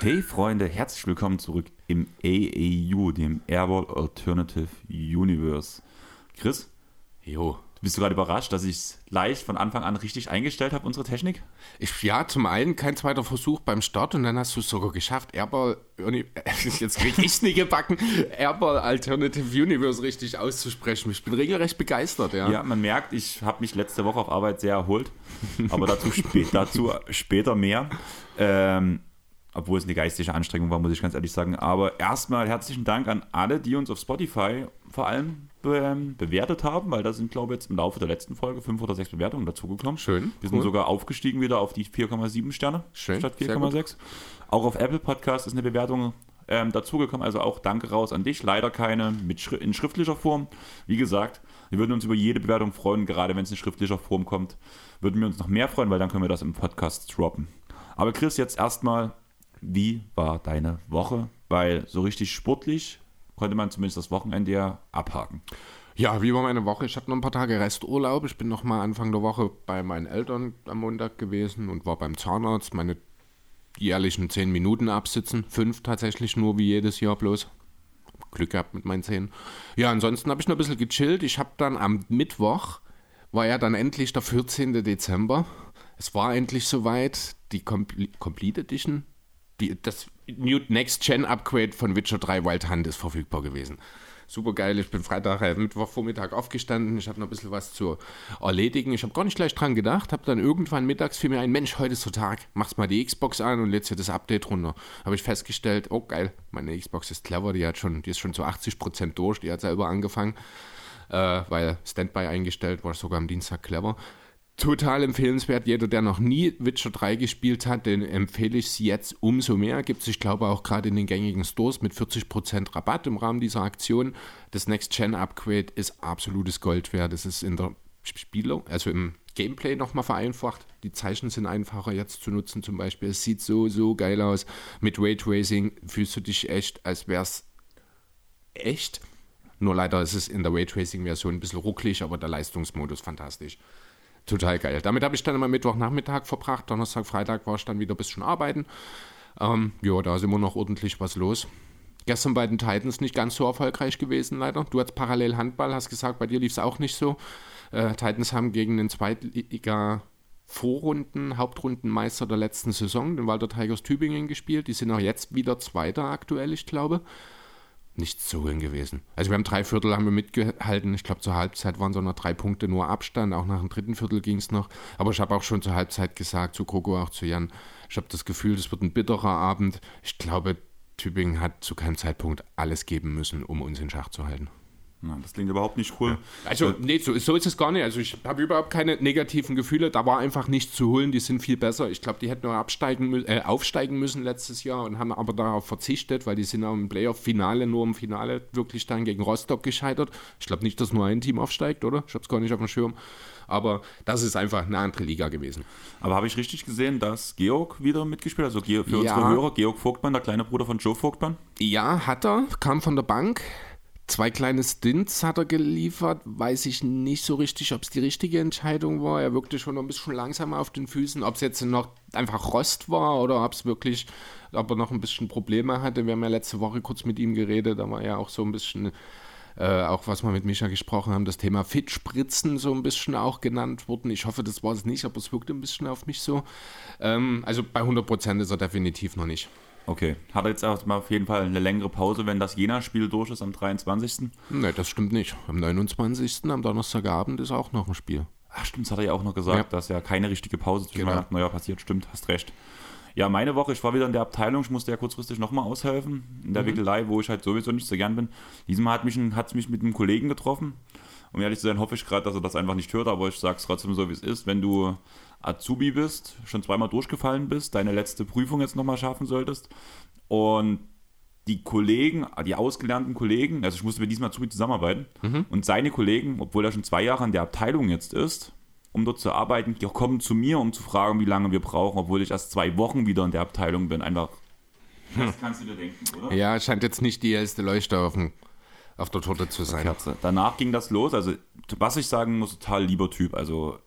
Hey Freunde, herzlich willkommen zurück im AAU, dem Airball Alternative Universe. Chris, Jo. Bist du gerade überrascht, dass ich es leicht von Anfang an richtig eingestellt habe, unsere Technik? Ich, ja, zum einen kein zweiter Versuch beim Start und dann hast du es sogar geschafft, Airball, jetzt krieg ich's nicht gebacken, Airball Alternative Universe richtig auszusprechen. Ich bin regelrecht begeistert, ja. Ja, man merkt, ich habe mich letzte Woche auf Arbeit sehr erholt, aber dazu, spä dazu später mehr. Ähm, obwohl es eine geistige Anstrengung war, muss ich ganz ehrlich sagen. Aber erstmal herzlichen Dank an alle, die uns auf Spotify vor allem be ähm, bewertet haben, weil da sind, glaube ich, jetzt im Laufe der letzten Folge fünf oder sechs Bewertungen dazugekommen. Schön, Wir sind cool. sogar aufgestiegen wieder auf die 4,7 Sterne Schön, statt sehr gut. 4,6. Auch auf Apple Podcast ist eine Bewertung ähm, dazugekommen, also auch danke raus an dich. Leider keine mit Schri in schriftlicher Form. Wie gesagt, wir würden uns über jede Bewertung freuen, gerade wenn es in schriftlicher Form kommt. Würden wir uns noch mehr freuen, weil dann können wir das im Podcast droppen. Aber Chris, jetzt erstmal, wie war deine Woche? Weil so richtig sportlich konnte man zumindest das Wochenende ja abhaken. Ja, wie war meine Woche? Ich hatte noch ein paar Tage Resturlaub. Ich bin noch mal Anfang der Woche bei meinen Eltern am Montag gewesen und war beim Zahnarzt. Meine jährlichen 10 Minuten absitzen. Fünf tatsächlich nur wie jedes Jahr bloß. Glück gehabt mit meinen Zähnen. Ja, ansonsten habe ich noch ein bisschen gechillt. Ich habe dann am Mittwoch, war ja dann endlich der 14. Dezember. Es war endlich soweit. Die Compl Complete Edition, die, das New Next Gen Upgrade von Witcher 3 Wild Hunt ist verfügbar gewesen. Super geil. Ich bin Freitag, äh, Mittwochvormittag aufgestanden. Ich hatte noch ein bisschen was zu erledigen. Ich habe gar nicht gleich dran gedacht. Habe dann irgendwann mittags für mir ein Mensch, heute ist der Tag. Machst mal die Xbox an und lädst dir das Update runter. Habe ich festgestellt, oh geil, meine Xbox ist clever. Die, hat schon, die ist schon zu 80% durch. Die hat selber angefangen, äh, weil Standby eingestellt war sogar am Dienstag clever. Total empfehlenswert. Jeder, der noch nie Witcher 3 gespielt hat, den empfehle ich es jetzt umso mehr. Gibt es, ich glaube, auch gerade in den gängigen Stores mit 40% Rabatt im Rahmen dieser Aktion. Das Next-Gen-Upgrade ist absolutes Gold wert. Es ist in der Spielung, also im Gameplay nochmal vereinfacht. Die Zeichen sind einfacher jetzt zu nutzen zum Beispiel. Es sieht so, so geil aus. Mit Raytracing fühlst du dich echt, als wäre es echt. Nur leider ist es in der Raytracing-Version ein bisschen rucklig, aber der Leistungsmodus fantastisch. Total geil. Damit habe ich dann immer Mittwochnachmittag verbracht. Donnerstag, Freitag war ich dann wieder ein bisschen arbeiten. Ähm, ja, da ist immer noch ordentlich was los. Gestern bei den Titans nicht ganz so erfolgreich gewesen, leider. Du hast parallel Handball, hast gesagt, bei dir lief es auch nicht so. Äh, Titans haben gegen den Zweitliga Vorrunden, Hauptrundenmeister der letzten Saison, den Walter Tigers Tübingen gespielt. Die sind auch jetzt wieder Zweiter aktuell, ich glaube nichts zu holen gewesen. Also wir haben drei Viertel haben wir mitgehalten. Ich glaube zur Halbzeit waren so noch drei Punkte nur Abstand. Auch nach dem dritten Viertel ging es noch. Aber ich habe auch schon zur Halbzeit gesagt, zu Kroko, auch zu Jan, ich habe das Gefühl, das wird ein bitterer Abend. Ich glaube, Tübingen hat zu keinem Zeitpunkt alles geben müssen, um uns in Schach zu halten. Na, das klingt überhaupt nicht cool. Also, nee, so, so ist es gar nicht. Also, ich habe überhaupt keine negativen Gefühle. Da war einfach nichts zu holen. Die sind viel besser. Ich glaube, die hätten nur absteigen, äh, aufsteigen müssen letztes Jahr und haben aber darauf verzichtet, weil die sind auch im Playoff-Finale, nur im Finale wirklich dann gegen Rostock gescheitert. Ich glaube nicht, dass nur ein Team aufsteigt, oder? Ich habe es gar nicht auf dem Schirm. Aber das ist einfach eine andere Liga gewesen. Aber habe ich richtig gesehen, dass Georg wieder mitgespielt hat? Also für Ja. unsere Hörer, Georg Vogtmann, der kleine Bruder von Joe Vogtmann. Ja, hat er. Kam von der Bank. Zwei kleine Stints hat er geliefert. Weiß ich nicht so richtig, ob es die richtige Entscheidung war. Er wirkte schon noch ein bisschen langsamer auf den Füßen. Ob es jetzt noch einfach Rost war oder ob es wirklich, ob er noch ein bisschen Probleme hatte. Wir haben ja letzte Woche kurz mit ihm geredet. Da war ja auch so ein bisschen, äh, auch was wir mit Micha gesprochen haben, das Thema Fitspritzen so ein bisschen auch genannt worden. Ich hoffe, das war es nicht, aber es wirkte ein bisschen auf mich so. Ähm, also bei 100% ist er definitiv noch nicht. Okay. Hat er jetzt erstmal auf jeden Fall eine längere Pause, wenn das Jena-Spiel durch ist am 23. Ne, das stimmt nicht. Am 29. am Donnerstagabend ist auch noch ein Spiel. Ach stimmt, das hat er ja auch noch gesagt, Ja. dass ja keine richtige Pause zwischen Genau. Weihnachten und Neujahr passiert. Stimmt, hast recht. Ja, meine Woche, ich war wieder in der Abteilung, ich musste ja kurzfristig nochmal aushelfen, in Mhm. der Wickelei, wo ich halt sowieso nicht so gern bin. Diesmal hat mich ein- hat's mich mit einem Kollegen getroffen. Um ehrlich zu sein, hoffe ich gerade, dass er das einfach nicht hört, aber ich sage es trotzdem so, wie es ist. Wenn du Azubi bist, schon zweimal durchgefallen bist, deine letzte Prüfung jetzt nochmal schaffen solltest und die Kollegen, die ausgelernten Kollegen, also ich musste mit diesem Azubi zusammenarbeiten und seine Kollegen, obwohl er schon zwei Jahre an der Abteilung jetzt ist, um dort zu arbeiten, die kommen zu mir, um zu fragen, wie lange wir brauchen, obwohl ich erst zwei Wochen wieder in der Abteilung bin. Einfach Das kannst du dir denken, oder? Ja, scheint jetzt nicht die hellste Leuchte auf, dem, auf der Torte zu sein. Danach ging das los. Also, was ich sagen muss, total lieber Typ. Also,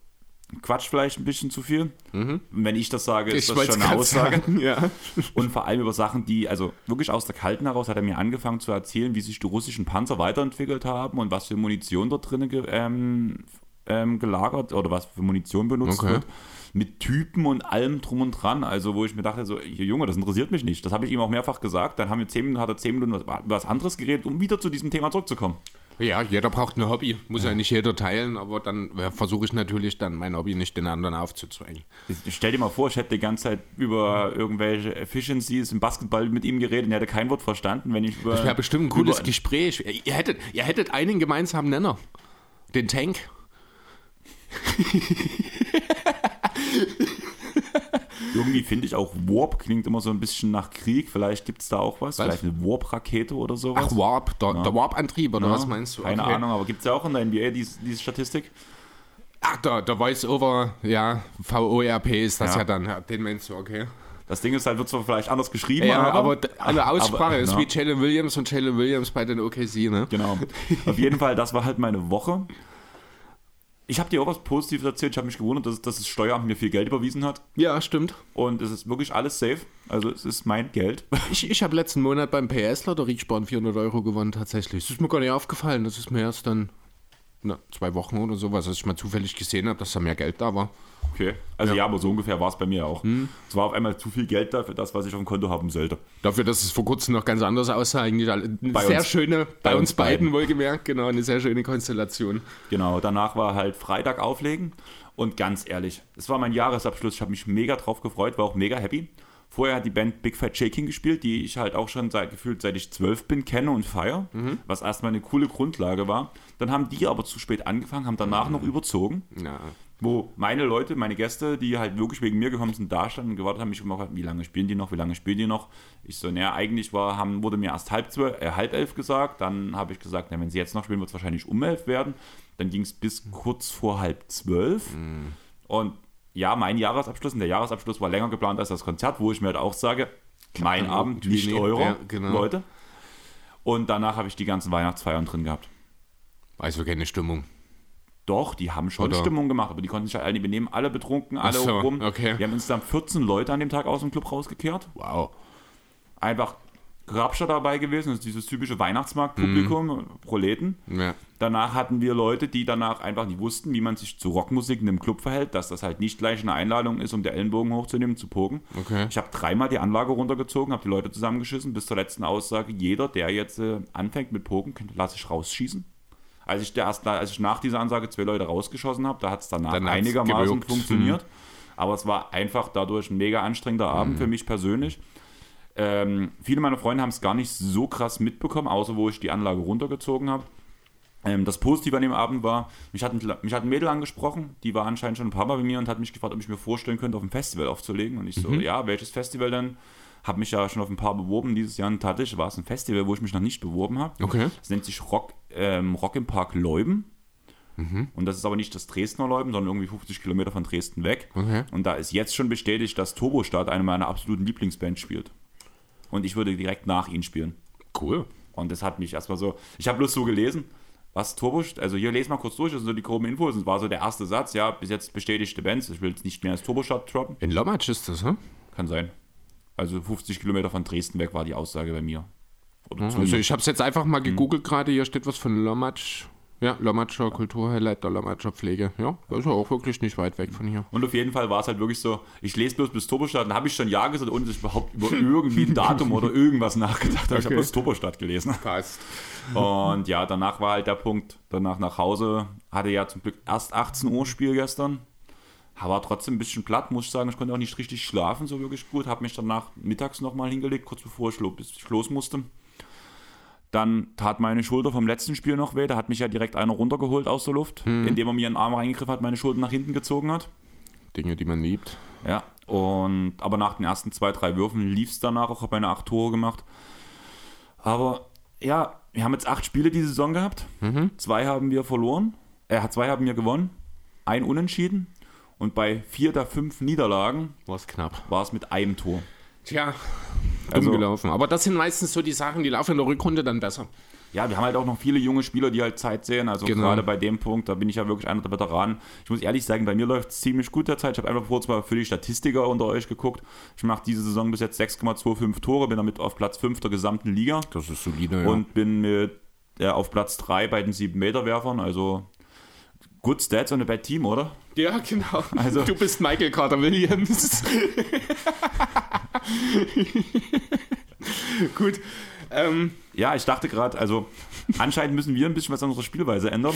Quatsch vielleicht ein bisschen zu viel. Wenn ich das sage, ist das wollt's schon eine Aussage. sagen, ja. Und vor allem über Sachen, die, also wirklich aus der Kalten heraus hat er mir angefangen zu erzählen, wie sich die russischen Panzer weiterentwickelt haben und was für Munition dort drinnen ge ähm, ähm, gelagert oder was für Munition benutzt Okay. wird. Mit Typen und allem drum und dran. Also, wo ich mir dachte, so, hier, Junge, das interessiert mich nicht. Das habe ich ihm auch mehrfach gesagt. Dann haben wir zehn Minuten, hat er zehn Minuten was, was anderes geredet, um wieder zu diesem Thema zurückzukommen. Ja, jeder braucht ein Hobby. Muss ja, nicht jeder teilen, aber dann ja, versuche ich natürlich dann mein Hobby nicht den anderen aufzuzwängen. Ich stell dir mal vor, ich hätte die ganze Zeit über irgendwelche Efficiencies im Basketball mit ihm geredet und er hätte kein Wort verstanden, wenn ich über. Das wäre bestimmt ein cooles Gespräch. Ihr hättet, ihr hättet einen gemeinsamen Nenner. Den Tank. Irgendwie finde ich auch Warp klingt immer so ein bisschen nach Krieg. Vielleicht gibt es da auch was. Was? Vielleicht eine Warp-Rakete oder sowas. Ach, Warp, der, der Warp-Antrieb, oder Ja, was meinst du? Keine Okay. Ahnung, aber gibt es ja auch in der NBA diese, diese Statistik? Ach, der, der Voice-Over, ja, VORP ist das ja, Ja. dann. Ja, den meinst du, okay. Das Ding ist halt, wird zwar vielleicht anders geschrieben, Ja, aber, eine Aussprache aber- ist ja. wie Jalen Williams und Jalen Williams bei den OKC, ne? Genau. Auf jeden Fall, das war halt meine Woche. Ich habe dir auch was Positives erzählt. Ich habe mich gewundert, dass, dass das Steueramt mir viel Geld überwiesen hat. Ja, stimmt. Und es ist wirklich alles safe. Also es ist mein Geld. Ich, ich habe letzten Monat beim Riechsparen 400 Euro gewonnen, tatsächlich. Das ist mir gar nicht aufgefallen. Das ist mir erst dann na, zwei Wochen oder sowas, als ich mal zufällig gesehen habe, dass da mehr Geld da war. Okay. Also ja, aber so ungefähr war es bei mir auch. Es war auf einmal zu viel Geld da für das, was ich auf dem Konto haben sollte. Dafür, dass es vor kurzem noch ganz anders aussah, eigentlich eine Bei sehr uns- schöne, bei, bei uns uns beiden beiden. wohlgemerkt, genau, eine sehr schöne Konstellation. Genau, danach war halt Freitag auflegen und ganz ehrlich, es war mein Jahresabschluss, ich habe mich mega drauf gefreut, war auch mega happy. Vorher hat die Band Big Fat Shaking gespielt, die ich halt auch schon seit gefühlt seit ich zwölf bin kenne und feier, was erstmal eine coole Grundlage war. Dann haben die aber zu spät angefangen, haben danach noch überzogen, Ja. wo meine Leute, meine Gäste, die halt wirklich wegen mir gekommen sind, da standen und gewartet haben, mich gefragt, wie lange spielen die noch, wie lange spielen die noch? Ich so, naja, eigentlich war, haben, wurde mir erst halb, zwölf, äh, halb elf gesagt, dann habe ich gesagt, na, wenn sie jetzt noch spielen, wird es wahrscheinlich um elf werden. Dann ging es bis kurz vor halb zwölf. Und ja, mein Jahresabschluss und der Jahresabschluss war länger geplant als das Konzert, wo ich mir halt auch sage, mein dann Abend, irgendwie nicht nicht. eure, Ja, genau. Leute. Und danach habe ich die ganzen Weihnachtsfeiern drin gehabt. Also keine Stimmung. Doch, die haben schon Oder? Stimmung gemacht, aber die konnten sich halt alle nicht benehmen, alle betrunken, alle so, rum. okay. Wir haben insgesamt 14 Leute an dem Tag aus dem Club rausgekehrt. Wow. Einfach Grabscher dabei gewesen, das ist dieses typische Weihnachtsmarktpublikum, Mhm. Proleten. Ja. Danach hatten wir Leute, die danach einfach nicht wussten, wie man sich zu Rockmusik in einem Club verhält, dass das halt nicht gleich eine Einladung ist, um der Ellenbogen hochzunehmen, zu pogen. Okay. Ich habe dreimal die Anlage runtergezogen, habe die Leute zusammengeschissen, bis zur letzten Aussage, jeder, der jetzt äh, anfängt mit Poken, lasse ich rausschießen. Als ich, der als ich nach dieser Ansage zwei Leute rausgeschossen habe, da hat es danach Dann einigermaßen gewirkt. funktioniert. Aber es war einfach dadurch ein mega anstrengender Abend Mhm. für mich persönlich. Ähm, viele meiner Freunde haben es gar nicht so krass mitbekommen, außer wo ich die Anlage runtergezogen habe. Ähm, das Positive an dem Abend war, mich hat, ein, mich hat ein Mädel angesprochen, die war anscheinend schon ein paar Mal bei mir und hat mich gefragt, ob ich mir vorstellen könnte, auf ein Festival aufzulegen. Und ich so, ja, welches Festival denn? Habe mich ja schon auf ein paar beworben dieses Jahr und tatsächlich war es ein Festival, wo ich mich noch nicht beworben habe. Okay. Es nennt sich Rock, ähm, Rock im Park Leuben. Und das ist aber nicht das Dresdner Leuben, sondern irgendwie 50 Kilometer von Dresden weg. Okay. Und da ist jetzt schon bestätigt, dass Turbostadt eine meiner absoluten Lieblingsbands spielt. Und ich würde direkt nach ihnen spielen. Cool. Und das hat mich erstmal so. Ich habe bloß so gelesen, was Turbo. Also hier lese mal kurz durch, das sind so die groben Infos. Es war so der erste Satz, ja, bis jetzt bestätigte Bands. Ich will jetzt nicht mehr als Turbostadt droppen. In Lommatsch ist das, hm? Kann sein. Also 50 Kilometer von Dresden weg war die Aussage bei mir. Oder zu Also ich habe es jetzt einfach mal gegoogelt gerade. Hier steht was von Lommatsch. Ja, Lommatscher Kulturhighlight der Lommatscher Pflege. Ja, das ist ja auch wirklich nicht weit weg von hier. Und auf jeden Fall war es halt wirklich so, ich lese bloß bis Turbostadt, dann habe ich schon Ja gesagt, ohne dass ich überhaupt über irgendwie ein Datum oder irgendwas nachgedacht habe. Ich habe Okay. bloß Turbostadt gelesen. Passt. Und ja, danach war halt der Punkt, danach nach Hause, hatte ja zum Glück erst 18 Uhr Spiel gestern. War trotzdem ein bisschen platt, muss ich sagen. Ich konnte auch nicht richtig schlafen, so wirklich gut. Habe mich danach mittags nochmal hingelegt, kurz bevor ich los musste. Dann tat meine Schulter vom letzten Spiel noch weh. Da hat mich ja direkt einer runtergeholt aus der Luft, indem er mir in den Arm reingegriffen hat, meine Schulter nach hinten gezogen hat. Dinge, die man liebt. Ja, und aber nach den ersten zwei, drei Würfen lief es danach auch, habe meine acht Tore gemacht. Aber ja, wir haben jetzt acht Spiele diese Saison gehabt. Zwei haben wir verloren, äh, zwei haben wir gewonnen, ein Unentschieden. Und bei vier der fünf Niederlagen War's knapp. war es mit einem Tor. Tja, dumm gelaufen. Aber das sind meistens so die Sachen, die laufen in der Rückrunde dann besser. Ja, wir haben halt auch noch viele junge Spieler, die halt Zeit sehen. Also Genau. gerade bei dem Punkt, da bin ich ja wirklich einer der Veteranen. Ich muss ehrlich sagen, bei mir läuft es ziemlich gut derzeit. Ich habe einfach kurz mal für die Statistiker unter euch geguckt. Ich mache diese Saison bis jetzt 6,25 Tore, bin damit auf Platz 5 der gesamten Liga Das ist solide, ja. und bin mit, äh, auf Platz 3 bei den 7-Meter-Werfern. Also good stats on a bad team, oder? ja, genau. Also- du bist Michael Carter Williams. Gut. Ähm, Ja, ich dachte gerade, also anscheinend müssen wir ein bisschen was an unserer Spielweise ändern.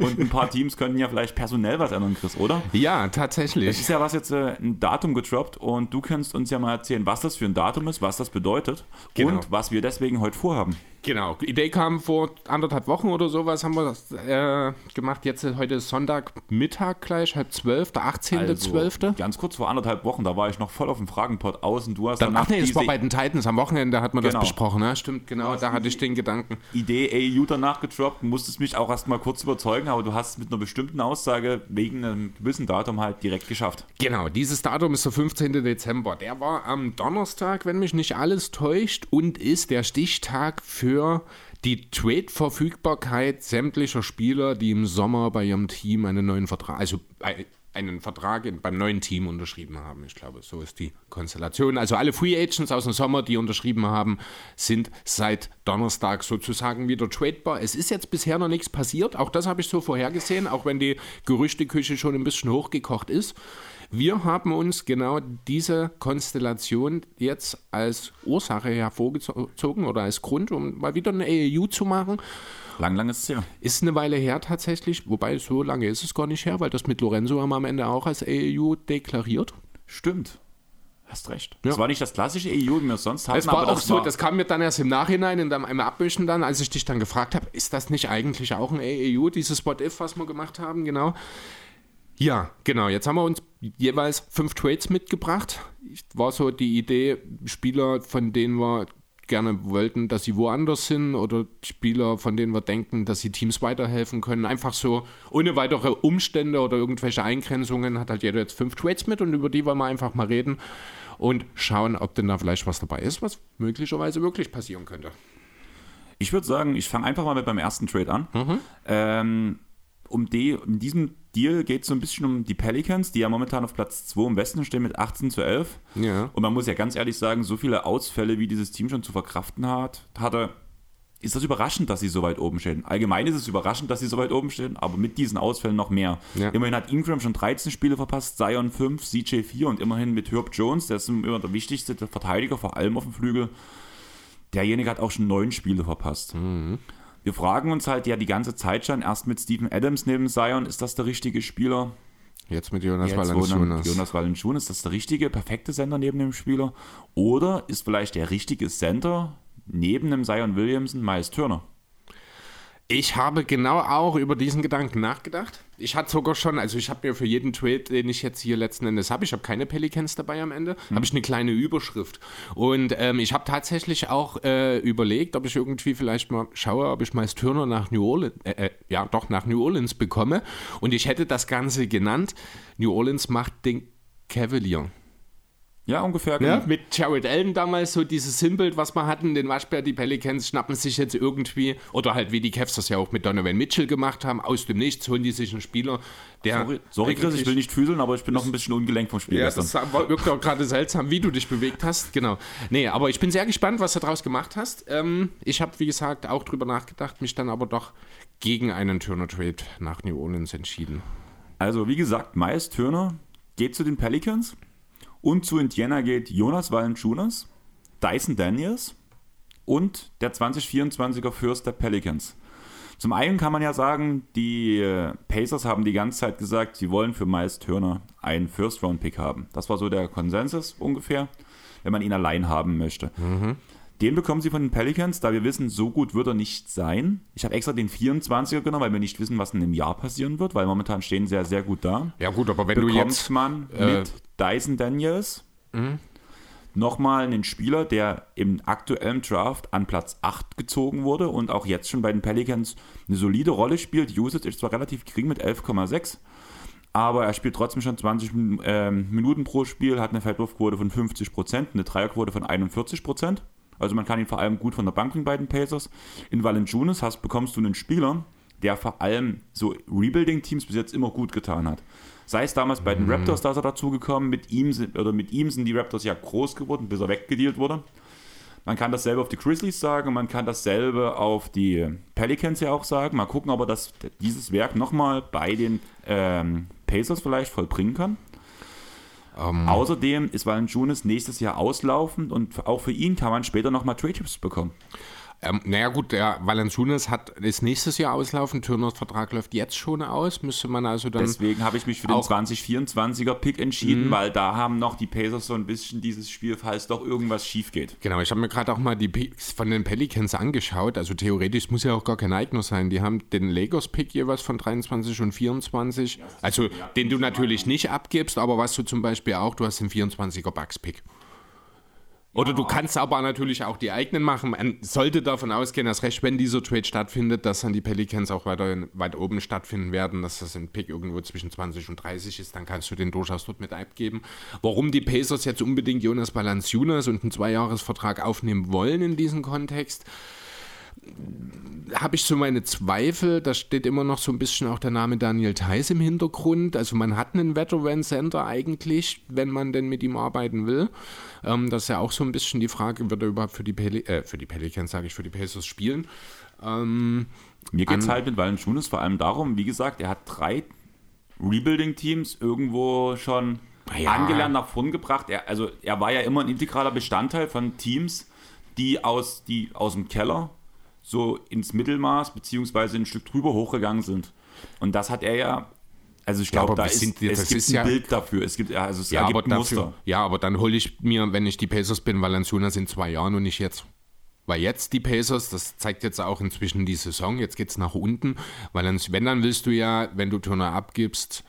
Und ein paar Teams könnten ja vielleicht personell was ändern, Chris, oder? ja, Es tatsächlich. ist ja was jetzt äh, ein Datum getroppt und du kannst uns ja mal erzählen, was das für ein Datum ist, was das bedeutet Genau. und was wir deswegen heute vorhaben. Genau. Die Idee kam vor anderthalb Wochen oder sowas, haben wir das äh, gemacht. Jetzt ist heute ist Sonntagmittag gleich, halb zwölf, der 18.12. Also, ganz kurz vor anderthalb Wochen, da war ich noch voll auf dem Fragenpot aus und du hast Dann, ach nee, das war bei den Titans. Am Wochenende hat man Genau. das besprochen, ne? Stimmt, genau. Da hatte ich den Gedanken. Idee AU danach getroppt, musstest mich auch erst mal kurz überzeugen, aber du hast es mit einer bestimmten Aussage wegen einem gewissen Datum halt direkt geschafft. Genau, dieses Datum ist der 15. Dezember. Der war am Donnerstag, wenn mich nicht alles täuscht, und ist der Stichtag für die Trade-Verfügbarkeit sämtlicher Spieler, die im Sommer bei ihrem Team einen neuen Vertrag, also ein- einen Vertrag beim neuen Team unterschrieben haben. Ich glaube, so ist die Konstellation. Also alle Free Agents aus dem Sommer, die unterschrieben haben, sind seit Donnerstag sozusagen wieder tradebar. Es ist jetzt bisher noch nichts passiert. Auch das habe ich so vorhergesehen, auch wenn die Gerüchteküche schon ein bisschen hochgekocht ist. Wir haben uns genau diese Konstellation jetzt als Ursache hervorgezogen oder als Grund, um mal wieder eine AAU zu machen. Lang, lang ist es her. Ist eine Weile her tatsächlich, wobei so lange ist es gar nicht her, weil das mit Lorenzo haben wir am Ende auch als AAU deklariert. Stimmt. Hast recht. Ja. Das war nicht das klassische AU, wie wir es sonst hatten, Es war aber auch das so, war, das kam mir dann erst im Nachhinein, in einem Abwischen dann, als ich dich dann gefragt habe, ist das nicht eigentlich auch ein AAU, dieses What-If, was wir gemacht haben, genau. Ja, genau. Jetzt haben wir uns jeweils fünf Trades mitgebracht. War so die Idee, Spieler, von denen wir gerne wollten, dass sie woanders sind oder Spieler, von denen wir denken, dass sie Teams weiterhelfen können. Einfach so ohne weitere Umstände oder irgendwelche Eingrenzungen hat halt jeder jetzt fünf Trades mit und über die wollen wir einfach mal reden und schauen, ob denn da vielleicht was dabei ist, was möglicherweise wirklich passieren könnte. Ich würde sagen, ich fange einfach mal mit beim ersten Trade an. Ähm, um die, in diesem Deal geht es so ein bisschen um die Pelicans, die ja momentan auf Platz 2 im Westen stehen mit 18 zu 11. Ja. Und man muss ja ganz ehrlich sagen, so viele Ausfälle, wie dieses Team schon zu verkraften hat, hatte, ist das überraschend, dass sie so weit oben stehen. Allgemein ist es überraschend, dass sie so weit oben stehen, aber mit diesen Ausfällen noch mehr. Ja. Immerhin hat Ingram schon 13 Spiele verpasst, Zion 5, CJ 4 und immerhin mit Herb Jones, der ist immer der wichtigste Verteidiger, vor allem auf dem Flügel. Derjenige hat auch schon neun Spiele verpasst. Wir fragen uns halt ja die ganze Zeit schon, erst mit Steven Adams neben Zion, ist das der richtige Spieler? Jetzt mit Jonas Valanciunas. Jonas Valanciunas, ist das der richtige, perfekte Center neben dem Spieler? Oder ist vielleicht der richtige Center neben dem Zion Williamson Miles Turner? Ich habe genau auch über diesen Gedanken nachgedacht. Ich hatte sogar schon, also ich habe mir für jeden Trade, den ich jetzt hier letzten Endes habe, ich habe keine Pelicans dabei am Ende, habe ich eine kleine Überschrift. Und ähm, ich habe tatsächlich auch äh, überlegt, ob ich irgendwie vielleicht mal schaue, ob ich Miles Turner nach New Orleans, äh, äh, ja doch nach New Orleans bekomme. Und ich hätte das Ganze genannt, New Orleans macht den Cavalier. Ja, ungefähr. Ja, genau. mit Jared Allen damals so dieses Sinnbild, was wir hatten, den Waschbär, die Pelicans schnappen sich jetzt irgendwie, oder halt wie die Cavs das ja auch mit Donovan Mitchell gemacht haben, aus dem Nichts holen die sich einen Spieler, der... Sorry, sorry Chris, ich will nicht fühlen, aber ich bin noch ein bisschen ungelenkt vom Spiel Ja, gestern. das war, wirkt auch gerade seltsam, wie du dich bewegt hast. Genau. Nee, aber ich bin sehr gespannt, was du daraus gemacht hast. Ähm, ich habe, wie gesagt, auch drüber nachgedacht, mich dann aber doch gegen einen Turner-Trade nach New Orleans entschieden. Also, wie gesagt, Miles Turner geht zu den Pelicans und zu Indiana geht Jonas Valanciunas, Dyson Daniels und der 2024er Fürst der Pelicans. Zum einen kann man ja sagen, die äh, Pacers haben die ganze Zeit gesagt, sie wollen für Miles Turner einen First-Round-Pick haben. Das war so der Konsensus ungefähr, wenn man ihn allein haben möchte. Den bekommen sie von den Pelicans, da wir wissen, so gut wird er nicht sein. Ich habe extra den 24er genommen, weil wir nicht wissen, was in einem Jahr passieren wird, weil momentan stehen sie ja sehr gut da. Ja gut, aber wenn du Bekommt jetzt... man äh, mit Dyson Daniels nochmal einen Spieler, der im aktuellen Draft an Platz 8 gezogen wurde und auch jetzt schon bei den Pelicans eine solide Rolle spielt. Usage ist zwar relativ gering mit 11,6, aber er spielt trotzdem schon 20 ähm, Minuten pro Spiel, hat eine Feldwurfquote von 50%, eine Dreierquote von 41%. Also man kann ihn vor allem gut von der Bank bringen bei den Pacers. In Valanciunas hast, bekommst du einen Spieler, der vor allem so Rebuilding-Teams bis jetzt immer gut getan hat. Sei es damals bei den mhm. Raptors, da ist er dazugekommen, mit ihm oder mit ihm sind die Raptors ja groß geworden, bis er weggedealt wurde. Man kann dasselbe auf die Grizzlies sagen, man kann dasselbe auf die Pelicans ja auch sagen. Mal gucken, ob er das, dieses Werk nochmal bei den ähm, Pacers vielleicht vollbringen kann. Um. Ähm. Außerdem ist Valanciunas nächstes Jahr auslaufend und auch für ihn kann man später nochmal Trade-Chips bekommen. Ähm, naja gut, der Valanciunas hat das nächstes Jahr auslaufen, Turners Vertrag läuft jetzt schon aus, müsste man also dann... Deswegen habe ich mich für den 2024er Pick entschieden, mhm. weil da haben noch die Pacers so ein bisschen dieses Spiel, falls doch irgendwas schief geht. Genau, ich habe mir gerade auch mal die Picks von den Pelicans angeschaut, also theoretisch muss ja auch gar kein Eigner sein, die haben den Lakers-Pick jeweils von 23 und 24, also den du natürlich nicht abgibst, aber was du zum Beispiel auch, du hast den 24er Bucks-Pick. Oder du kannst aber natürlich auch die eigenen machen. Man sollte davon ausgehen, dass recht, wenn dieser Trade stattfindet, dass dann die Pelicans auch weiter weit oben stattfinden werden, dass das ein Pick irgendwo zwischen 20 und 30 ist, dann kannst du den durchaus dort mit abgeben. Warum die Pacers jetzt unbedingt Jonas Balanciunas und einen Zweijahresvertrag aufnehmen wollen in diesem Kontext, habe ich so meine Zweifel. Da steht immer noch so ein bisschen auch der Name Daniel Theiss im Hintergrund. Also man hat einen Veteran Center eigentlich, wenn man denn mit ihm arbeiten will. Ähm, das ist ja auch so ein bisschen die Frage, wird er überhaupt für die, Peli äh, für die Pelicans, sage ich, für die Pacers spielen? Ähm, Mir geht es halt mit Valanciunas vor allem darum, wie gesagt, er hat drei Rebuilding-Teams irgendwo schon ja. angelernt nach vorn gebracht. Er, also er war ja immer ein integraler Bestandteil von Teams, die aus, die aus dem Keller so ins Mittelmaß beziehungsweise ein Stück drüber hochgegangen sind. Und das hat er ja also ich glaube, ja, da ist, sind, es gibt ein ja, Bild dafür. Es gibt, also es ja, aber ein dafür, Muster. Ja, aber dann hole ich mir, wenn ich die Pacers bin, Valanciunas in zwei Jahren und nicht jetzt. Weil jetzt die Pacers, das zeigt jetzt auch inzwischen die Saison, jetzt geht es nach unten. Weil wenn, dann willst du ja, wenn du Turner abgibst,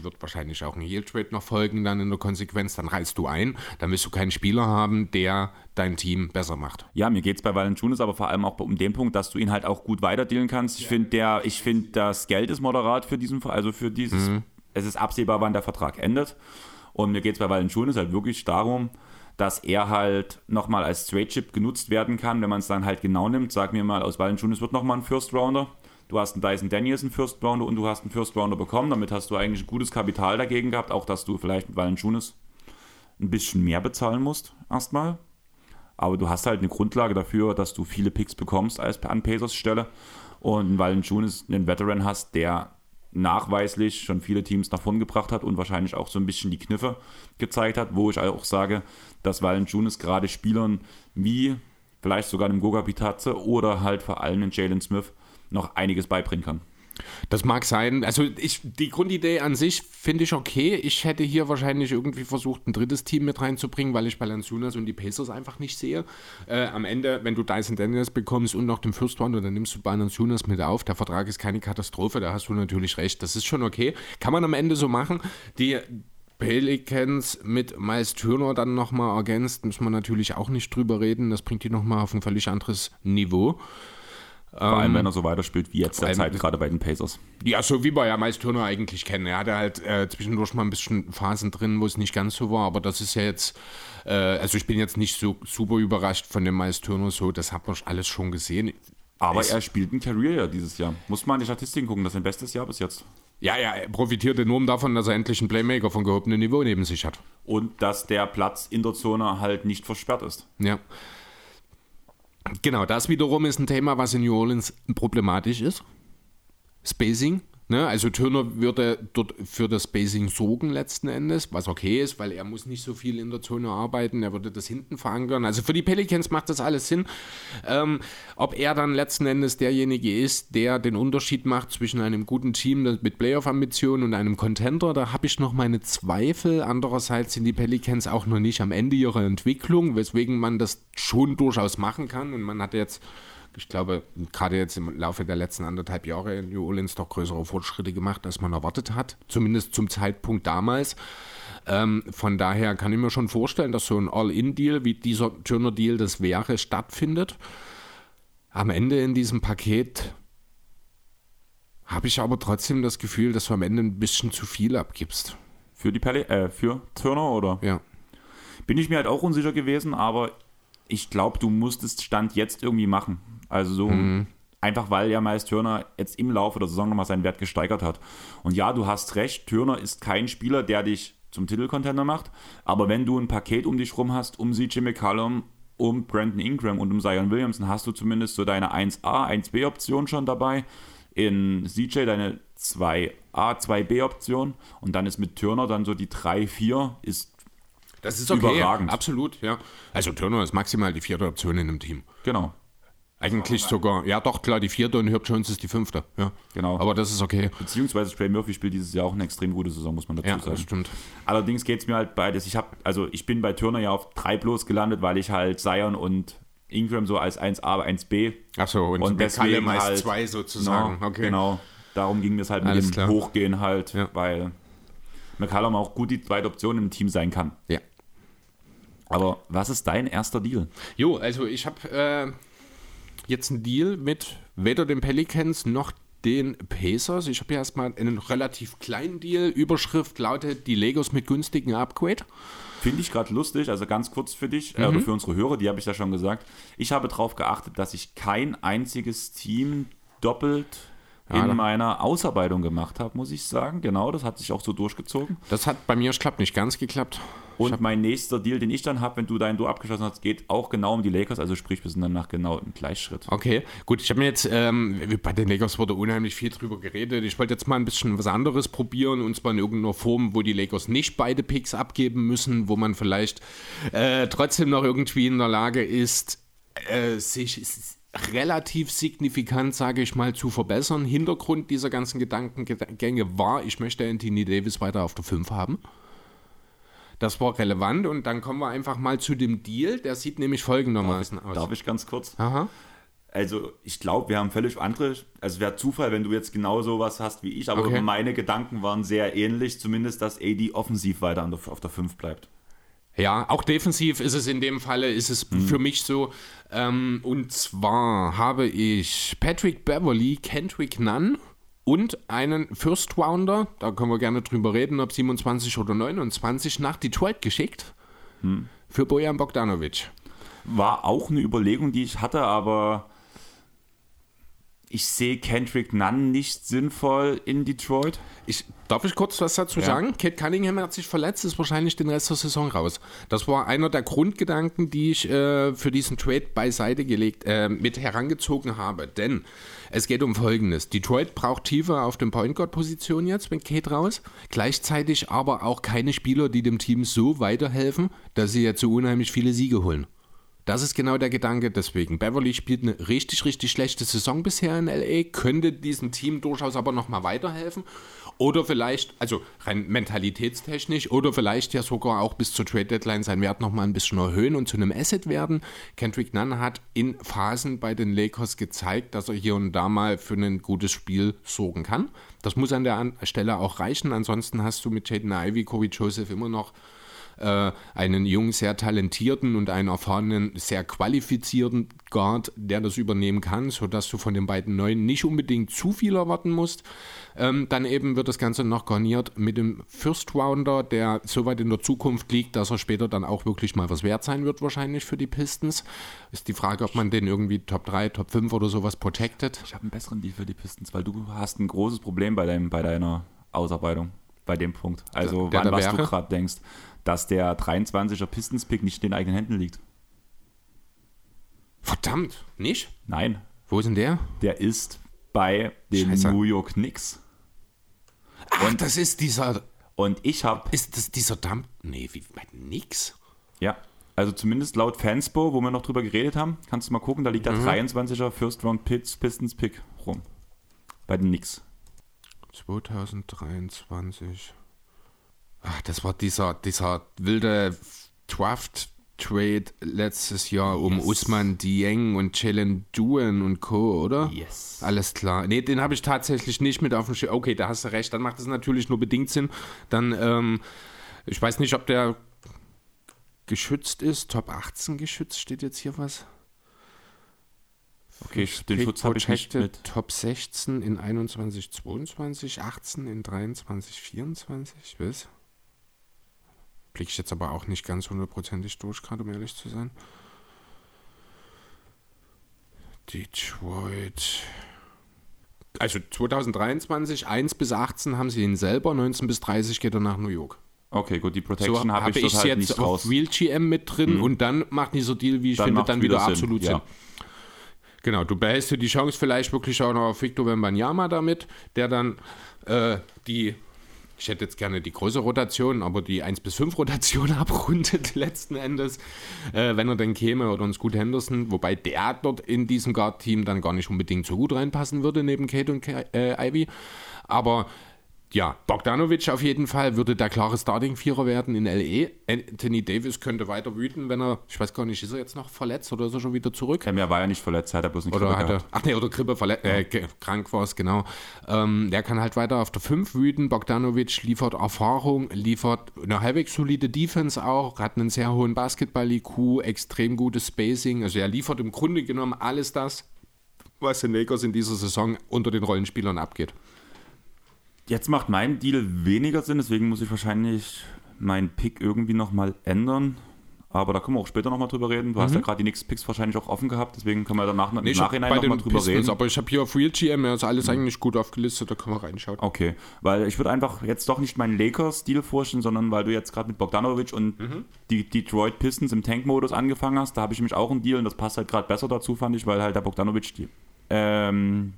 wird wahrscheinlich auch ein Heel Trade noch folgen dann in der Konsequenz, dann reißt du ein, dann willst du keinen Spieler haben, der dein Team besser macht. Ja, mir geht es bei Valanciunas aber vor allem auch um den Punkt, dass du ihn halt auch gut weiterdealen kannst. Ich finde der, ich finde das Geld ist moderat für diesen, also für dieses, mhm. es ist absehbar, wann der Vertrag endet. Und mir geht es bei Valanciunas halt wirklich darum, dass er halt nochmal als Straight Chip genutzt werden kann, wenn man es dann halt genau nimmt. Sag mir mal, aus Valanciunas wird nochmal ein First Rounder du hast einen Dyson Daniels, einen First Rounder und du hast einen First Rounder bekommen. Damit hast du eigentlich ein gutes Kapital dagegen gehabt, auch dass du vielleicht mit Valanciunas ein bisschen mehr bezahlen musst, erstmal. Aber du hast halt eine Grundlage dafür, dass du viele Picks bekommst als an Pacers Stelle. Und weil Valanciunas einen Veteran hast, der nachweislich schon viele Teams nach vorn gebracht hat und wahrscheinlich auch so ein bisschen die Kniffe gezeigt hat, wo ich auch sage, dass Valanciunas gerade Spielern wie vielleicht sogar einem Goga Pitazze oder halt vor allem den Jalen Smith noch einiges beibringen kann. Das mag sein. Also ich, die Grundidee an sich finde ich okay. Ich hätte hier wahrscheinlich irgendwie versucht, ein drittes Team mit reinzubringen, weil ich Balanciunas und die Pacers einfach nicht sehe. Äh, am Ende, wenn du Dyson Daniels bekommst und noch den First One, dann nimmst du Balanciunas mit auf. Der Vertrag ist keine Katastrophe, da hast du natürlich recht. Das ist schon okay. Kann man am Ende so machen. Die Pelicans mit Miles Turner dann nochmal ergänzt, müssen wir natürlich auch nicht drüber reden. Das bringt die nochmal auf ein völlig anderes Niveau. Vor allem, ähm, wenn er so weiterspielt wie jetzt der Zeit, gerade bei den Pacers. Ja, so wie wir ja meist Turner eigentlich kennen. Er hatte halt äh, zwischendurch mal ein bisschen Phasen drin, wo es nicht ganz so war, aber das ist ja jetzt, äh, also ich bin jetzt nicht so super überrascht von dem Miles Turner so, das hat man alles schon gesehen. Aber es, er spielt ein Career ja dieses Jahr. Muss man in die Statistiken gucken, das ist sein bestes Jahr bis jetzt. Ja, ja, er profitiert enorm davon, dass er endlich einen Playmaker von gehobenem Niveau neben sich hat. Und dass der Platz in der Zone halt nicht versperrt ist. Ja. Genau, das wiederum ist ein Thema, was in New Orleans problematisch ist. Spacing. Ne? Also Turner würde dort für das Spacing sorgen letzten Endes, was okay ist, weil er muss nicht so viel in der Zone arbeiten, er würde das hinten verankern. Also für die Pelicans macht das alles Sinn. Ähm, ob er dann letzten Endes derjenige ist, der den Unterschied macht zwischen einem guten Team mit Playoff-Ambitionen und einem Contender, da habe ich noch meine Zweifel. Andererseits sind die Pelicans auch noch nicht am Ende ihrer Entwicklung, weswegen man das schon durchaus machen kann. Und man hat jetzt ich glaube, gerade jetzt im Laufe der letzten anderthalb Jahre in New Orleans doch größere Fortschritte gemacht, als man erwartet hat. Zumindest zum Zeitpunkt damals. Ähm, von daher kann ich mir schon vorstellen, dass so ein All-In-Deal wie dieser Turner-Deal das wäre, stattfindet. Am Ende in diesem Paket habe ich aber trotzdem das Gefühl, dass du am Ende ein bisschen zu viel abgibst. Für die Pelle, äh, für Turner oder? Ja. Bin ich mir halt auch unsicher gewesen, aber ich glaube, du musstest Stand jetzt irgendwie machen. Also so einfach, weil ja Miles Turner jetzt im Laufe der Saison nochmal seinen Wert gesteigert hat. Und ja, du hast recht, Turner ist kein Spieler, der dich zum Titelcontender macht, aber wenn du ein Paket um dich rum hast, um CJ McCallum, um Brandon Ingram und um Zion Williamson, hast du zumindest so deine 1A, 1B-Option schon dabei. In CJ deine 2A, 2B-Option und dann ist mit Turner dann so die 3, 4 ist Das ist okay. Überragend. Absolut, ja. Also Turner ist maximal die vierte Option in einem Team. genau. Eigentlich sogar, ja doch, klar, die vierte und Herb Jones ist die fünfte. Ja. Genau. Aber das ist okay. Beziehungsweise Trey Murphy spielt dieses Jahr auch eine extrem gute Saison, muss man dazu Ja, sagen. das stimmt. Allerdings geht es mir halt beides. Ich habe, also ich bin bei Turner ja auf 3 bloß gelandet, weil ich halt Zion und Ingram so als 1A, 1B Achso, und, und deswegen McCallum als halt, zwei sozusagen. Genau, okay. genau. Darum ging es halt mit Alles dem klar. Hochgehen halt, Ja. weil McCallum auch gut die zweite Option im Team sein kann. Ja. Aber was ist dein erster Deal? Jo, also ich habe äh, jetzt einen Deal mit weder den Pelicans noch den Pacers. Ich habe hier erstmal einen relativ kleinen Deal. Überschrift lautet die Legos mit günstigen Upgrade. Finde ich gerade lustig, also ganz kurz für dich, äh, Mhm. oder für unsere Hörer, die habe ich ja schon gesagt. Ich habe darauf geachtet, dass ich kein einziges Team doppelt Ja, in meiner Ausarbeitung gemacht habe, muss ich sagen. Genau, das hat sich auch so durchgezogen. Das hat bei mir, ich glaube, nicht ganz geklappt. Und mein nächster Deal, den ich dann habe, wenn du deinen Du abgeschlossen hast, geht auch genau um die Lakers. Also sprich, wir sind dann nach genau im Gleichschritt. Okay, gut, ich habe mir jetzt, ähm, bei den Lakers wurde unheimlich viel drüber geredet. Ich wollte jetzt mal ein bisschen was anderes probieren und zwar in irgendeiner Form, wo die Lakers nicht beide Picks abgeben müssen, wo man vielleicht äh, trotzdem noch irgendwie in der Lage ist, äh, sich relativ signifikant, sage ich mal, zu verbessern. Hintergrund dieser ganzen Gedankengänge war, ich möchte Anthony Davis weiter auf der 5 haben. Das war relevant und dann kommen wir einfach mal zu dem Deal. Der sieht nämlich folgendermaßen aus. Darf ich ganz kurz? Aha. Also, ich glaube, wir haben völlig andere. Also, wäre Zufall, wenn du jetzt genau sowas hast wie ich, aber Okay. meine Gedanken waren sehr ähnlich. Zumindest, dass AD offensiv weiter auf der 5 bleibt. Ja, auch defensiv ist es in dem Falle, ist es für mich so. Ähm, und zwar habe ich Patrick Beverly, Kendrick Nunn und einen First Rounder, da können wir gerne drüber reden, ob 27 oder 29, nach Detroit geschickt. Für Bojan Bogdanovic. War auch eine Überlegung, die ich hatte, aber ich sehe Kendrick Nunn nicht sinnvoll in Detroit. Ich, darf ich kurz was dazu Ja. sagen? Kate Cunningham hat sich verletzt, ist wahrscheinlich den Rest der Saison raus. Das war einer der Grundgedanken, die ich äh, für diesen Trade beiseite gelegt, äh, mit herangezogen habe. Denn es geht um Folgendes. Detroit braucht tiefer auf den Point Guard Position jetzt mit Kate raus. Gleichzeitig aber auch keine Spieler, die dem Team so weiterhelfen, dass sie jetzt so unheimlich viele Siege holen. Das ist genau der Gedanke. Deswegen, Beverly spielt eine richtig, richtig schlechte Saison bisher in LA, könnte diesem Team durchaus aber nochmal weiterhelfen. Oder vielleicht, also rein mentalitätstechnisch, oder vielleicht ja sogar auch bis zur Trade Deadline seinen Wert nochmal ein bisschen erhöhen und zu einem Asset werden. Kendrick Nunn hat in Phasen bei den Lakers gezeigt, dass er hier und da mal für ein gutes Spiel sorgen kann. Das muss an der Stelle auch reichen. Ansonsten hast du mit Jaden Ivy, Kobe Joseph immer noch äh, einen jungen, sehr talentierten und einen erfahrenen, sehr qualifizierten Guard, der das übernehmen kann, sodass du von den beiden Neuen nicht unbedingt zu viel erwarten musst. Ähm, dann eben wird das Ganze noch garniert mit dem First Rounder, der so weit in der Zukunft liegt, dass er später dann auch wirklich mal was wert sein wird, wahrscheinlich für die Pistons. Ist die Frage, ob man den irgendwie Top 3, Top 5 oder sowas protected. Ich habe einen besseren Deal für die Pistons, weil du hast ein großes Problem bei, deinem, bei deiner Ausarbeitung, bei dem Punkt. Also, Der- wann, der was du gerade denkst, dass der 23er Pistons-Pick nicht in den eigenen Händen liegt. Verdammt, nicht? Nein, Wo ist denn der? der ist bei den Scheiße. New York Knicks. Ach, das ist dieser, Und ich habe ist das dieser Dump? Nee, wie, nix. Ja, also zumindest laut Fanspo, wo wir noch drüber geredet haben, kannst du mal gucken, da liegt der 23er First Round Pistons Pick rum. Bei den Knicks. 2023. Ach, das war dieser, dieser wilde Draft-Trade letztes Jahr um Yes. Usman Dieng und Jalen Duen und Co., oder? Yes. Alles klar. Nee, den habe ich tatsächlich nicht mit auf dem Schirm. Okay, da hast du recht. Dann macht es natürlich nur bedingt Sinn. Dann, ähm, ich weiß nicht, ob der geschützt ist. Top 18 geschützt, steht jetzt hier was? Okay, den Schutz habe ich nicht mit. Top 16 in 21, 22, 18 in 23, 24, was? Blick ich jetzt aber auch nicht ganz hundertprozentig durch, gerade um ehrlich zu sein. Detroit. Also 2023, 1 bis 18 haben sie ihn selber, 19 bis 30 geht er nach New York. Okay, gut, die Protection So habe habe ich, ich halt jetzt nicht auf. Real GM mit drin Mhm. und dann macht dieser Deal, wie ich Dann finde, dann wieder, wieder Sinn, absolut ja. Sinn. Genau, du behältst dir die Chance vielleicht wirklich auch noch auf Victor Wembanyama damit, der dann äh, die, ich hätte jetzt gerne die große Rotation, aber die 1 bis 5 Rotation abrundet letzten Endes, äh, wenn er denn käme oder uns gut Henderson, wobei der dort in diesem Guard-Team dann gar nicht unbedingt so gut reinpassen würde neben Kate und Ka äh, Ivy. Aber ja, Bogdanovic auf jeden Fall würde der klare Starting-Vierer werden in LE. Anthony Davis könnte weiter wüten, wenn er, ich weiß gar nicht, ist er jetzt noch verletzt oder ist er schon wieder zurück? Ähm, er war ja nicht verletzt, hat er bloß nicht Oder Grippe hat gehabt. ach nee, oder Grippe verletzt, äh, krank war es, genau. Ähm, der kann halt weiter auf der 5 wüten. Bogdanovic liefert Erfahrung, liefert eine halbwegs solide Defense auch, hat einen sehr hohen Basketball-IQ, extrem gutes Spacing. Also er liefert im Grunde genommen alles das, was den Lakers in dieser Saison unter den Rollenspielern abgeht. Jetzt macht mein Deal weniger Sinn, deswegen muss ich wahrscheinlich meinen Pick irgendwie nochmal ändern. Aber da können wir auch später nochmal drüber reden. Du hast ja gerade die nächsten Picks wahrscheinlich auch offen gehabt, deswegen können wir danach im Nee, hab Nachhinein nochmal drüber Pistons, reden. Aber ich habe hier auf Real GM, ja, ist alles eigentlich gut aufgelistet, da können wir reinschauen. Okay, weil ich würde einfach jetzt doch nicht meinen Lakers-Stil vorstellen, sondern weil du jetzt gerade mit Bogdanovic und Mhm. die Detroit Pistons im Tank-Modus angefangen hast, da habe ich nämlich auch einen Deal und das passt halt gerade besser dazu, fand ich, weil halt der Bogdanovic die, ähm,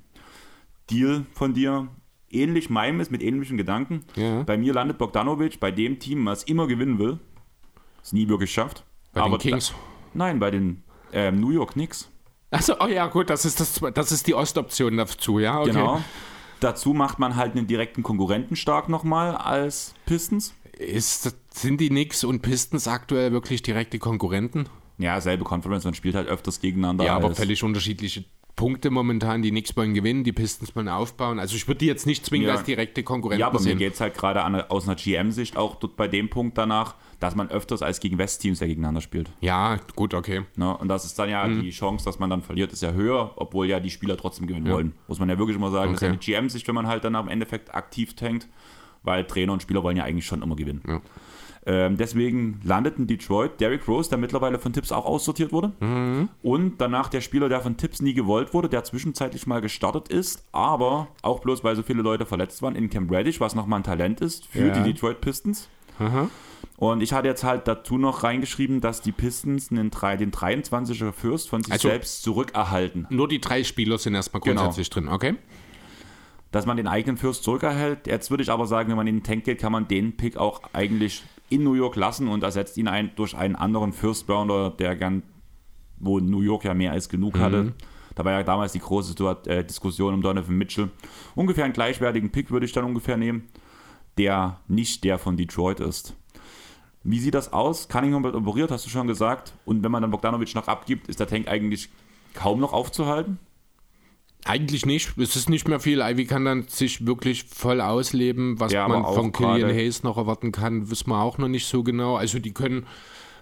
Deal von dir ähnlich meinem ist, mit ähnlichen Gedanken. Ja. Bei mir landet Bogdanovic bei dem Team, was immer gewinnen will, es nie wirklich schafft. Bei Aber den Kings. Da, nein, bei den ähm, New York Knicks. Achso, oh ja, gut, das ist, das, das ist die Ostoption dazu, ja, okay. Genau. Dazu macht man halt einen direkten Konkurrenten stark nochmal als Pistons. Ist, sind die Knicks und Pistons aktuell wirklich direkte Konkurrenten? Ja, selbe Conference, man spielt halt öfters gegeneinander. Ja, aber völlig unterschiedliche Punkte momentan. Die Knicks wollen gewinnen, die Pistons wollen aufbauen. Also ich würde die jetzt nicht zwingend Ja. als direkte Konkurrenten Ja, aber mir sehen. geht es halt gerade an- aus einer GM-Sicht auch dort bei dem Punkt danach, dass man öfters als gegen West-Teams ja gegeneinander spielt. Ja, gut, okay. Ne? Und das ist dann ja Mhm. die Chance, dass man dann verliert, ist ja höher, obwohl ja die Spieler trotzdem gewinnen wollen. Muss man ja wirklich immer sagen, das ist ja Okay. die GM-Sicht, wenn man halt dann am Endeffekt aktiv tankt, weil Trainer und Spieler wollen ja eigentlich schon immer gewinnen. Ja. Ähm, deswegen landet in Detroit Derrick Rose, der mittlerweile von Tipps auch aussortiert wurde. Mhm. Und danach der Spieler, der von Tipps nie gewollt wurde, der zwischenzeitlich mal gestartet ist, aber auch bloß, weil so viele Leute verletzt waren, in Cam Reddish, was nochmal ein Talent ist für Ja. die Detroit Pistons. Aha. Und ich hatte jetzt halt dazu noch reingeschrieben, dass die Pistons den, den 23er Fürst von sich Also- selbst zurückerhalten. Nur die drei Spieler sind erstmal Genau. grundsätzlich drin, okay? Dass man den eigenen Fürst zurückerhält. Jetzt würde ich aber sagen, wenn man in den Tank geht, kann man den Pick auch eigentlich in New York lassen und ersetzt ihn ein, durch einen anderen First Rounder, der gern, wo New York ja mehr als genug hatte. Da war ja damals die große äh, Diskussion um Donovan Mitchell. Ungefähr einen gleichwertigen Pick würde ich dann ungefähr nehmen, der nicht der von Detroit ist. Wie sieht das aus? Cunningham wird operiert, hast du schon gesagt. Und wenn man dann Bogdanovic noch abgibt, ist der Tank eigentlich kaum noch aufzuhalten. Eigentlich nicht. Es ist nicht mehr viel. Ivy kann dann sich wirklich voll ausleben. Was Ja, man von Killian Hayes noch erwarten kann, wissen wir auch noch nicht so genau. Also die können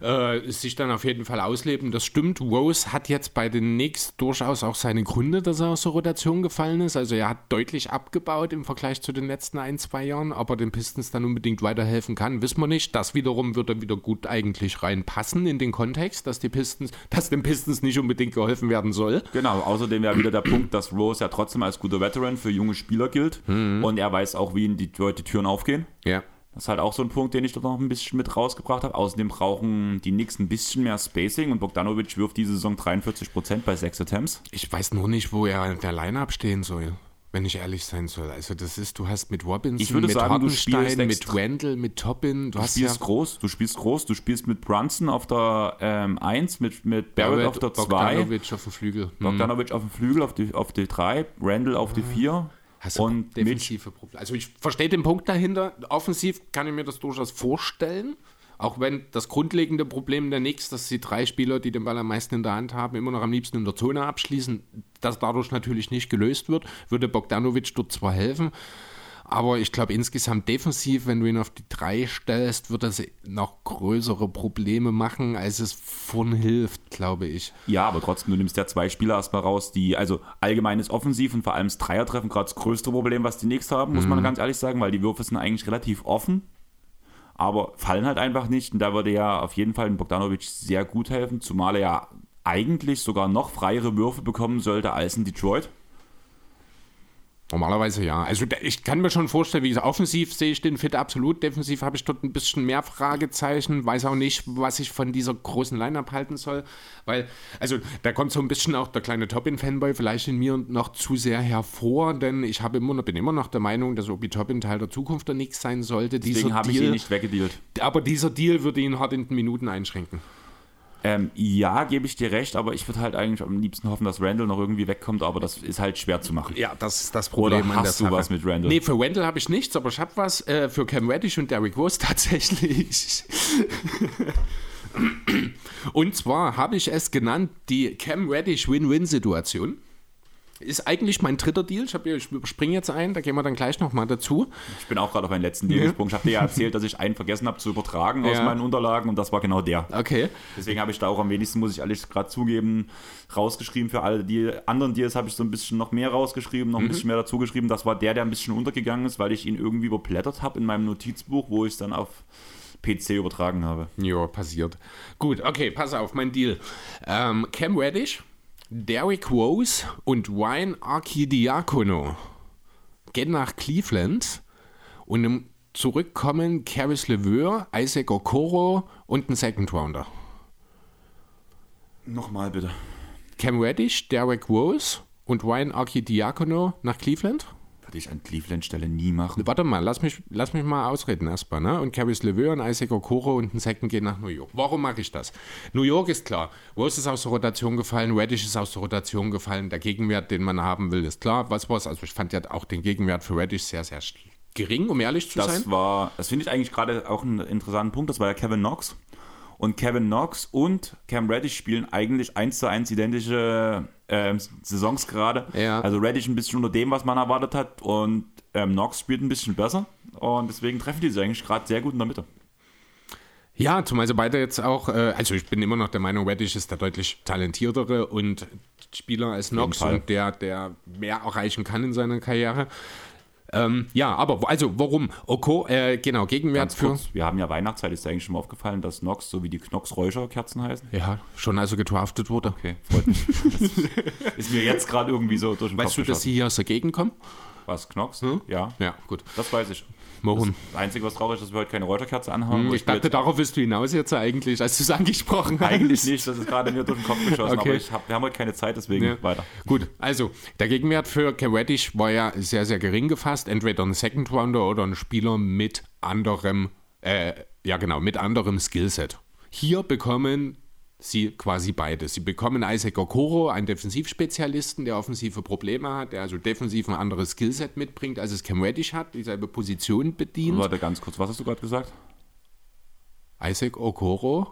äh, sich dann auf jeden Fall ausleben. Das stimmt. Rose hat jetzt bei den Knicks durchaus auch seine Gründe, dass er aus der Rotation gefallen ist. Also er hat deutlich abgebaut im Vergleich zu den letzten ein, zwei Jahren. Ob er den Pistons dann unbedingt weiterhelfen kann, wissen wir nicht. Das wiederum würde wieder gut eigentlich reinpassen in den Kontext, dass die Pistons, dass den Pistons nicht unbedingt geholfen werden soll. Genau, außerdem wäre wieder der Punkt, dass Rose ja trotzdem als guter Veteran für junge Spieler gilt und er weiß auch, wie in Detroit die Türen aufgehen. Ja. Das ist halt auch so ein Punkt, den ich dort noch ein bisschen mit rausgebracht habe. Außerdem brauchen die Knicks ein bisschen mehr Spacing und Bogdanovic wirft diese Saison 43% bei 6 Attempts. Ich weiß nur nicht, wo er in der Line-Up stehen soll, wenn ich ehrlich sein soll. Also das ist, du hast mit Robinson, Ich würde mit sagen, du spielst mit Randall, mit Toppin. Du, Du hast ja spielst groß, du spielst groß, du spielst mit Brunson auf der ähm, 1, mit, mit Barrett auf der 2, Bogdanovic auf dem Flügel. Hm. Bogdanovic auf dem Flügel auf die, auf die 3, Randall auf die 4 Hast du und defensive Probleme. Also ich verstehe den Punkt dahinter. Offensiv kann ich mir das durchaus vorstellen. Auch wenn das grundlegende Problem der Knicks, dass sie drei Spieler, die den Ball am meisten in der Hand haben, immer noch am liebsten in der Zone abschließen, das dadurch natürlich nicht gelöst wird, würde Bogdanovic dort zwar helfen, Aber ich glaube, insgesamt defensiv, wenn du ihn auf die 3 stellst, wird das noch größere Probleme machen, als es von hilft, glaube ich. Ja, aber trotzdem, du nimmst ja zwei Spieler erstmal raus, die, also allgemeines Offensiv und vor allem das Dreiertreffen, gerade das größte Problem, was die Knicks haben, muss man ganz ehrlich sagen, weil die Würfe sind eigentlich relativ offen, aber fallen halt einfach nicht. Und da würde ja auf jeden Fall Bogdanovic sehr gut helfen, zumal er ja eigentlich sogar noch freiere Würfe bekommen sollte als in Detroit. Normalerweise ja. Also ich kann mir schon vorstellen, wie gesagt, offensiv sehe ich den Fit absolut. Defensiv habe ich dort ein bisschen mehr Fragezeichen. Weiß auch nicht, was ich von dieser großen Line-Up halten soll. Weil, also da kommt so ein bisschen auch der kleine Toppin-Fanboy vielleicht in mir noch zu sehr hervor, denn ich habe immer noch, bin immer noch der Meinung, dass Obi Toppin Teil der Zukunft der Knicks sein sollte. Deswegen Dieser habe ich ihn nicht weggedealt. aber dieser Deal würde ihn hart in den Minuten einschränken. Ähm, ja, gebe ich dir recht, aber ich würde halt eigentlich am liebsten hoffen, dass Randall noch irgendwie wegkommt, aber das ist halt schwer zu machen. Ja, das ist das Oder Problem an der hast du Sache. was mit Randall? Nee, für Wendell habe ich nichts, aber ich habe was äh, für Cam Reddish und Derrick Rose tatsächlich. und zwar habe ich es genannt, die Cam Reddish Win-Win-Situation. Ist eigentlich mein dritter Deal. Ich, hab hier- ich springe jetzt ein, da gehen wir dann gleich nochmal dazu. Ich bin auch gerade auf meinen letzten Deal Ja. gesprungen. Ich habe dir ja erzählt, dass ich einen vergessen habe zu übertragen aus Ja. meinen Unterlagen und das war genau der. Okay. Deswegen habe ich da auch am wenigsten, muss ich ehrlich gerade zugeben, rausgeschrieben. Für alle die anderen Deals habe ich so ein bisschen noch mehr rausgeschrieben, noch ein bisschen mehr dazu geschrieben. Das war der, der ein bisschen untergegangen ist, weil ich ihn irgendwie überblättert habe in meinem Notizbuch, wo ich es dann auf PC übertragen habe. Ja, passiert. Gut, okay, pass auf, mein Deal. Ähm, Cam Reddish, Derrick Rose und Ryan Archidiakono gehen nach Cleveland und im Zurückkommen Caris LeVeur, Isaac Okoro und ein Second Rounder. Nochmal bitte. Cam Reddish, Derrick Rose und Ryan Archidiakono nach Cleveland? Würde ich an Cleveland Stelle nie machen. Warte mal, lass mich, lass mich mal ausreden erstmal. Ne? Und Caris LeVeur und Isaac Okoro und ein Second gehen nach New York. Warum mache ich das? New York ist klar. Rose ist aus der Rotation gefallen, Reddish ist aus der Rotation gefallen. Der Gegenwert, den man haben will, ist klar. Was war's? Also ich fand ja auch den Gegenwert für Reddish sehr, sehr gering, um ehrlich zu sein. Das war, das finde ich eigentlich gerade auch einen interessanten Punkt. Das war ja Kevin Knox. Und Kevin Knox und Cam Reddish spielen eigentlich eins zu eins identische ähm, Saisons gerade. Ja. Also Reddish ein bisschen unter dem, was man erwartet hat. Und ähm, Knox spielt ein bisschen besser. Und deswegen treffen die sich eigentlich gerade sehr gut in der Mitte. Ja, zumal sie beide jetzt auch, äh, also ich bin immer noch der Meinung, Reddish ist der deutlich talentiertere und Spieler als Knox und der, der mehr erreichen kann in seiner Karriere. Ähm, ja, aber also warum? Oko, äh, genau, Gegenwert für. wir haben ja Weihnachtszeit, ist dir eigentlich schon mal aufgefallen, dass Knox, so wie die Knox-Räucherkerzen heißen? Ja, schon also gedraftet wurde. Okay, freut mich. Ist mir jetzt gerade irgendwie so durch den Weißt Kopf du, dass geschossen. sie hier aus der Gegend kommen? Was, Knox? Ja, Ja, gut. das weiß ich. Warum? Das Einzige, was traurig ist, dass wir heute keine Räucherkerze anhaben. Hm, Ich dachte, darauf willst du hinaus jetzt eigentlich, als du es angesprochen hast. Eigentlich nicht, das ist gerade mir durch den Kopf geschossen, Okay. aber hab, wir haben heute keine Zeit, deswegen Ja. weiter. Gut, also der Gegenwert für Reddish war ja sehr, sehr gering gefasst. Entweder ein Second Rounder oder ein Spieler mit anderem, äh, ja genau, mit anderem Skillset. Hier bekommen sie quasi beide. Sie bekommen Isaac Okoro, einen Defensivspezialisten, der offensive Probleme hat, der also defensiv ein anderes Skillset mitbringt, als es Cam Reddish hat, dieselbe Position bedient. Warte ganz kurz, was hast du gerade gesagt? Isaac Okoro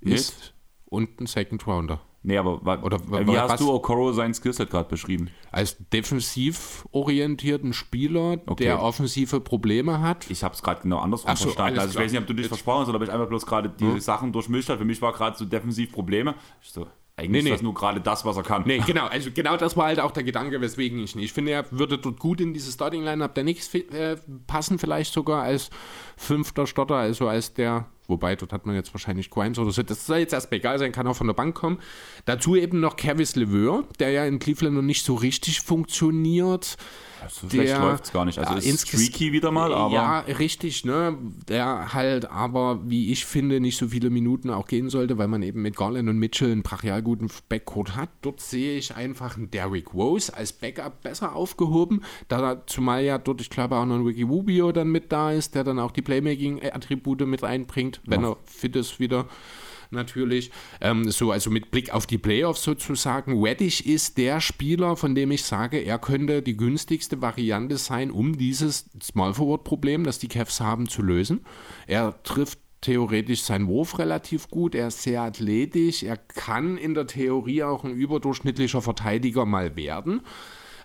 ist und ein Second Rounder. Nee, aber wa- Oder wa- wie hast du Okoro sein Skillset gerade beschrieben? als defensiv orientierten Spieler, Okay. der offensive Probleme hat. Ich habe es gerade genau andersrum so, verstanden. Also ich klar. weiß nicht, ob du dich versprochen hast oder ob ich einfach bloß gerade die Sachen durchmischt habe. Für mich war gerade so defensiv Probleme. Ich so, eigentlich Nee, ist nee. das nur gerade das, was er kann. Nee, genau, also genau das war halt auch der Gedanke, weswegen ich nicht. Ich finde, er würde dort gut in diese Starting-Line-Up der Knicks äh, passen, vielleicht sogar als fünfter Stotter, also als der, wobei dort hat man jetzt wahrscheinlich Grimes oder so, das soll jetzt erstmal egal sein, kann auch von der Bank kommen. Dazu eben noch Cavis LeVeur, der ja in Cleveland noch nicht so richtig funktioniert. So schlecht der- läuft es gar nicht. Also Ja, ist streaky wieder mal, aber Ja, richtig, ne? Der halt aber, wie ich finde, nicht so viele Minuten auch gehen sollte, weil man eben mit Garland und Mitchell einen brachial guten Backcourt hat. Dort sehe ich einfach einen Derrick Rose als Backup besser aufgehoben, da zumal ja dort, ich glaube, auch noch ein Ricky Rubio dann mit da ist, der dann auch die Playmaking-Attribute mit einbringt, wenn er fit ist wieder natürlich. Ähm, so, also mit Blick auf die Playoffs sozusagen. Reddish ist der Spieler, von dem ich sage, er könnte die günstigste Variante sein, um dieses Small Forward Problem, das die Cavs haben, zu lösen. Er trifft theoretisch seinen Wurf relativ gut, er ist sehr athletisch, er kann in der Theorie auch ein überdurchschnittlicher Verteidiger mal werden.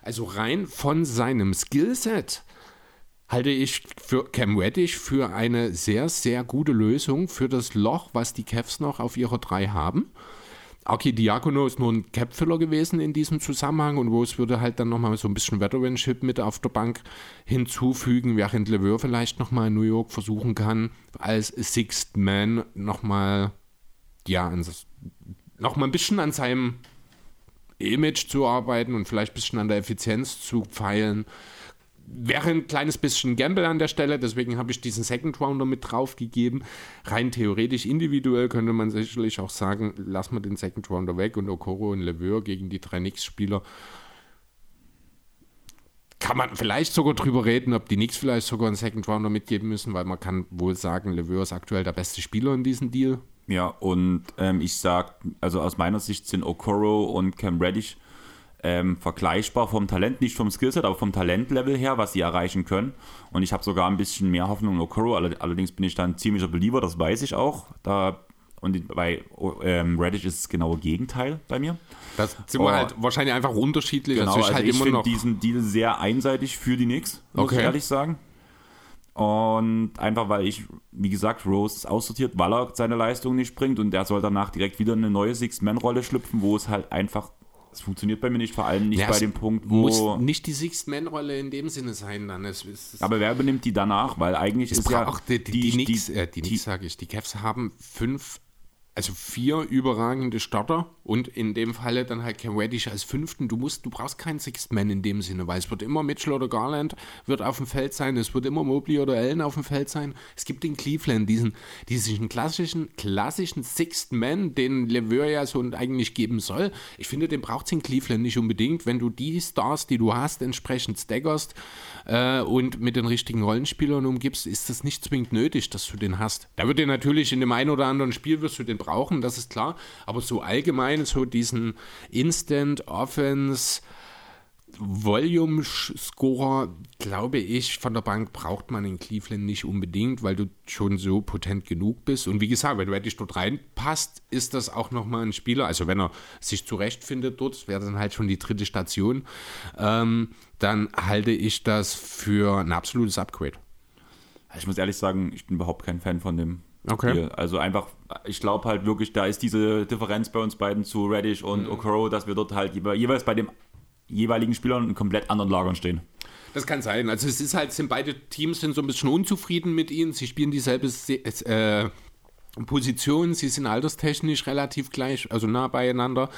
Also rein von seinem Skillset halte ich für Cam Reddish für eine sehr, sehr gute Lösung für das Loch, was die Cavs noch auf ihrer 3 haben. Aki Diakono ist nur ein Capfiller gewesen in diesem Zusammenhang und Rose würde halt dann nochmal so ein bisschen Veteranship mit auf der Bank hinzufügen, während LeVeur vielleicht nochmal in New York versuchen kann, als Sixth Man nochmal, ja, nochmal ein bisschen an seinem Image zu arbeiten und vielleicht ein bisschen an der Effizienz zu feilen wäre ein kleines bisschen Gamble an der Stelle, deswegen habe ich diesen Second Rounder mit drauf gegeben. Rein theoretisch individuell könnte man sicherlich auch sagen, lass mal den Second Rounder weg und Okoro und Leveur gegen die drei Knicks-Spieler. Kann man vielleicht sogar drüber reden, ob die Knicks vielleicht sogar einen Second Rounder mitgeben müssen, weil man kann wohl sagen, Leveur ist aktuell der beste Spieler in diesem Deal. Ja, und ähm, ich sage, also aus meiner Sicht sind Okoro und Cam Reddish ähm, vergleichbar vom Talent, nicht vom Skillset, aber vom Talentlevel her, was sie erreichen können. Und ich habe sogar ein bisschen mehr Hoffnung in Okoro. Allerdings bin ich dann ein ziemlicher Believer, das weiß ich auch. Da und bei ähm, Reddit ist das genaue Gegenteil bei mir. Das sind wir oh. halt wahrscheinlich einfach unterschiedlich. Genau, also ich, halt ich finde diesen Deal sehr einseitig für die Knicks, muss okay. ich ehrlich sagen. Und einfach weil ich, wie gesagt, Rose ist aussortiert, weil er seine Leistung nicht bringt und der soll danach direkt wieder eine neue Six-Man-Rolle schlüpfen, wo es halt einfach es funktioniert bei mir nicht, vor allem nicht ja, bei dem Punkt, wo. Muss nicht die Sixth-Man-Rolle in dem Sinne sein, dann. Es, es, aber wer übernimmt die danach? Weil eigentlich ist ja. Die, die, die, die, Nix, äh, die, die sage ich. Die Cavs haben fünf also vier überragende Starter und in dem Falle dann halt Cam Reddish als fünften. Du musst, du brauchst keinen Sixth Man in dem Sinne, weil es wird immer Mitchell oder Garland wird auf dem Feld sein, es wird immer Mobley oder Allen auf dem Feld sein. Es gibt in Cleveland diesen, diesen klassischen, klassischen Sixth Man, den LeVeur ja so eigentlich geben soll. Ich finde, den braucht es in Cleveland nicht unbedingt, wenn du die Stars, die du hast, entsprechend staggerst äh, und mit den richtigen Rollenspielern umgibst, ist das nicht zwingend nötig, dass du den hast. Da wird dir natürlich in dem einen oder anderen Spiel wirst du den brauchen, das ist klar. Aber so allgemein, so diesen Instant Offense, Volume-Scorer, glaube ich, von der Bank braucht man in Cleveland nicht unbedingt, weil du schon so potent genug bist. Und wie gesagt, wenn wirklich dort reinpasst, ist das auch nochmal ein Spieler. Also wenn er sich zurechtfindet dort, wäre dann halt schon die dritte Station, ähm, dann halte ich das für ein absolutes Upgrade. Ich muss ehrlich sagen, ich bin überhaupt kein Fan von dem Okay. Spiel. Also einfach, ich glaube halt wirklich, da ist diese Differenz bei uns beiden zu Reddish und mhm. Okoro, dass wir dort halt jeweils bei dem jeweiligen Spielern in komplett anderen Lagern stehen. Das kann sein. Also es ist halt, sind beide Teams sind so ein bisschen unzufrieden mit ihnen. Sie spielen dieselbe äh, Position, sie sind alterstechnisch relativ gleich, also nah beieinander.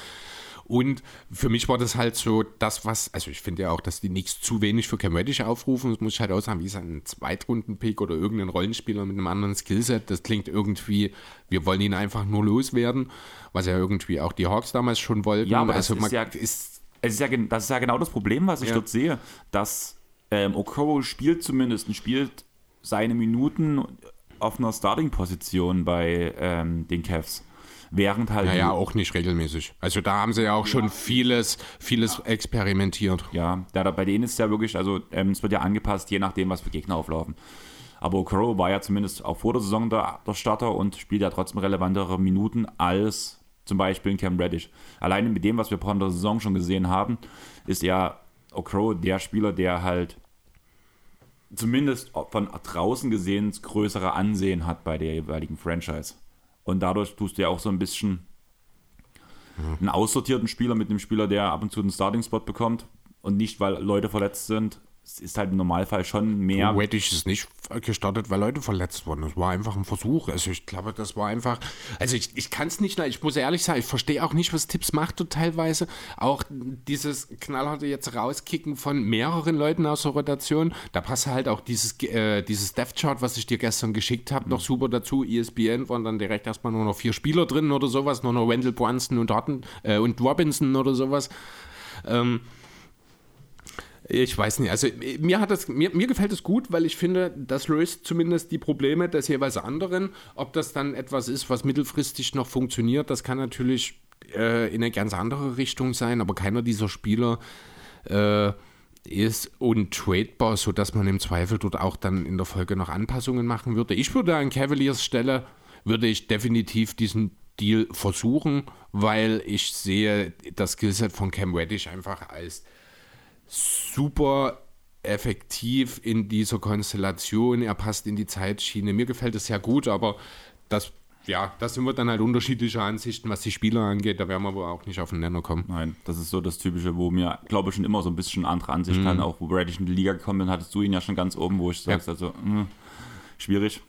Und für mich war das halt so das, was, also ich finde ja auch, dass die nichts zu wenig für Cam Reddish aufrufen. Das muss ich halt auch sagen, wie es ein Zweitrunden-Pick oder irgendein Rollenspieler mit einem anderen Skillset. Das klingt irgendwie, wir wollen ihn einfach nur loswerden, was ja irgendwie auch die Hawks damals schon wollten. Ja, aber also das ist ja, ist, es ist ja, das ist ja genau das Problem, was ich ja. dort sehe, dass ähm, Okoro spielt zumindest und spielt seine Minuten auf einer Starting-Position bei ähm, den Cavs während halt. Ja, ja, auch nicht regelmäßig. Also da haben sie ja auch ja. schon vieles, vieles experimentiert. Ja, da, bei denen ist es ja wirklich, also ähm, es wird ja angepasst, je nachdem, was für Gegner auflaufen. Aber Okoro war ja zumindest auch vor der Saison der, der Starter und spielt ja trotzdem relevantere Minuten als zum Beispiel in Cam Reddish. Alleine mit dem, was wir vor der Saison schon gesehen haben, ist ja Okoro der Spieler, der halt zumindest von draußen gesehen größere Ansehen hat bei der jeweiligen Franchise. Und dadurch tust du ja auch so ein bisschen einen aussortierten Spieler mit einem Spieler, der ab und zu einen Starting-Spot bekommt und nicht, weil Leute verletzt sind, es ist halt im Normalfall schon mehr. Du, ich es nicht gestartet, weil Leute verletzt wurden. Es war einfach ein Versuch. Also ich glaube, das war einfach. Also ich, ich kann es nicht, ich muss ehrlich sagen, ich verstehe auch nicht, was Tipps macht teilweise. Auch dieses knallharte jetzt rauskicken von mehreren Leuten aus der Rotation. Da passt halt auch dieses, äh, dieses Death Chart, was ich dir gestern geschickt habe, mhm. noch super dazu. ESPN waren dann direkt erstmal nur noch vier Spieler drin oder sowas, nur noch Wendell Brunson und, Harten, äh, und Robinson oder sowas. Ähm, ich weiß nicht. Also mir hat das, mir, mir gefällt es gut, weil ich finde, das löst zumindest die Probleme des jeweils anderen. Ob das dann etwas ist, was mittelfristig noch funktioniert, das kann natürlich äh, in eine ganz andere Richtung sein, aber keiner dieser Spieler äh, ist untradebar, sodass man im Zweifel dort auch dann in der Folge noch Anpassungen machen würde. Ich würde an Cavaliers Stelle, würde ich definitiv diesen Deal versuchen, weil ich sehe das Skillset von Cam Reddish einfach als super effektiv in dieser Konstellation. Er passt in die Zeitschiene. Mir gefällt es sehr gut, aber das, ja, da sind wir dann halt unterschiedlicher Ansichten, was die Spieler angeht. Da werden wir wohl auch nicht auf den Nenner kommen. Nein, das ist so das Typische, wo mir, glaube ich, schon immer so ein bisschen andere Ansicht mhm. Auch wo Brady in die Liga gekommen bin, hattest du ihn ja schon ganz oben, wo ich sagst, ja. also mh, schwierig.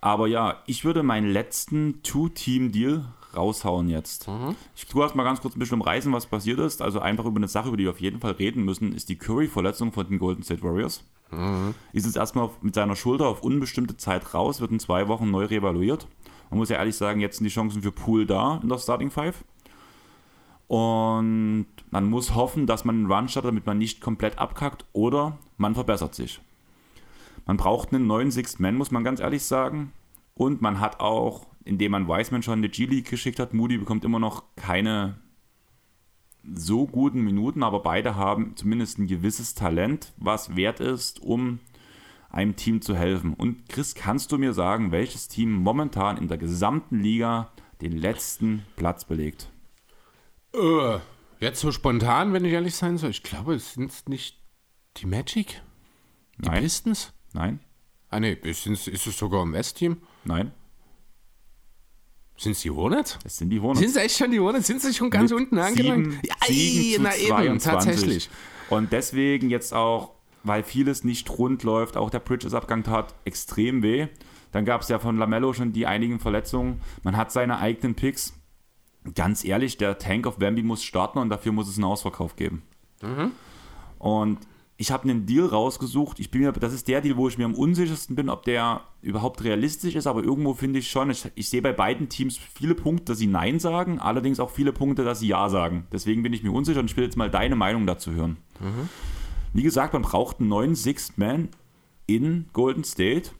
Aber ja, ich würde meinen letzten Two-Team-Deal raushauen jetzt. Mhm. Ich tue erst mal ganz kurz ein bisschen umreißen, was passiert ist. Also einfach über eine Sache, über die wir auf jeden Fall reden müssen, ist die Curry-Verletzung von den Golden State Warriors. Mhm. Ist jetzt erstmal mit seiner Schulter auf unbestimmte Zeit raus, wird in zwei Wochen neu reevaluiert. Man muss ja ehrlich sagen, jetzt sind die Chancen für Pool da in der Starting Five. Und man muss hoffen, dass man einen Run startet, damit man nicht komplett abkackt oder man verbessert sich. Man braucht einen neuen Sixth Man, muss man ganz ehrlich sagen. Und man hat auch indem man Wiseman schon die G-League geschickt hat. Moody bekommt immer noch keine so guten Minuten, aber beide haben zumindest ein gewisses Talent, was wert ist, um einem Team zu helfen. Und Chris, kannst du mir sagen, welches Team momentan in der gesamten Liga den letzten Platz belegt? Äh, jetzt so spontan, wenn ich ehrlich sein soll. Ich glaube, es sind nicht die Magic? Die Nein. Pistons? Nein. Ah ne, ist es sogar im West-Team? Nein. Sind es die Hornets? Es sind die Hornets. Sind es echt schon die Hornets? Sind sie schon ganz Mit unten angelangt? Ja, na eben, tatsächlich. Und deswegen jetzt auch, weil vieles nicht rund läuft, auch der Bridges-Abgang tat extrem weh. Dann gab es ja von Lamello schon die einigen Verletzungen. Man hat seine eigenen Picks. Ganz ehrlich, der Tank of Bambi muss starten und dafür muss es einen Ausverkauf geben. Mhm. Und ich habe einen Deal rausgesucht. Ich bin mir, das ist der Deal, wo ich mir am unsichersten bin, ob der überhaupt realistisch ist, aber irgendwo finde ich schon, ich, ich, sehe bei beiden Teams viele Punkte, dass sie Nein sagen, allerdings auch viele Punkte, dass sie Ja sagen. Deswegen bin ich mir unsicher und ich will jetzt mal deine Meinung dazu hören. Mhm. Wie gesagt, man braucht einen neuen Sixth Man in Golden State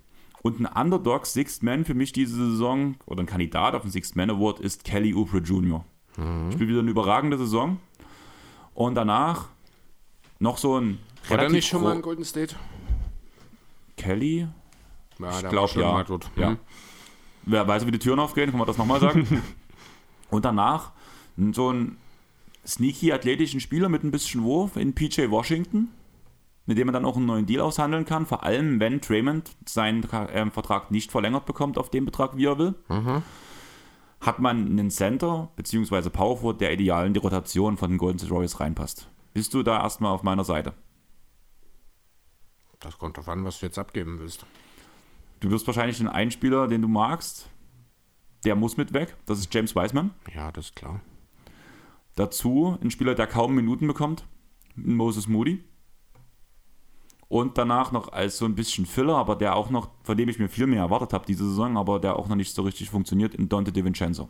und ein Underdog Sixth Man für mich diese Saison oder ein Kandidat auf den Sixth Man Award ist Kelly Oubre Jr. Mhm. Spielt wieder eine überragende Saison und danach noch so ein war der nicht schon mal in Golden State? Kelly? Ja, ich glaube ja. ja. Mhm. Wer weiß, wie die Türen aufgehen, kann man das nochmal sagen. Und danach so ein sneaky athletischen Spieler mit ein bisschen Wurf in PJ Washington, mit dem man dann auch einen neuen Deal aushandeln kann, vor allem wenn Draymond seinen äh, Vertrag nicht verlängert bekommt auf den Betrag, wie er will. Mhm. Hat man einen Center bzw. Powerforward, der ideal in die Rotation von den Golden State Royals reinpasst. Bist du da erstmal auf meiner Seite? Das kommt darauf an, was du jetzt abgeben willst. Du wirst wahrscheinlich den einen Spieler, den du magst, der muss mit weg. Das ist James Wiseman. Ja, das ist klar. Dazu ein Spieler, der kaum Minuten bekommt, Moses Moody. Und danach noch als so ein bisschen Filler, aber der auch noch, von dem ich mir viel mehr erwartet habe diese Saison, aber der auch noch nicht so richtig funktioniert, in Dante DiVincenzo.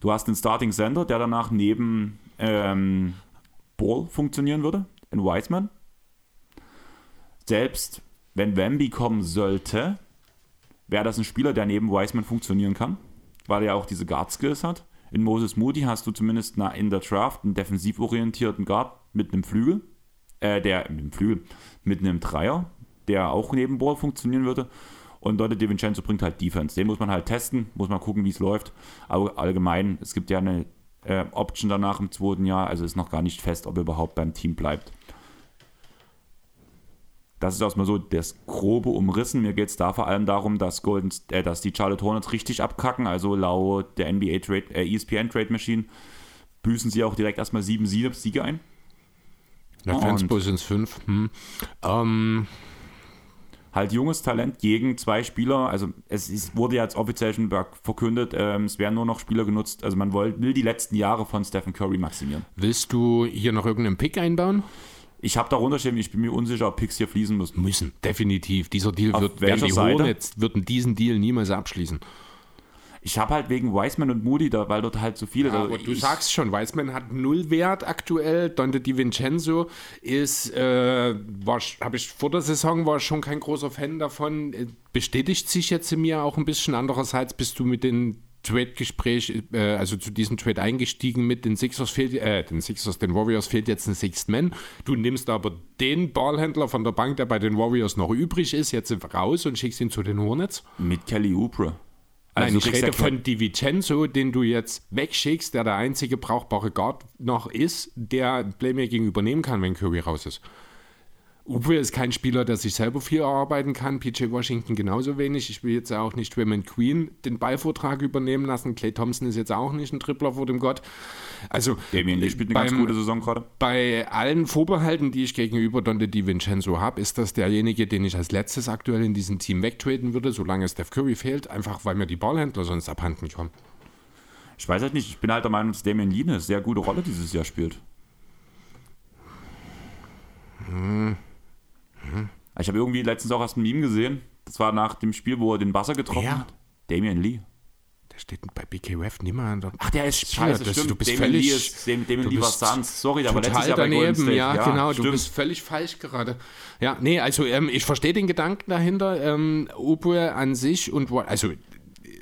Du hast einen Starting Center, der danach neben ähm, Ball funktionieren würde, in Wiseman selbst wenn Wemby kommen sollte, wäre das ein Spieler, der neben Wiseman funktionieren kann, weil er auch diese Guard-Skills hat. In Moses Moody hast du zumindest in der Draft einen defensiv orientierten Guard mit einem Flügel, äh, der mit einem Flügel, mit einem Dreier, der auch neben Ball funktionieren würde. Und Dante DiVincenzo bringt halt Defense. Den muss man halt testen, muss man gucken, wie es läuft. Aber allgemein, es gibt ja eine äh, Option danach im zweiten Jahr, also ist noch gar nicht fest, ob er überhaupt beim Team bleibt. Das ist erstmal so das grobe Umrissen. Mir geht es da vor allem darum, dass, Golden, äh, dass die Charlotte Hornets richtig abkacken. Also laut der NBA Trade, äh, ESPN Trade Machine büßen sie auch direkt erstmal sieben Siege ein. Ja, Fansbull sind es fünf. Hm. Ähm. Halt junges Talent gegen zwei Spieler. Also es ist, wurde jetzt offiziell schon verkündet, ähm, es werden nur noch Spieler genutzt. Also man will, will die letzten Jahre von Stephen Curry maximieren. Willst du hier noch irgendeinen Pick einbauen? Ich habe darunter stehen, ich bin mir unsicher, ob Picks hier fließen müssen. Müssen, definitiv. Dieser Deal Auf wird, werden die Seite? Hornets würden diesen Deal niemals abschließen. Ich habe halt wegen Wiseman und Moody, da, weil dort halt so viele. Ja, aber du sagst schon, Wiseman hat null Wert aktuell. Dante DiVincenzo ist, äh, habe ich vor der Saison war schon kein großer Fan davon. Äh, bestätigt sich jetzt in mir auch ein bisschen. Andererseits bist du mit den Trade-Gespräch, äh, also zu diesem Trade eingestiegen mit den Sixers fehlt, äh, den Sixers, den Warriors fehlt jetzt ein Sixth Man. Du nimmst aber den Ballhändler von der Bank, der bei den Warriors noch übrig ist, jetzt raus und schickst ihn zu den Hornets. Mit Kelly Oubre. Nein, Also du ich rede von DiVincenzo, den du jetzt wegschickst, der der einzige brauchbare Guard noch ist, der Playmaking übernehmen kann, wenn Curry raus ist. Uwe ist kein Spieler, der sich selber viel erarbeiten kann. PJ Washington genauso wenig. Ich will jetzt auch nicht Raymond Queen den Ballvortrag übernehmen lassen. Clay Thompson ist jetzt auch nicht ein Tripler vor dem Gott. Also Damien Lee spielt eine ganz beim- gute Saison gerade. bei allen Vorbehalten, die ich gegenüber Dante DiVincenzo habe, ist das derjenige, den ich als letztes aktuell in diesem Team wegtraden würde, solange Steph Curry fehlt, einfach weil mir die Ballhändler sonst abhanden kommen. Ich weiß halt nicht, ich bin halt der Meinung, dass Damien Lee eine sehr gute Rolle dieses Jahr spielt. Ich habe irgendwie letztens auch erst ein Meme gesehen. Das war nach dem Spiel, wo er den Buzzer getroffen Wer? hat. Damien Lee. Der steht bei BKF niemand. Ach, der ist scheiße, das- stimmt. du bist Damien völlig- Lee ist Damien, Damien du Lee war Suns. Sorry, aber letztes Total Jahr bei daneben, State. ja, genau. Du stimmt. bist völlig falsch gerade. Ja, nee, also ähm, ich verstehe den Gedanken dahinter. Ähm, Obue an sich und also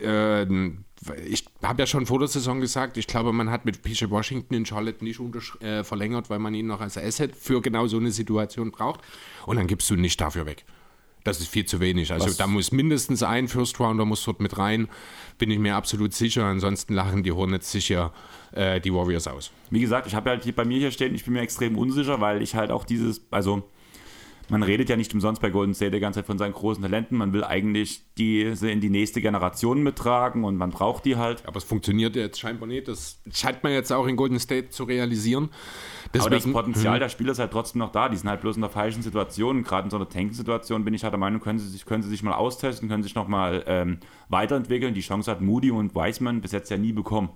ähm, ich habe ja schon vor der Saison gesagt, ich glaube, man hat mit PJ Washington in Charlotte nicht äh, verlängert, weil man ihn noch als Asset für genau so eine Situation braucht. Und dann gibst du nicht dafür weg. Das ist viel zu wenig. Also Was- da muss mindestens ein First Rounder muss dort mit rein, bin ich mir absolut sicher. Ansonsten lachen die Hornets sicher äh, die Warriors aus. Wie gesagt, ich habe halt hier bei mir hier stehen, ich bin mir extrem unsicher, weil ich halt auch dieses, also man redet ja nicht umsonst bei Golden State die ganze Zeit von seinen großen Talenten. Man will eigentlich diese in die nächste Generation mittragen und man braucht die halt. Aber es funktioniert jetzt scheinbar nicht. Das scheint man jetzt auch in Golden State zu realisieren. Aber das Deswegen, Potenzial der Spieler ist halt trotzdem noch da. Die sind halt bloß in der falschen Situation. Gerade in so einer Tanking-Situation bin ich halt der Meinung, können sie sich, können sie sich mal austesten, können sich nochmal ähm, weiterentwickeln. Die Chance hat Moody und Wiseman bis jetzt ja nie bekommen.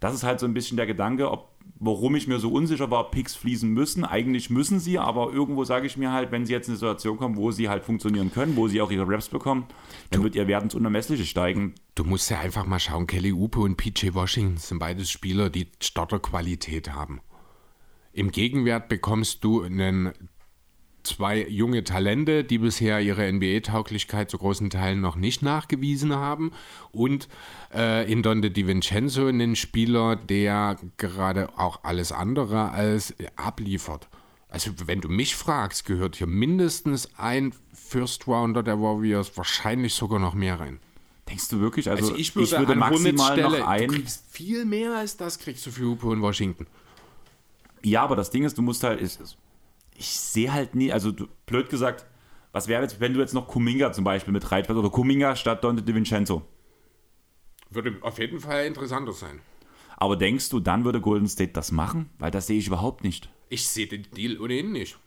Das ist halt so ein bisschen der Gedanke, ob, warum ich mir so unsicher war, Picks fließen müssen. Eigentlich müssen sie, aber irgendwo sage ich mir halt, wenn sie jetzt in eine Situation kommen, wo sie halt funktionieren können, wo sie auch ihre Raps bekommen, dann wird ihr Wert ins Unermessliche steigen. du musst ja einfach mal schauen, Kelly Upe und PJ Washington sind beides Spieler, die Starterqualität haben. Im Gegenwert bekommst du einen zwei junge Talente, die bisher ihre NBA-Tauglichkeit zu großen Teilen noch nicht nachgewiesen haben und äh, in Donde DiVincenzo einen Spieler, der gerade auch alles andere als abliefert. Also wenn du mich fragst, gehört hier mindestens ein First Rounder der Warriors, wahrscheinlich sogar noch mehr rein. Denkst du wirklich? Also, Also ich würde, an maximal Hornets noch Stelle, ein. du kriegst viel mehr als das kriegst du für Hupe und Washington. Ja, aber das Ding ist, du musst halt, ich, ich sehe halt nie, also blöd gesagt, was wäre jetzt, wenn du jetzt noch Kuminga zum Beispiel mit reinfährst oder Kuminga statt Dante DiVincenzo? Würde auf jeden Fall interessanter sein. Aber denkst du, dann würde Golden State das machen? Weil das sehe ich überhaupt nicht. Ich sehe den Deal ohnehin nicht.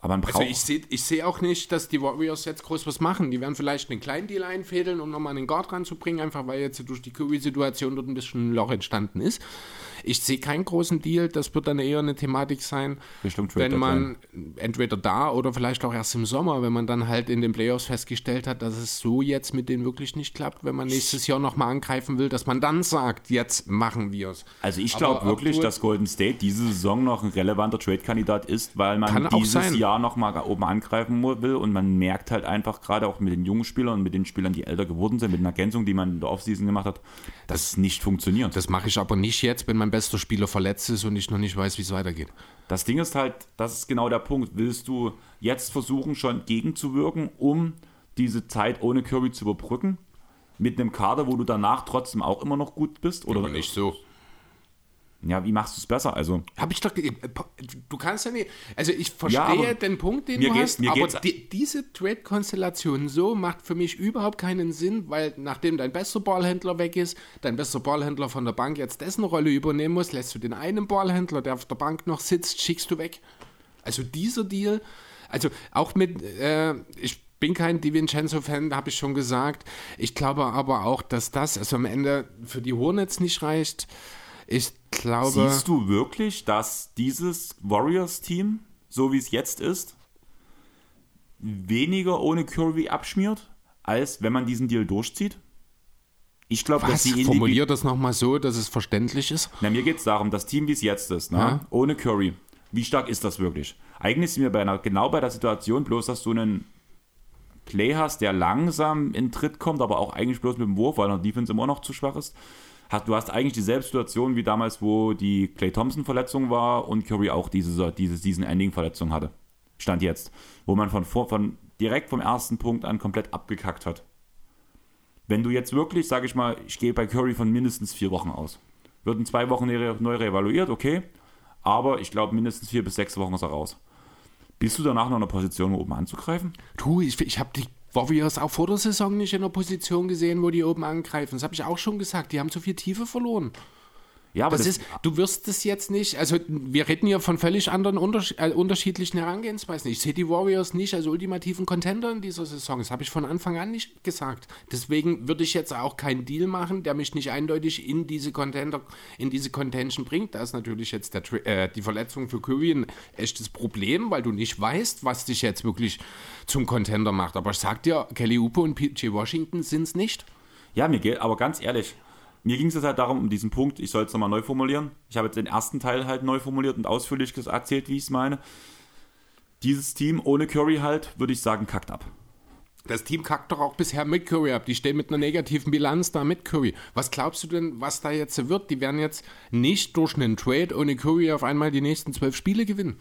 Aber man braucht. Also ich sehe ich seh auch nicht, dass die Warriors jetzt groß was machen. Die werden vielleicht einen kleinen Deal einfädeln, um nochmal einen Guard ranzubringen, einfach weil jetzt durch die Curry-Situation dort ein bisschen ein Loch entstanden ist. Ich sehe keinen großen Deal, das wird dann eher eine Thematik sein, wenn man entweder da oder vielleicht auch erst im Sommer, wenn man dann halt in den Playoffs festgestellt hat, dass es so jetzt mit denen wirklich nicht klappt, wenn man nächstes Jahr nochmal angreifen will, dass man dann sagt, jetzt machen wir es. also ich glaube wirklich, dass Golden State diese Saison noch ein relevanter Trade-Kandidat ist, weil man dieses sein. Jahr nochmal oben angreifen will und man merkt halt einfach gerade auch mit den jungen Spielern und mit den Spielern, die älter geworden sind, mit den Ergänzungen, die man in der Offseason gemacht hat, dass es nicht funktioniert. Das mache ich aber nicht jetzt, wenn mein bester Spieler verletzt ist und ich noch nicht weiß, wie es weitergeht. Das Ding ist halt, das ist genau der Punkt. Willst du jetzt versuchen, schon gegenzuwirken, um diese Zeit ohne Kirby zu überbrücken? Mit einem Kader, wo du danach trotzdem auch immer noch gut bist? Oder Aber nicht so. Ja, wie machst du es besser? Also, Habe ich doch. ge- Du kannst ja nicht. Also, ich verstehe aber den Punkt, den du hast, aber die, diese Trade-Konstellation so macht für mich überhaupt keinen Sinn, weil nachdem dein bester Ballhändler weg ist, dein bester Ballhändler von der Bank jetzt dessen Rolle übernehmen muss, lässt du den einen Ballhändler, der auf der Bank noch sitzt, schickst du weg. Also, dieser Deal, also auch mit. Äh, ich bin kein DiVincenzo-Fan, habe ich schon gesagt. Ich glaube aber auch, dass das also am Ende für die Hornets nicht reicht. Ich glaube. siehst du wirklich, dass dieses Warriors-Team, so wie es jetzt ist, weniger ohne Kirby abschmiert, als wenn man diesen Deal durchzieht? Ich glaube, dass Individu- Formulier das nochmal so, dass es verständlich ist. Na, mir geht es darum, das Team, wie es jetzt ist, ne? Ja. ohne Curry, wie stark ist das wirklich? Eigentlich sind wir bei einer, genau bei der Situation, bloß dass du einen Play hast, der langsam in Tritt kommt, aber auch eigentlich bloß mit dem Wurf, weil der Defense immer noch zu schwach ist. Hast, du hast eigentlich dieselbe Situation wie damals, wo die Clay Thompson-Verletzung war und Curry auch diese, diese Season-Ending-Verletzung hatte. Stand jetzt. Wo man von, von direkt vom ersten Punkt an komplett abgekackt hat. Wenn du jetzt wirklich, sage ich mal, ich gehe bei Curry von mindestens vier Wochen aus. Wird in zwei Wochen neu reevaluiert, okay. Aber ich glaube, mindestens vier bis sechs Wochen ist er raus. Bist du danach noch in einer Position, oben anzugreifen? Du, ich, ich habe die Warriors auch vor der Saison nicht in einer Position gesehen, wo die oben angreifen. Das habe ich auch schon gesagt. Die haben zu viel Tiefe verloren. Ja, aber das, das, ist, du wirst es jetzt nicht, also wir reden ja von völlig anderen unterschied, äh, unterschiedlichen Herangehensweisen. Ich sehe die Warriors nicht als ultimativen Contender in dieser Saison. Das habe ich von Anfang an nicht gesagt. Deswegen würde ich jetzt auch keinen Deal machen, der mich nicht eindeutig in diese Contender, in diese Contention bringt. Da ist natürlich jetzt der, äh, die Verletzung für Curry ein echtes Problem, weil du nicht weißt, was dich jetzt wirklich zum Contender macht. Aber ich sag dir, Kelly Upo und PJ Washington sind es nicht. Ja, geht, aber ganz ehrlich, mir ging es jetzt halt darum, um diesen Punkt, ich soll es nochmal neu formulieren. Ich habe jetzt den ersten Teil halt neu formuliert und ausführlich erzählt, wie ich es meine. Dieses Team ohne Curry halt, würde ich sagen, kackt ab. Das Team kackt doch auch bisher mit Curry ab. Die stehen mit einer negativen Bilanz da mit Curry. Was glaubst du denn, was da jetzt wird? Die werden jetzt nicht durch einen Trade ohne Curry auf einmal die nächsten zwölf Spiele gewinnen.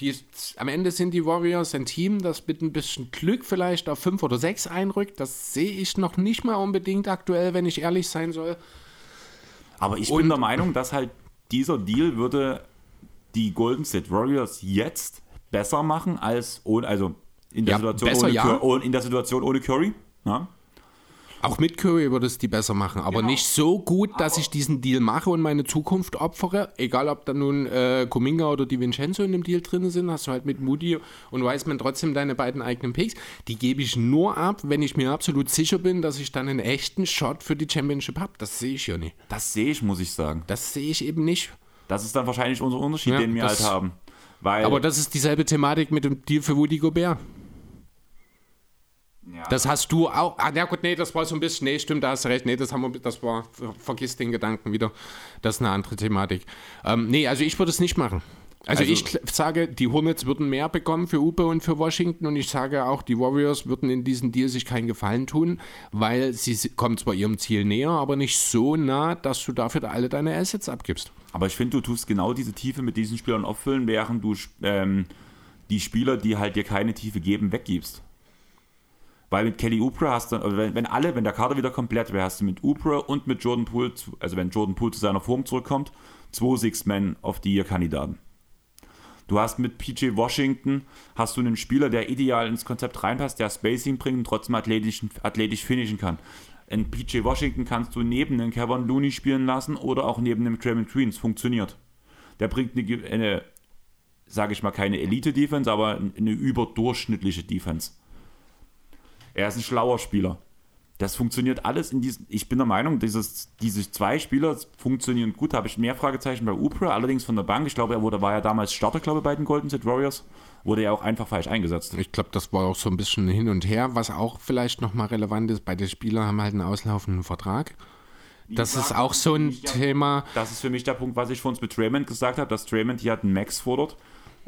Die, am Ende sind die Warriors ein Team, das mit ein bisschen Glück vielleicht auf 5 oder 6 einrückt. Das sehe ich noch nicht mal unbedingt aktuell, wenn ich ehrlich sein soll. Aber ich Und, bin der Meinung, dass halt dieser Deal würde die Golden State Warriors jetzt besser machen als ohne, also in der, ja, Situation, besser, ohne ja. Curry, in der Situation ohne Curry. Ja? Auch mit Curry würde es die besser machen, aber genau. nicht so gut, dass aber ich diesen Deal mache und meine Zukunft opfere. Egal, ob da nun äh, Kuminga oder Di Vincenzo in dem Deal drin sind, hast du halt mit Moody und Wiseman trotzdem deine beiden eigenen Picks. Die gebe ich nur ab, wenn ich mir absolut sicher bin, dass ich dann einen echten Shot für die Championship habe. Das sehe ich ja nicht. Das sehe ich, muss ich sagen. Das sehe ich eben nicht. Das ist dann wahrscheinlich unser Unterschied, ja, den wir das, halt haben. Weil aber das ist dieselbe Thematik mit dem Deal für Woody Gobert. Ja. Das hast du auch. Ah, na gut, nee, das war so ein bisschen. Nee, stimmt, da hast du recht. Nee, das haben wir, das war. Vergiss den Gedanken wieder. Das ist eine andere Thematik. Ähm, nee, also ich würde es nicht machen. Also, also, ich sage, die Hornets würden mehr bekommen für Upe und für Washington und ich sage auch, die Warriors würden in diesem Deal sich keinen Gefallen tun, weil sie kommen zwar ihrem Ziel näher, aber nicht so nah, dass du dafür alle deine Assets abgibst. Aber ich finde, du tust genau diese Tiefe mit diesen Spielern auffüllen, während du ähm, die Spieler, die halt dir keine Tiefe geben, weggibst. Weil mit Kelly Oubre hast du, also wenn, wenn alle, wenn der Kader wieder komplett wäre, hast du mit Oubre und mit Jordan Poole, also wenn Jordan Poole zu seiner Form zurückkommt, zwei Six-Men auf die Kandidaten. Du hast mit PJ Washington, hast du einen Spieler, der ideal ins Konzept reinpasst, der Spacing bringt und trotzdem athletisch, athletisch finishen kann. In PJ Washington kannst du neben einem Kevin Looney spielen lassen oder auch neben einem Draymond Green. Es funktioniert. Der bringt eine, eine sage ich mal, keine Elite-Defense, aber eine überdurchschnittliche Defense. Er ist ein schlauer Spieler. Das funktioniert alles in diesen. Ich bin der Meinung, dieses, diese zwei Spieler funktionieren gut. Da habe ich mehr Fragezeichen bei Upra, allerdings von der Bank. Ich glaube, er wurde, war ja damals Starter, glaube ich, bei den Golden State Warriors. Wurde ja auch einfach falsch eingesetzt. Ich glaube, das war auch so ein bisschen hin und her. Was auch vielleicht nochmal relevant ist, beide Spieler haben halt einen auslaufenden Vertrag. Das ist auch so ein Thema. Das ist für mich der Punkt, was ich vor uns mit Raymond gesagt habe, dass Raymond hier einen Max fordert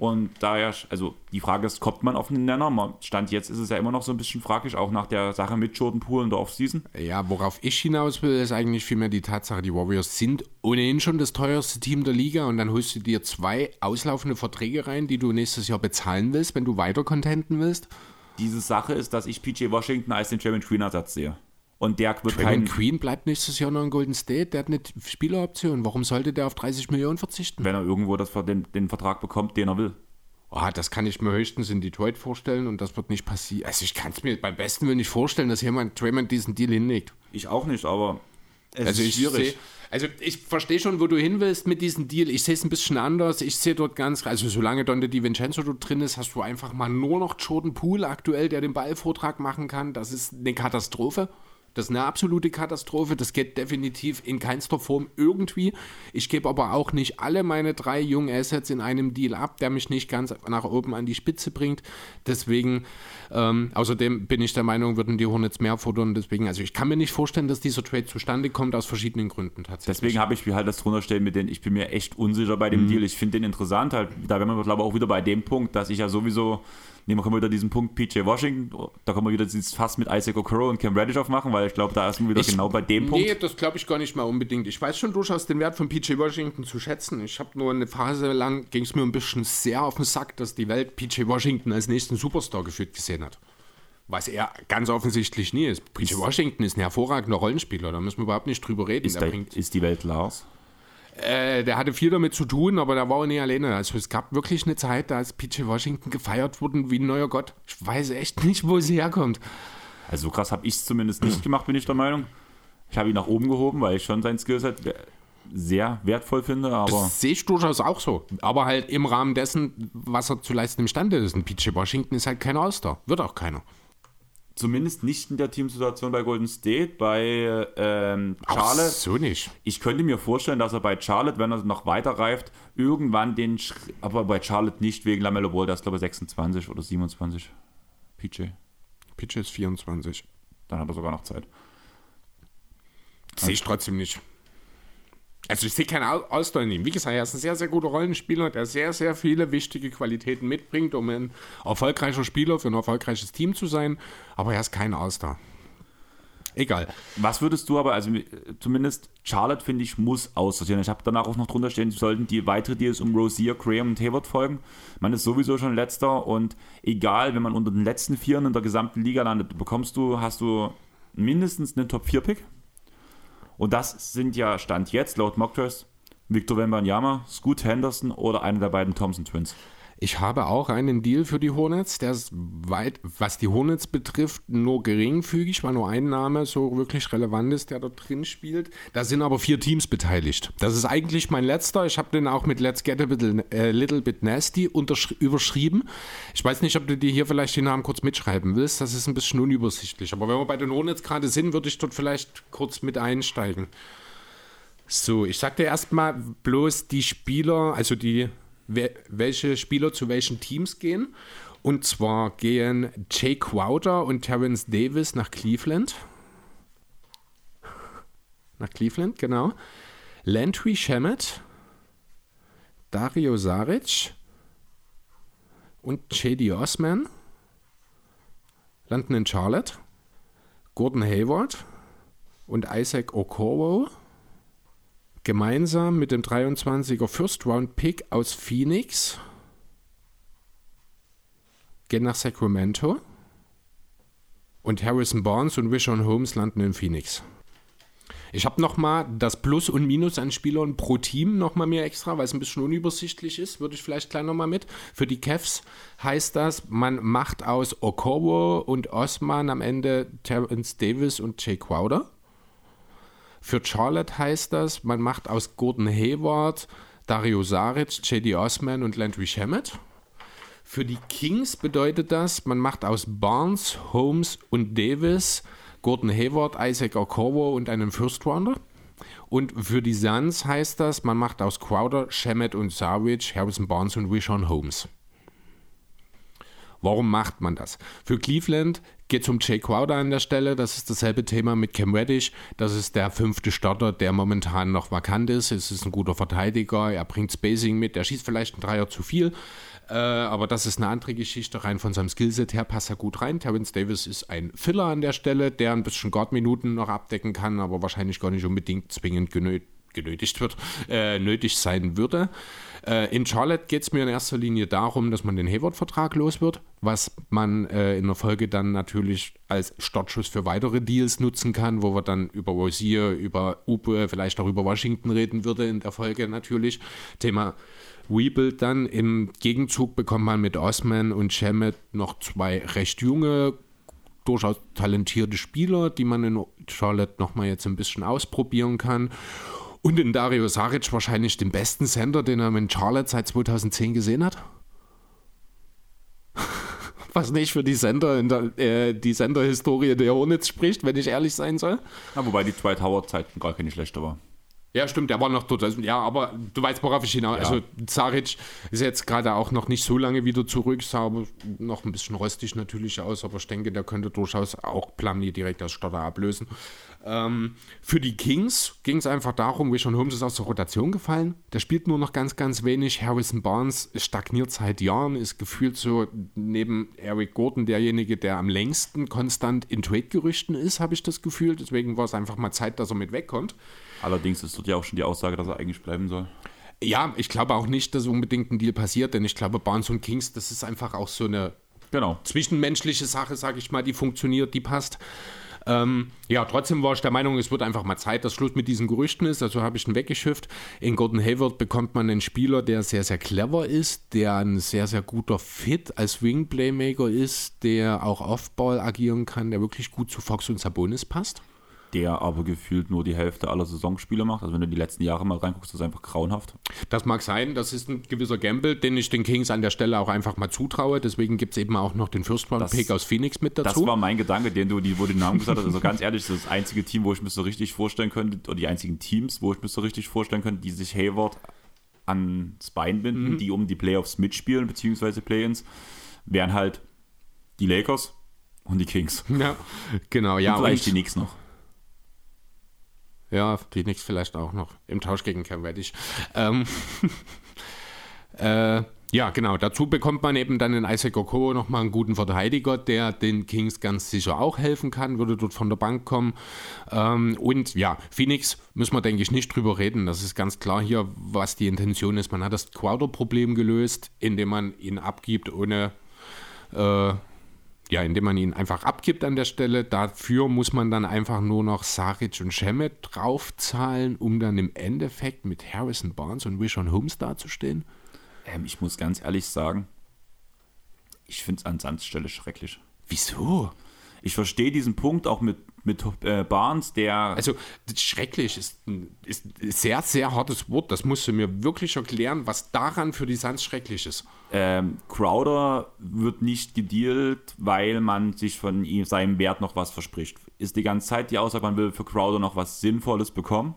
und daher, also die Frage ist, kommt man auf einen Nenner? Stand jetzt ist es ja immer noch so ein bisschen fraglich, auch nach der Sache mit Jordan Poole in der Offseason. Ja, worauf ich hinaus will, ist eigentlich vielmehr die Tatsache, die Warriors sind ohnehin schon das teuerste Team der Liga und dann holst du dir zwei auslaufende Verträge rein, die du nächstes Jahr bezahlen willst, wenn du weiter contenten willst. Diese Sache ist, dass ich PJ Washington als den German Green Ersatz sehe. Und der wird kein. Queen bleibt nächstes Jahr noch in Golden State. Der hat eine Spieleroption. Warum sollte der auf 30 Millionen verzichten? Wenn er irgendwo das, den, den Vertrag bekommt, den er will. Oh, das kann ich mir höchstens in Detroit vorstellen und das wird nicht passieren. Also ich kann es mir beim besten Willen nicht vorstellen, dass jemand Draymond diesen Deal hinlegt. Ich auch nicht, aber es also ist schwierig. Seh, also ich verstehe schon, wo du hin willst mit diesem Deal. Ich sehe es ein bisschen anders. Ich sehe dort ganz, also solange Donde Di Vincenzo dort drin ist, hast du einfach mal nur noch Jordan Poole aktuell, der den Ballvortrag machen kann. Das ist eine Katastrophe. Das ist eine absolute Katastrophe. Das geht definitiv in keinster Form irgendwie. Ich gebe aber auch nicht alle meine drei jungen Assets in einem Deal ab, der mich nicht ganz nach oben an die Spitze bringt. Deswegen, ähm, außerdem bin ich der Meinung, würden die Hornets mehr fordern. Deswegen, also ich kann mir nicht vorstellen, dass dieser Trade zustande kommt aus verschiedenen Gründen tatsächlich. Deswegen habe ich mir halt das drunter stellen mit denen, ich bin mir echt unsicher bei dem mhm. Deal. Ich finde den interessant halt. Da wären wir, glaube ich, auch wieder bei dem Punkt, dass ich ja sowieso nehmen wir wieder diesen Punkt PJ Washington, da können wir wieder dieses Fass mit Isaac Okoro und Cam Reddish aufmachen, weil ich glaube, da ist man wieder ich, genau bei dem Punkt. Nee, das glaube ich gar nicht mal unbedingt. Ich weiß schon durchaus den Wert von PJ Washington zu schätzen. Ich habe nur eine Phase lang, ging es mir ein bisschen sehr auf den Sack, dass die Welt PJ Washington als nächsten Superstar geführt gesehen hat. Was er ganz offensichtlich nie ist. PJ Washington ist ein hervorragender Rollenspieler, da müssen wir überhaupt nicht drüber reden. Ist, der, bringt ist die Welt Lars? Äh, der hatte viel damit zu tun, aber da war er nie alleine. Also es gab wirklich eine Zeit, da ist PJ Washington gefeiert worden wie ein neuer Gott. Ich weiß echt nicht, wo sie herkommt. Also so krass habe ich es zumindest nicht gemacht, bin ich der Meinung. Ich habe ihn nach oben gehoben, weil ich schon sein Skillset we- sehr wertvoll finde, aber Das sehe ich durchaus auch so. Aber halt im Rahmen dessen, was er zu leisten imstande ist. Ein PJ Washington ist halt kein All-Star. Wird auch keiner. Zumindest nicht in der Teamsituation bei Golden State, bei ähm, Charlotte. so nicht. Ich könnte mir vorstellen, dass er bei Charlotte, wenn er noch weiter reift, irgendwann den Schritt, aber bei Charlotte nicht wegen Lamello Ball, der ist glaube ich 26 oder 27. PJ. PJ ist 24. Dann hat er sogar noch Zeit. Sehe ich trotzdem nicht. Also ich sehe keinen Au- All-Star in ihm. Wie gesagt, er ist ein sehr, sehr guter Rollenspieler, der sehr, sehr viele wichtige Qualitäten mitbringt, um ein erfolgreicher Spieler für ein erfolgreiches Team zu sein. Aber er ist kein All-Star. Egal. Was würdest du aber, also äh, zumindest Charlotte, finde ich, muss aussortieren. Ich habe danach auch noch drunter stehen, sollten die weitere Deals um Rosier, Graham und Hayward folgen. Man ist sowieso schon letzter und egal, wenn man unter den letzten Vieren in der gesamten Liga landet, bekommst du, hast du mindestens einen Top-4-Pick. Und das sind ja Stand jetzt, laut Mockdrafts, Victor Wembanyama, Scoot Henderson oder einer der beiden Thompson Twins. Ich habe auch einen Deal für die Hornets, der ist weit, was die Hornets betrifft, nur geringfügig, weil nur ein Name so wirklich relevant ist, der da drin spielt. Da sind aber vier Teams beteiligt. Das ist eigentlich mein letzter. Ich habe den auch mit Let's Get a Little, äh, little Bit Nasty überschrieben. Ich weiß nicht, ob du dir hier vielleicht die Namen kurz mitschreiben willst. Das ist ein bisschen unübersichtlich. Aber wenn wir bei den Hornets gerade sind, würde ich dort vielleicht kurz mit einsteigen. So, ich sag dir erstmal bloß die Spieler, also die, we- welche Spieler zu welchen Teams gehen. Und zwar gehen Jay Crowder und Terrence Davis nach Cleveland. Nach Cleveland, genau. Landry Shamet, Dario Saric und J.D. Osman landen in Charlotte. Gordon Hayward und Isaac Okoro gemeinsam mit dem 23er First Round Pick aus Phoenix gehen nach Sacramento und Harrison Barnes und Rishon Holmes landen in Phoenix. Ich habe nochmal das Plus und Minus an Spielern pro Team nochmal mir extra, weil es ein bisschen unübersichtlich ist, würde ich vielleicht gleich nochmal mit. Für die Cavs heißt das, man macht aus Okoro und Osman am Ende Terrence Davis und Jay Crowder. Für Charlotte heißt das, man macht aus Gordon Hayward, Dario Saric, J.D. Osman und Landry Shamet. Für die Kings bedeutet das, man macht aus Barnes, Holmes und Davis Gordon Hayward, Isaac Okoro und einen First Rounder. Und für die Suns heißt das, man macht aus Crowder, Shamet und Saric, Harrison Barnes und Rishon Holmes. Warum macht man das? Für Cleveland geht es um Jay Crowder an der Stelle. Das ist dasselbe Thema mit Cam Reddish. Das ist der fünfte Starter, der momentan noch vakant ist. Es ist ein guter Verteidiger. Er bringt Spacing mit. Er schießt vielleicht einen Dreier zu viel. Äh, aber das ist eine andere Geschichte. Rein von seinem Skillset her passt er gut rein. Terrence Davis ist ein Filler an der Stelle, der ein bisschen Guard-Minuten noch abdecken kann, aber wahrscheinlich gar nicht unbedingt zwingend genötigt genötigt wird, äh, nötig sein würde. Äh, in Charlotte geht es mir in erster Linie darum, dass man den Hayward-Vertrag los wird, was man äh, in der Folge dann natürlich als Startschuss für weitere Deals nutzen kann, wo wir dann über Rosier, über Upe, vielleicht auch über Washington reden würde in der Folge natürlich. Thema Rebuild dann. Im Gegenzug bekommt man mit Osman und Shemet noch zwei recht junge durchaus talentierte Spieler, die man in Charlotte nochmal jetzt ein bisschen ausprobieren kann. Und in Dario Saric wahrscheinlich den besten Center, den er in Charlotte seit 2010 gesehen hat. Was nicht für die Sender in der, äh, die Senderhistorie der Hornets spricht, wenn ich ehrlich sein soll. Ja, wobei die Dwight Howard-Zeiten gar keine schlechte war. Ja, stimmt, der war noch dort. Also, ja, aber du weißt, worauf ich hinaus. Ja. Also, Zaric ist jetzt gerade auch noch nicht so lange wieder zurück, sah aber noch ein bisschen rostig natürlich aus, aber ich denke, der könnte durchaus auch Plumlee direkt als Starter ablösen. Ähm, für die Kings ging es einfach darum, Rishon Holmes ist aus der Rotation gefallen. Der spielt nur noch ganz, ganz wenig. Harrison Barnes stagniert seit Jahren, ist gefühlt so neben Eric Gordon derjenige, der am längsten konstant in Trade-Gerüchten ist, habe ich das Gefühl. Deswegen war es einfach mal Zeit, dass er mit wegkommt. Allerdings ist dort ja auch schon die Aussage, dass er eigentlich bleiben soll. Ja, ich glaube auch nicht, dass unbedingt ein Deal passiert, denn ich glaube, Barnes und Kings, das ist einfach auch so eine Genau. zwischenmenschliche Sache, sage ich mal, die funktioniert, die passt. Ähm, ja, trotzdem war ich der Meinung, es wird einfach mal Zeit, dass Schluss mit diesen Gerüchten ist. Also habe ich ihn weggeschifft. In Gordon Hayward bekommt man einen Spieler, der sehr, sehr clever ist, der ein sehr, sehr guter Fit als Wing-Playmaker ist, der auch Off-Ball agieren kann, der wirklich gut zu Fox und Sabonis passt. Der aber gefühlt nur die Hälfte aller Saisonspiele macht. Also wenn du die letzten Jahre mal reinguckst, das ist einfach grauenhaft. Das mag sein, das ist ein gewisser Gamble, den ich den Kings an der Stelle auch einfach mal zutraue. Deswegen gibt es eben auch noch den First-Round-Pick Das- aus Phoenix mit Das dazu. war mein Gedanke, den du, die, wo du den Namen gesagt hast. Also ganz ehrlich, das ist das einzige Team, wo ich mir so richtig vorstellen könnte, oder die einzigen Teams, wo ich mir so richtig vorstellen könnte, die sich Hayward ans Bein binden, die um die Playoffs mitspielen, beziehungsweise Play-Ins, wären halt die Lakers und die Kings. ja, genau, ja. und vielleicht und- die Knicks noch. Ja, Phoenix vielleicht auch noch. Im Tausch gegen Cam Reddish. Ähm, äh, ja, genau. Dazu bekommt man eben dann in Isaac Okoro nochmal einen guten Verteidiger, der den Kings ganz sicher auch helfen kann, würde dort von der Bank kommen. Ähm, und ja, Phoenix müssen wir, denke ich, nicht drüber reden. Das ist ganz klar hier, was die Intention ist. Man hat das Crowder-Problem gelöst, indem man ihn abgibt, ohne äh, ja, indem man ihn einfach abgibt an der Stelle. Dafür muss man dann einfach nur noch Saric und Shemet draufzahlen, um dann im Endeffekt mit Harrison Barnes und Rishon Holmes dazustehen. Ähm, ich muss ganz ehrlich sagen, ich finde es an Sands Stelle schrecklich. Wieso? Ich verstehe diesen Punkt auch mit, mit äh, Barnes, der Also, schrecklich ist ein, ist ein sehr, sehr hartes Wort. Das musst du mir wirklich erklären, was daran für die Suns schrecklich ist. ähm, Crowder wird nicht gedealt, weil man sich von ihm seinem Wert noch was verspricht. Ist die ganze Zeit die Aussage, man will für Crowder noch was Sinnvolles bekommen.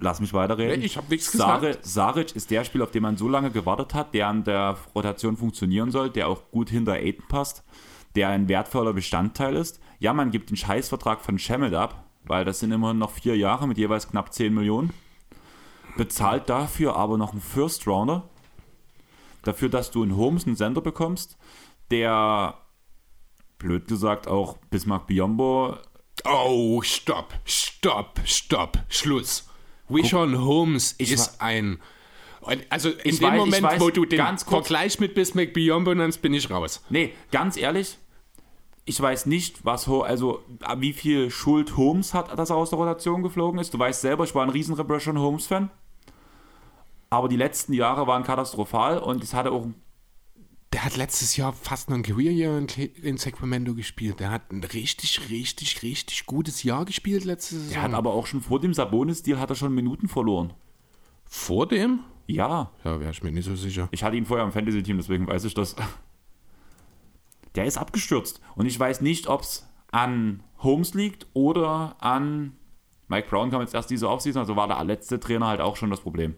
Lass mich weiterreden. Nee, ich hab nichts Sare, Saric ist der Spieler, auf den man so lange gewartet hat, der an der Rotation funktionieren soll, der auch gut hinter Aiden passt, der ein wertvoller Bestandteil ist. Ja, man gibt den Scheißvertrag von Shemet ab, weil das sind immerhin noch vier Jahre mit jeweils knapp 10 Millionen. Bezahlt dafür aber noch einen First Rounder. Dafür, dass du in Holmes einen Sender bekommst, der, blöd gesagt, auch Bismarck Biombo Oh, stopp, stopp, stopp, Schluss. Rishon Holmes ist ein. Also in Ich dem weiß- Moment, weiß, wo du den Vergleich mit Bismack Biombo nennst, bin ich raus. Nee, ganz ehrlich, ich weiß nicht, was also wie viel Schuld Holmes hat, dass er aus der Rotation geflogen ist. Du weißt selber, ich war ein riesen Rebellion Holmes Fan. Aber die letzten Jahre waren katastrophal und es hatte auch Der hat letztes Jahr fast noch ein Career Year in, Sacramento gespielt. Der hat ein richtig, richtig, richtig gutes Jahr gespielt letzte Saison. er hat aber auch schon vor dem Sabonis-Deal hat er schon Minuten verloren. Vor dem? Ja, Ja, wäre ich mir nicht so sicher. ich hatte ihn vorher im Fantasy-Team, deswegen weiß ich das. Der ist abgestürzt. Und ich weiß nicht, ob es an Holmes liegt oder an Mike Brown kam jetzt erst diese Offseason, also war der letzte Trainer halt auch schon das Problem.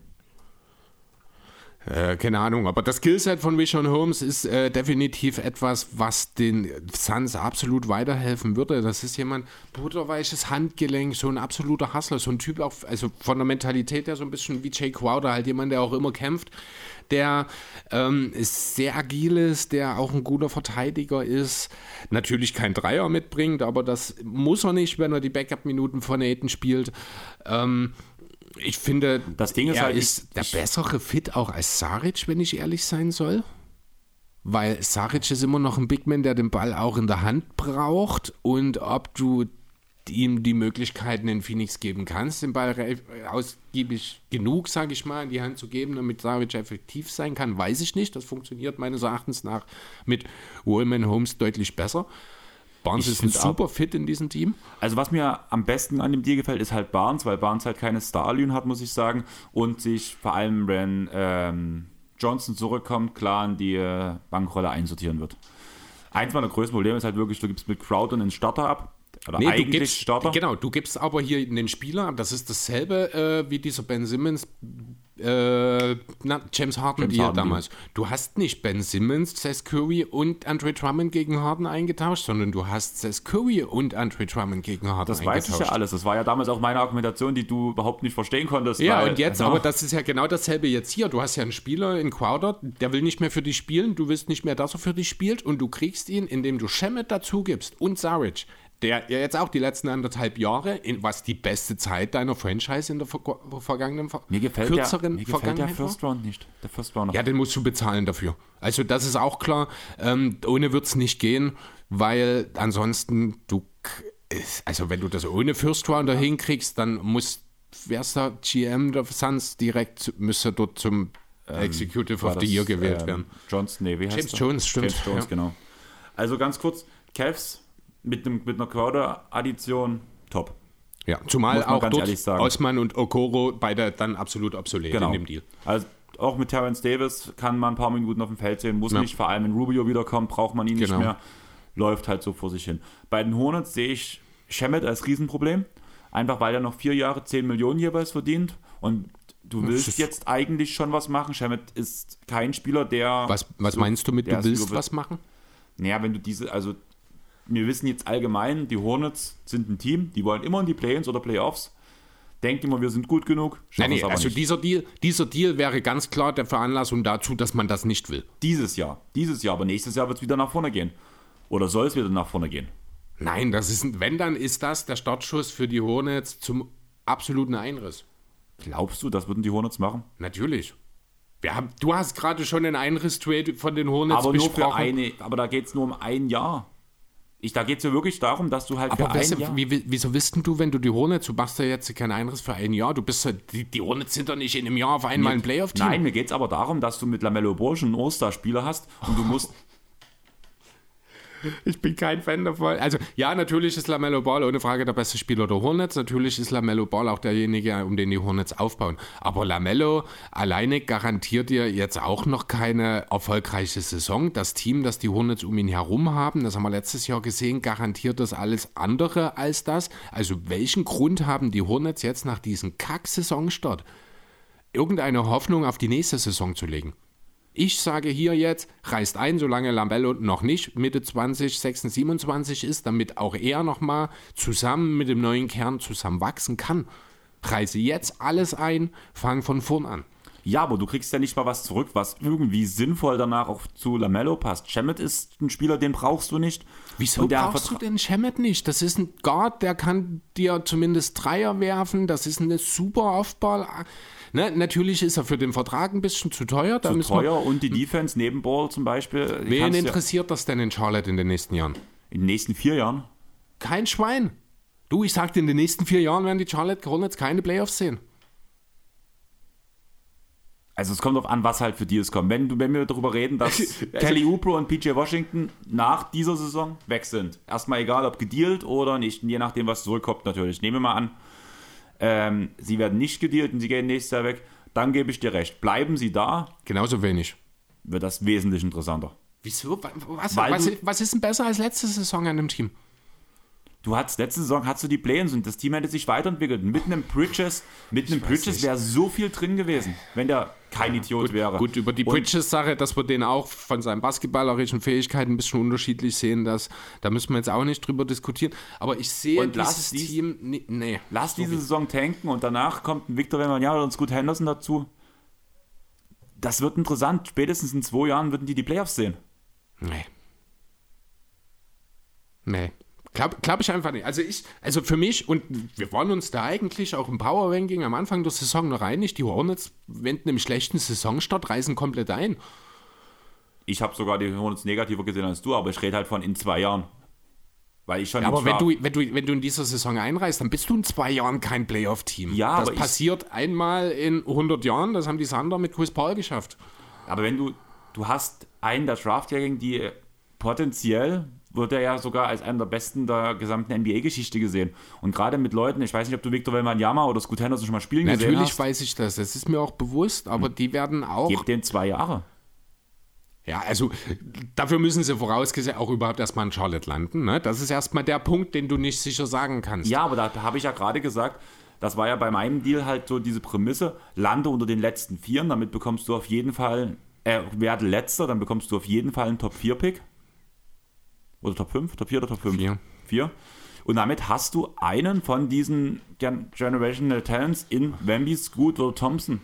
Äh, keine Ahnung, aber das Skillset von Rishon Holmes ist äh, definitiv etwas, was den Suns absolut weiterhelfen würde. Das ist jemand, butterweiches Handgelenk, so ein absoluter Hustler, so ein Typ auch, also von der Mentalität her so ein bisschen wie Jay Crowder, halt jemand, der auch immer kämpft, der ähm, sehr agil ist, der auch ein guter Verteidiger ist, natürlich kein Dreier mitbringt, aber das muss er nicht, wenn er die Backup-Minuten von Aiden spielt. Ähm, ich finde, Das Ding ist er halt, ist der bessere Fit auch als Saric, wenn ich ehrlich sein soll. Weil Saric ist immer noch ein Bigman, der den Ball auch in der Hand braucht. Und ob du ihm die Möglichkeiten in Phoenix geben kannst, den Ball ausgiebig genug, sage ich mal, in die Hand zu geben, damit Saric effektiv sein kann, weiß ich nicht. Das funktioniert meines Erachtens nach mit Wollman Holmes deutlich besser. Barnes Ich ist super Fit in diesem Team. Also was mir am besten an dem Deal gefällt, ist halt Barnes, weil Barnes halt keine Starlune hat, muss ich sagen. Und sich vor allem, wenn ähm, Johnson zurückkommt, klar in die äh, Bankrolle einsortieren wird. Eins meiner größten Probleme ist halt wirklich, du gibst mit Crowder einen Starter ab. Oder Nee, du gibst, Starter. Genau, du gibst aber hier einen Spieler, das ist dasselbe äh, wie dieser Ben Simmons, äh, na, James Harden James Deal Harden damals. Du hast nicht Ben Simmons, Seth Curry und Andre Drummond gegen Harden eingetauscht, sondern du hast Seth Curry und Andre Drummond gegen Harden Das weiß eingetauscht. ich ja alles. Das war ja damals auch meine Argumentation, die du überhaupt nicht verstehen konntest. Ja, weil- und jetzt, Ja. aber das ist ja genau dasselbe jetzt hier. Du hast ja einen Spieler in Crowder, der will nicht mehr für dich spielen, du willst nicht mehr, dass er für dich spielt und du kriegst ihn, indem du Shemet dazu gibst und Saric. Der ja jetzt auch die letzten anderthalb Jahre, in, was die beste Zeit deiner Franchise in der ver vergangenen ver Mir gefällt kürzeren der, mir gefällt der First Round nicht. Der First Round. Ja, den musst du bezahlen dafür. Also das ist auch klar. Ähm, ohne wird es nicht gehen, weil ansonsten du, also wenn du das ohne First Rounder hinkriegst, dann muss, wer ist der GM der Suns direkt, müsste dort zum Executive war of the das, Year gewählt ähm, werden. Johnson, nee, wie heißt James er? Jones, stimmt, James Jones, ja. genau. Also ganz kurz, Cavs mit, einem, mit einer Crowder-Addition, top. Ja, zumal auch dort. Osman und Okoro beide dann absolut obsolet Genau. in dem Deal. Also auch mit Terrence Davis kann man ein paar Minuten auf dem Feld sehen, muss Ja. nicht, vor allem wenn Rubio wiederkommt, braucht man ihn Genau. nicht mehr. Läuft halt so vor sich hin. Bei den Hornets sehe ich Shemet als Riesenproblem. Einfach weil er noch vier Jahre 10 Millionen jeweils verdient. Und du willst jetzt eigentlich schon was machen. Shemet ist kein Spieler, der. Was, was so- meinst du mit, du willst was machen? Naja, wenn du diese, also wir wissen jetzt allgemein, die Hornets sind ein Team, die wollen immer in die Play-ins oder Playoffs. Denkt immer, wir sind gut genug. Nein, nee, also nicht. dieser Deal, dieser Deal wäre ganz klar der Veranlassung dazu, dass man das nicht will. Dieses Jahr. Dieses Jahr, aber nächstes Jahr wird es wieder nach vorne gehen. Oder soll es wieder nach vorne gehen? Nein, das ist, ein- wenn, dann ist das der Startschuss für die Hornets zum absoluten Einriss. Glaubst du, das würden die Hornets machen? Natürlich. Wir haben, du hast gerade schon den Einriss-Trade von den Hornets aber nur für besprochen. eine, aber da geht es nur um ein Jahr. Ich, da geht es ja wirklich darum, dass du halt aber für weißt ein du, Jahr... wie, wie- wieso wisst denn du, wenn du die Hornets, du machst ja jetzt keinen Einriss für ein Jahr, du bist ja, die, die Hornets sind doch nicht in einem Jahr auf einmal ein Playoff-Team. Nein, mir geht es aber darum, dass du mit Lamello schon einen All-Star-Spieler hast und du musst... Ich bin kein Fan davon. Also, ja, natürlich ist Lamello Ball ohne Frage der beste Spieler der Hornets. Natürlich ist Lamello Ball auch derjenige, um den die Hornets aufbauen. Aber Lamello alleine garantiert dir jetzt auch noch keine erfolgreiche Saison. Das Team, das die Hornets um ihn herum haben, das haben wir letztes Jahr gesehen, garantiert das alles andere als das. Also, welchen Grund haben die Hornets jetzt nach diesem Kack-Saisonstart, irgendeine Hoffnung auf die nächste Saison zu legen? Ich sage hier jetzt, reißt ein, solange Lambello noch nicht Mitte 20, 26, 27 ist, damit auch er nochmal zusammen mit dem neuen Kern zusammen wachsen kann. Reiße jetzt alles ein, fang von vorn an. Ja, aber du kriegst ja nicht mal was zurück, was irgendwie sinnvoll danach auch zu Lamello passt. Shemet ist ein Spieler, den brauchst du nicht. Wieso brauchst du den Shemet nicht? Das ist ein Guard, der kann dir zumindest Dreier werfen. Das ist eine super Aufball. Ne, natürlich ist er für den Vertrag ein bisschen zu teuer. Da zu teuer und die Defense neben Ball zum Beispiel. die Wen du ja interessiert das denn in Charlotte in den nächsten Jahren? in den nächsten vier Jahren. Kein Schwein. Du, ich sagte, in den nächsten vier Jahren werden die Charlotte Hornets keine Playoffs sehen. Also es kommt darauf an, was halt für Deals kommen. Wenn, du, wenn wir darüber reden, dass Kelly Oubre und PJ Washington nach dieser Saison weg sind. Erstmal egal, ob gedealt oder nicht, je nachdem, was zurückkommt natürlich. Nehmen wir mal an, ähm, sie werden nicht gedealt und sie gehen nächstes Jahr weg. Dann gebe ich dir recht. Bleiben sie da, Genauso wenig. wird das wesentlich interessanter. Wieso? Wa- Was, was, du- was ist denn besser als letzte Saison an dem Team? Du hattest letzte Saison hast du die Play-ins und das Team hätte sich weiterentwickelt. Mit einem Bridges, mit einem Bridges wäre so viel drin gewesen, wenn der kein Idiot wäre. Gut, über die Und- Bridges-Sache, dass wir den auch von seinen basketballerischen Fähigkeiten ein bisschen unterschiedlich sehen, das, da müssen wir jetzt auch nicht drüber diskutieren. Aber ich sehe Und lass dieses dies- Team. Nee, nee. Lass diese Saison tanken und danach kommt ein Victor Wembanyama oder ein Scoot Henderson dazu. Das wird interessant. Spätestens in zwei Jahren würden die die Playoffs sehen. Nee. Nee. Glaube glaub ich einfach nicht. Also ich, also für mich, und wir wollen uns da eigentlich auch im Power Ranking am Anfang der Saison noch einig, die Hornets wenden im schlechten Saisonstart, reißen komplett ein. Ich habe sogar die Hornets negativer gesehen als du, aber ich rede halt von in zwei Jahren. Weil ich schon Aber den wenn du, wenn, du, wenn du in dieser Saison einreißt, dann bist du in zwei Jahren kein Playoff-Team. Ja, das aber passiert einmal in 100 Jahren, das haben die Sander mit Chris Paul geschafft. Aber wenn du, du hast einen der Draftjährigen, die potenziell wird er ja sogar als einer der besten der gesamten NBA-Geschichte gesehen. Und gerade mit Leuten, ich weiß nicht, ob du Victor Wembanyama oder Scoot Henderson schon mal spielen gesehen Natürlich hast. weiß ich das, das ist mir auch bewusst, aber die werden auch Gib dem zwei Jahre. Ja, also dafür müssen sie vorausgesehen auch überhaupt erstmal in Charlotte landen. Ne? Das ist erstmal der Punkt, den du nicht sicher sagen kannst. Ja, aber da habe ich ja gerade gesagt, das war ja bei meinem Deal halt so diese Prämisse, lande unter den letzten Vieren, damit bekommst du auf jeden Fall, äh, werde letzter, dann bekommst du auf jeden Fall einen Top-4-Pick. Oder Top 5? Top 4 oder Top 5? Vier. 4. Und damit hast du einen von diesen Gen Generational Talents in Wemby, Scoot oder Thompson.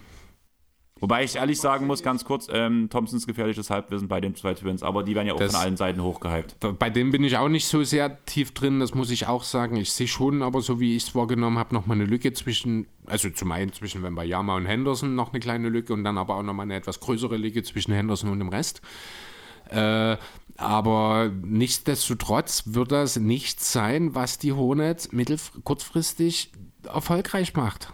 Wobei ich ehrlich sagen muss, ganz kurz, ähm, Thompsons gefährliches Halbwissen bei den zwei Twins, aber die werden ja auch Das- von allen Seiten hochgehypt. Bei dem bin ich auch nicht so sehr tief drin, das muss ich auch sagen. Ich sehe schon, aber so wie ich es wahrgenommen habe, nochmal eine Lücke zwischen, also zum einen zwischen Wembayama und Henderson noch eine kleine Lücke und dann aber auch nochmal eine etwas größere Lücke zwischen Henderson und dem Rest. Äh, aber nichtsdestotrotz wird das nichts sein, was die Hornets kurzfristig erfolgreich macht.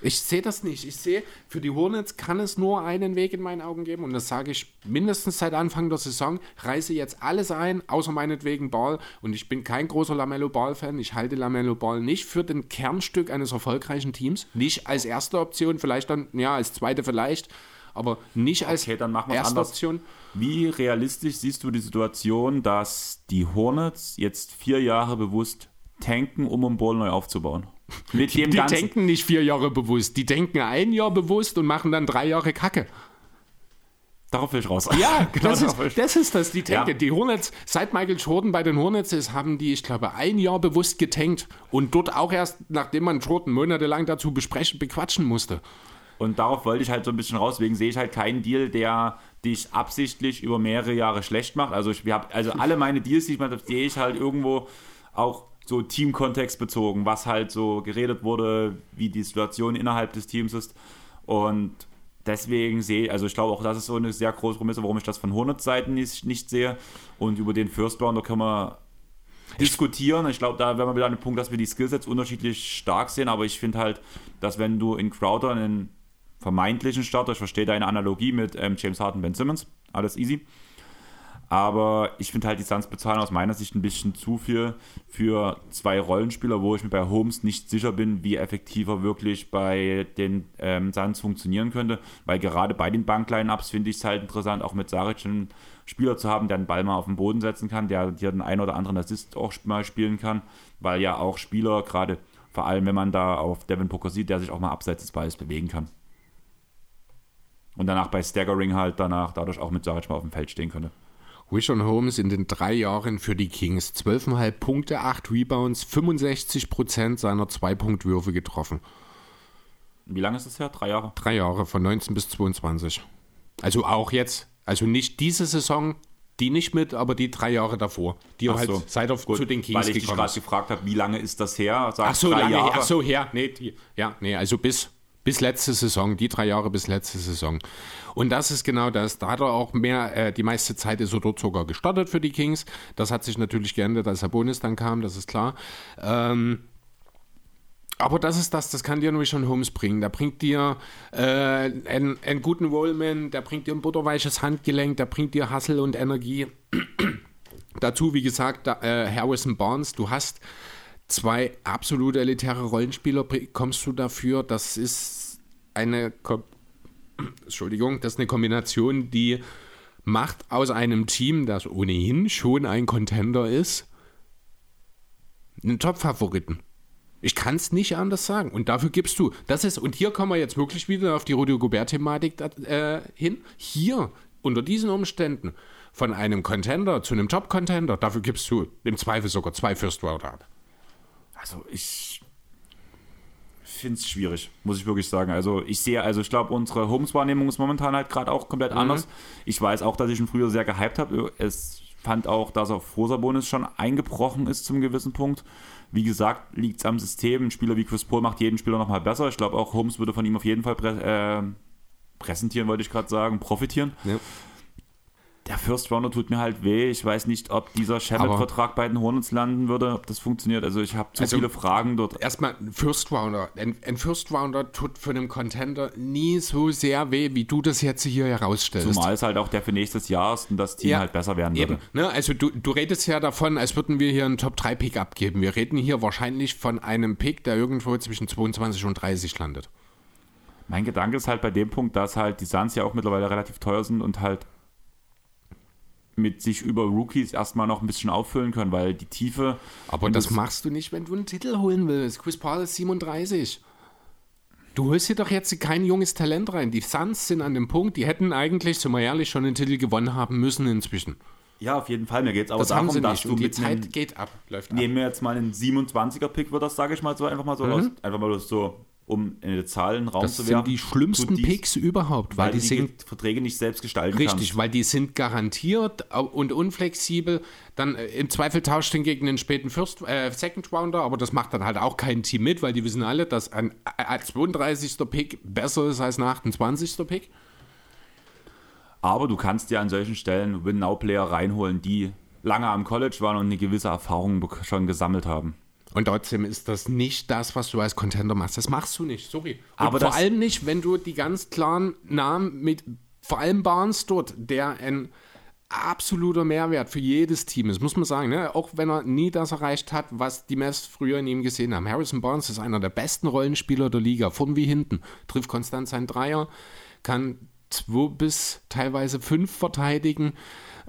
Ich sehe das nicht. Ich sehe, für die Hornets kann es nur einen Weg in meinen Augen geben und das sage ich mindestens seit Anfang der Saison. Reiße jetzt alles ein, außer meinetwegen Ball und ich bin kein großer Lamello Ball-Fan. Ich halte Lamello Ball nicht für den Kernstück eines erfolgreichen Teams. Nicht als erste Option, vielleicht dann, ja, als zweite vielleicht, aber nicht als Okay, dann machen wir's erste anders. Option. Wie realistisch siehst du die Situation, dass die Hornets jetzt vier Jahre bewusst tanken, um um Ball neu aufzubauen? Mit dem Die ganzen, denken nicht vier Jahre bewusst, die denken ein Jahr bewusst und machen dann drei Jahre Kacke. Darauf will ich raus. Ja, genau das, ist, das ist das, die Tanke. Ja. Die Hornets, seit Michael Jordan bei den Hornets ist, haben die, ich glaube, ein Jahr bewusst getankt. Und dort auch erst, nachdem man Jordan monatelang dazu besprechen, bequatschen musste. Und darauf wollte ich halt so ein bisschen raus. Deswegen sehe ich halt keinen Deal, der dich absichtlich über mehrere Jahre schlecht macht. Also, ich, wir hab, also alle meine Deals, die ich mache, sehe ich halt irgendwo auch so Teamkontext bezogen, was halt so geredet wurde, wie die Situation innerhalb des Teams ist. Und deswegen sehe also ich glaube auch, das ist so eine sehr große Prämisse, warum ich das von 100 Seiten nicht, nicht sehe. Und über den First Rounder können wir diskutieren. Ich glaube, da wären wir wieder an dem Punkt, dass wir die Skillsets unterschiedlich stark sehen, aber ich finde halt, dass wenn du in Crowder einen vermeintlichen Starter, ich verstehe deine Analogie mit ähm, James Harden, Ben Simmons, alles easy. Aber ich finde halt, die Suns bezahlen aus meiner Sicht ein bisschen zu viel für zwei Rollenspieler, wo ich mir bei Holmes nicht sicher bin, wie effektiver wirklich bei den ähm, Suns funktionieren könnte. Weil gerade bei den Bankline-Ups finde ich es halt interessant, auch mit Saric einen Spieler zu haben, der den Ball mal auf den Boden setzen kann, der dir den einen oder anderen Assist auch mal spielen kann. Weil ja auch Spieler, gerade vor allem wenn man da auf Devin Booker sieht, der sich auch mal abseits des Balles bewegen kann. Und danach bei Staggering halt danach dadurch auch mit Saric mal auf dem Feld stehen könnte. Rishon Holmes in den drei Jahren für die Kings 12,5 Punkte, 8 Rebounds, 65% seiner Zwei-Punkt-Würfe getroffen. Wie lange ist das her? Drei Jahre? Drei Jahre, von 19 bis 22. Also auch jetzt, also nicht diese Saison, die nicht mit, aber die drei Jahre davor. Die Ach halt so. seit er zu den Kings Weil ich dich gerade gefragt habe, wie lange ist das her? Sag Ach so, drei lange, Jahre. ach so, her. Nee, die, ja, nee, also bis, bis letzte Saison, die drei Jahre bis letzte Saison. Und das ist genau das. Da hat er auch mehr, äh, die meiste Zeit ist er dort sogar gestartet für die Kings. Das hat sich natürlich geändert, als Sabonis dann kam, das ist klar. Ähm, aber das ist das, das kann dir nur schon Holmes bringen. Der bringt dir äh, einen, einen guten Rollman, der bringt dir ein butterweiches Handgelenk, der bringt dir Hassel und Energie. Dazu, wie gesagt, da, äh, Harrison Barnes, du hast zwei absolut elitäre Rollenspieler, bekommst du dafür. Das ist eine, Ko Entschuldigung, das ist eine Kombination, die macht aus einem Team, das ohnehin schon ein Contender ist, einen Top-Favoriten. Ich kann es nicht anders sagen. Und dafür gibst du. Das ist, und hier kommen wir jetzt wirklich wieder auf die Rudy Gobert-Thematik äh, hin. Hier, unter diesen Umständen, von einem Contender zu einem Top-Contender, dafür gibst du im Zweifel sogar zwei First Round ab. Also ich finde es schwierig, muss ich wirklich sagen. Also ich sehe, also ich glaube, unsere Holmes-Wahrnehmung ist momentan halt gerade auch komplett Mhm. anders. Ich weiß auch, dass ich ihn früher sehr gehypt habe. Es fand auch, dass er vor Sabonis schon eingebrochen ist zum gewissen Punkt. Wie gesagt, liegt es am System. Ein Spieler wie Chris Paul macht jeden Spieler nochmal besser. Ich glaube auch, Holmes würde von ihm auf jeden Fall prä äh, präsentieren, wollte ich gerade sagen, profitieren. Ja. Der First Rounder tut mir halt weh. Ich weiß nicht, ob dieser Shabbat-Vertrag bei den Hornets landen würde, ob das funktioniert. Also ich habe zu Also- viele Fragen dort. Erstmal ein First Rounder. Ein, ein First Rounder tut für einen Contender nie so sehr weh, wie du das jetzt hier herausstellst. Zumal es halt auch der für nächstes Jahr ist und das Team Ja, halt besser werden würde. Eben. Ne, also du, du redest ja davon, als würden wir hier einen Top-3-Pick abgeben. Wir reden hier wahrscheinlich von einem Pick, der irgendwo zwischen 22 und 30 landet. Mein Gedanke ist halt bei dem Punkt, dass halt die Suns ja auch mittlerweile relativ teuer sind und halt mit sich über Rookies erstmal noch ein bisschen auffüllen können, weil die Tiefe. Aber das, machst du nicht, wenn du einen Titel holen willst. Chris Paul ist 37. Du holst hier doch jetzt kein junges Talent rein. Die Suns sind an dem Punkt, die hätten eigentlich, sind wir ehrlich, schon den Titel gewonnen haben müssen inzwischen. Ja, auf jeden Fall. Mir geht es aber Das haben darum, sie dass nicht. du Und die mit einem, Zeit geht ab, läuft nehmen wir jetzt mal einen 27er-Pick, wird das, sage ich mal so, einfach mal so Mhm. aus, einfach mal so um eine Zahl in den Raum Das zu sind werfen. die schlimmsten dies- Picks überhaupt, weil, weil die du sind die Verträge nicht selbst gestalten Richtig, kannst. weil die sind garantiert und unflexibel. Dann äh, im Zweifel tauscht den gegen den späten First, äh, Second Rounder, aber das macht dann halt auch kein Team mit, weil die wissen alle, dass ein, ein 32. Pick besser ist als ein 28. Pick. Aber du kannst dir an solchen Stellen Win-Now-Player reinholen, die lange am College waren und eine gewisse Erfahrung schon gesammelt haben. Und trotzdem ist das nicht das, was du als Contender machst. Das machst du nicht, sorry. Und Aber vor allem nicht, wenn du die ganz klaren Namen mit, vor allem Barnes dort, der ein absoluter Mehrwert für jedes Team ist, muss man sagen. Ne? Auch wenn er nie das erreicht hat, was die Mavs früher in ihm gesehen haben. Harrison Barnes ist einer der besten Rollenspieler der Liga, vorn wie hinten. Trifft konstant seinen Dreier, kann zwei bis teilweise fünf verteidigen.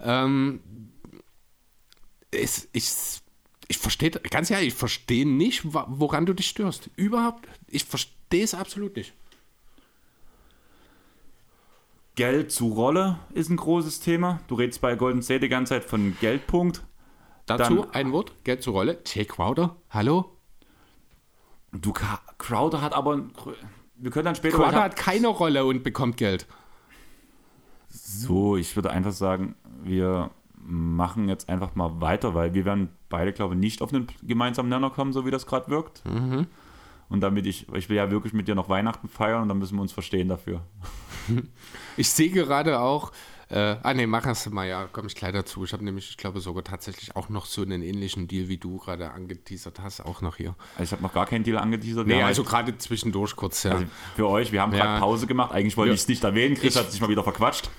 Ähm, es, ich, ich verstehe, ganz ehrlich, ich verstehe nicht, woran du dich störst. Überhaupt, ich verstehe es absolut nicht. Geld zu Rolle ist ein großes Thema. Du redest bei Golden State die ganze Zeit von Geldpunkt. Dazu Dann- ein Wort, Geld zur Rolle. Jay Crowder, hallo? Du, Crowder hat aber. Wir können dann später. Crowder hab- hat keine Rolle und bekommt Geld. So, ich würde einfach sagen, wir machen jetzt einfach mal weiter, weil wir werden beide, glaube ich, nicht auf einen gemeinsamen Nenner kommen, so wie das gerade wirkt. Und damit ich, ich will ja wirklich mit dir noch Weihnachten feiern und dann müssen wir uns verstehen dafür. Ich sehe gerade auch, äh, ah ne, mach es mal, ja, komme ich gleich dazu. Ich habe nämlich, ich glaube sogar tatsächlich auch noch so einen ähnlichen Deal, wie du gerade angeteasert hast, auch noch hier. Also ich habe noch gar keinen Deal angeteasert. Nee, also halt- gerade zwischendurch kurz, ja. also für euch, wir haben Ja. gerade Pause gemacht. Eigentlich wollte Ja. ich es nicht erwähnen. Chris Ich- hat sich mal wieder verquatscht.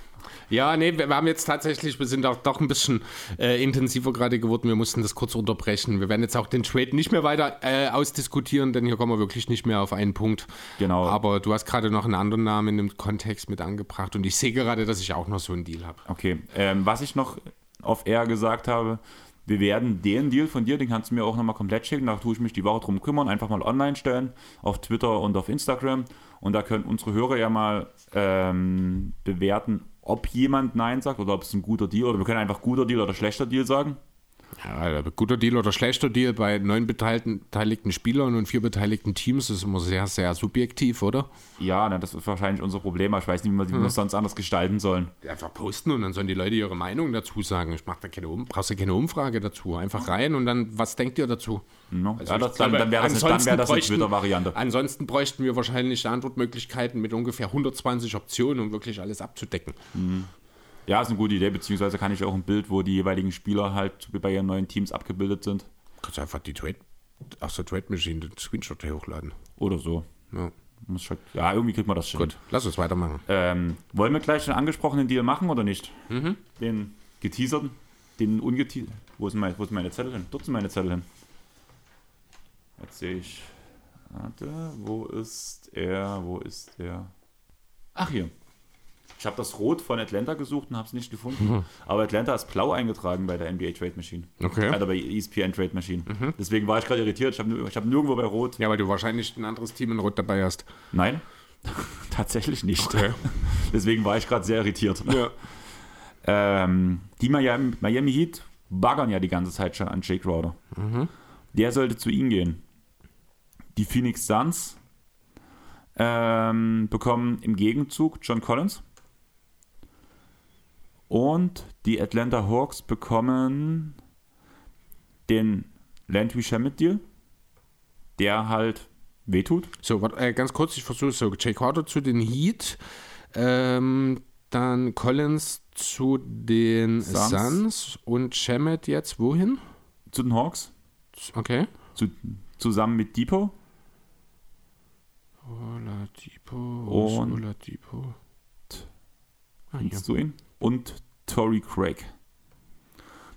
Ja, nee, wir, haben jetzt tatsächlich, wir sind auch doch ein bisschen äh, intensiver gerade geworden. Wir mussten das kurz unterbrechen. Wir werden jetzt auch den Trade nicht mehr weiter äh, ausdiskutieren, denn hier kommen wir wirklich nicht mehr auf einen Punkt. Genau. Aber du hast gerade noch einen anderen Namen im Kontext mit angebracht und ich sehe gerade, dass ich auch noch so einen Deal habe. Okay, ähm, was ich noch auf Air gesagt habe, wir werden den Deal von dir, den kannst du mir auch nochmal komplett schicken, da tue ich mich die Woche drum kümmern, einfach mal online stellen, auf Twitter und auf Instagram und da können unsere Hörer ja mal ähm, bewerten, ob jemand Nein sagt oder ob es ein guter Deal oder wir können einfach guter Deal oder schlechter Deal sagen. Ja, guter Deal oder schlechter Deal bei neun beteiligten, Spielern und vier beteiligten Teams ist immer sehr, sehr subjektiv, oder? Ja, na, das ist wahrscheinlich unser Problem, ich weiß nicht, wie wir, wie wir es sonst anders gestalten sollen. Einfach posten und dann sollen die Leute ihre Meinung dazu sagen. Ich mach da keine um brauchst du keine Umfrage dazu. Einfach rein und dann, was denkt ihr dazu? No? Also ja, das, dann, dann wäre das, wär das eine Twitter-Variante. Ansonsten bräuchten wir wahrscheinlich Antwortmöglichkeiten mit ungefähr 120 Optionen, um wirklich alles abzudecken. Ja, ist eine gute Idee, beziehungsweise kann ich auch ein Bild, wo die jeweiligen Spieler halt bei ihren neuen Teams abgebildet sind. Kannst du einfach die Trade, aus der Trade Machine den Screenshot hier hochladen. Oder so. Ja. Schon, ja, irgendwie kriegt man das schon. Gut, lass uns weitermachen. Ähm, wollen wir gleich den angesprochenen Deal machen oder nicht? Mhm. Den geteaserten, den ungeteaserten. Wo, ist mein, wo sind meine Zettel hin? Dort sind meine Zettel hin. Jetzt sehe ich. Warte, wo ist er? Wo ist er? Ach, hier. Ich habe das Rot von Atlanta gesucht und habe es nicht gefunden. Aber Atlanta ist blau eingetragen bei der NBA Trade Machine. Okay. Also bei ESPN Trade Machine. Deswegen war ich gerade irritiert. Ich habe ich hab nirgendwo bei Rot. Ja, weil du wahrscheinlich ein anderes Team in Rot dabei hast. Nein, tatsächlich nicht. Okay. Deswegen war ich gerade sehr irritiert. Ja. Ähm, die Miami, Miami Heat baggern ja die ganze Zeit schon an Jake Crowder. Der sollte zu ihnen gehen. Die Phoenix Suns ähm, bekommen im Gegenzug John Collins. Und die Atlanta Hawks bekommen den Landry Shamet Deal, der halt wehtut. So, warte, äh, ganz kurz, ich versuche so. Jay Crowder zu den Heat, ähm, dann Collins zu den Suns. Suns, und Shemet jetzt wohin? Zu den Hawks, Okay. zu, zusammen mit Depot. Oladipo, Und- Oladipo. Ah. Kennst du ihn? Und Tory Craig.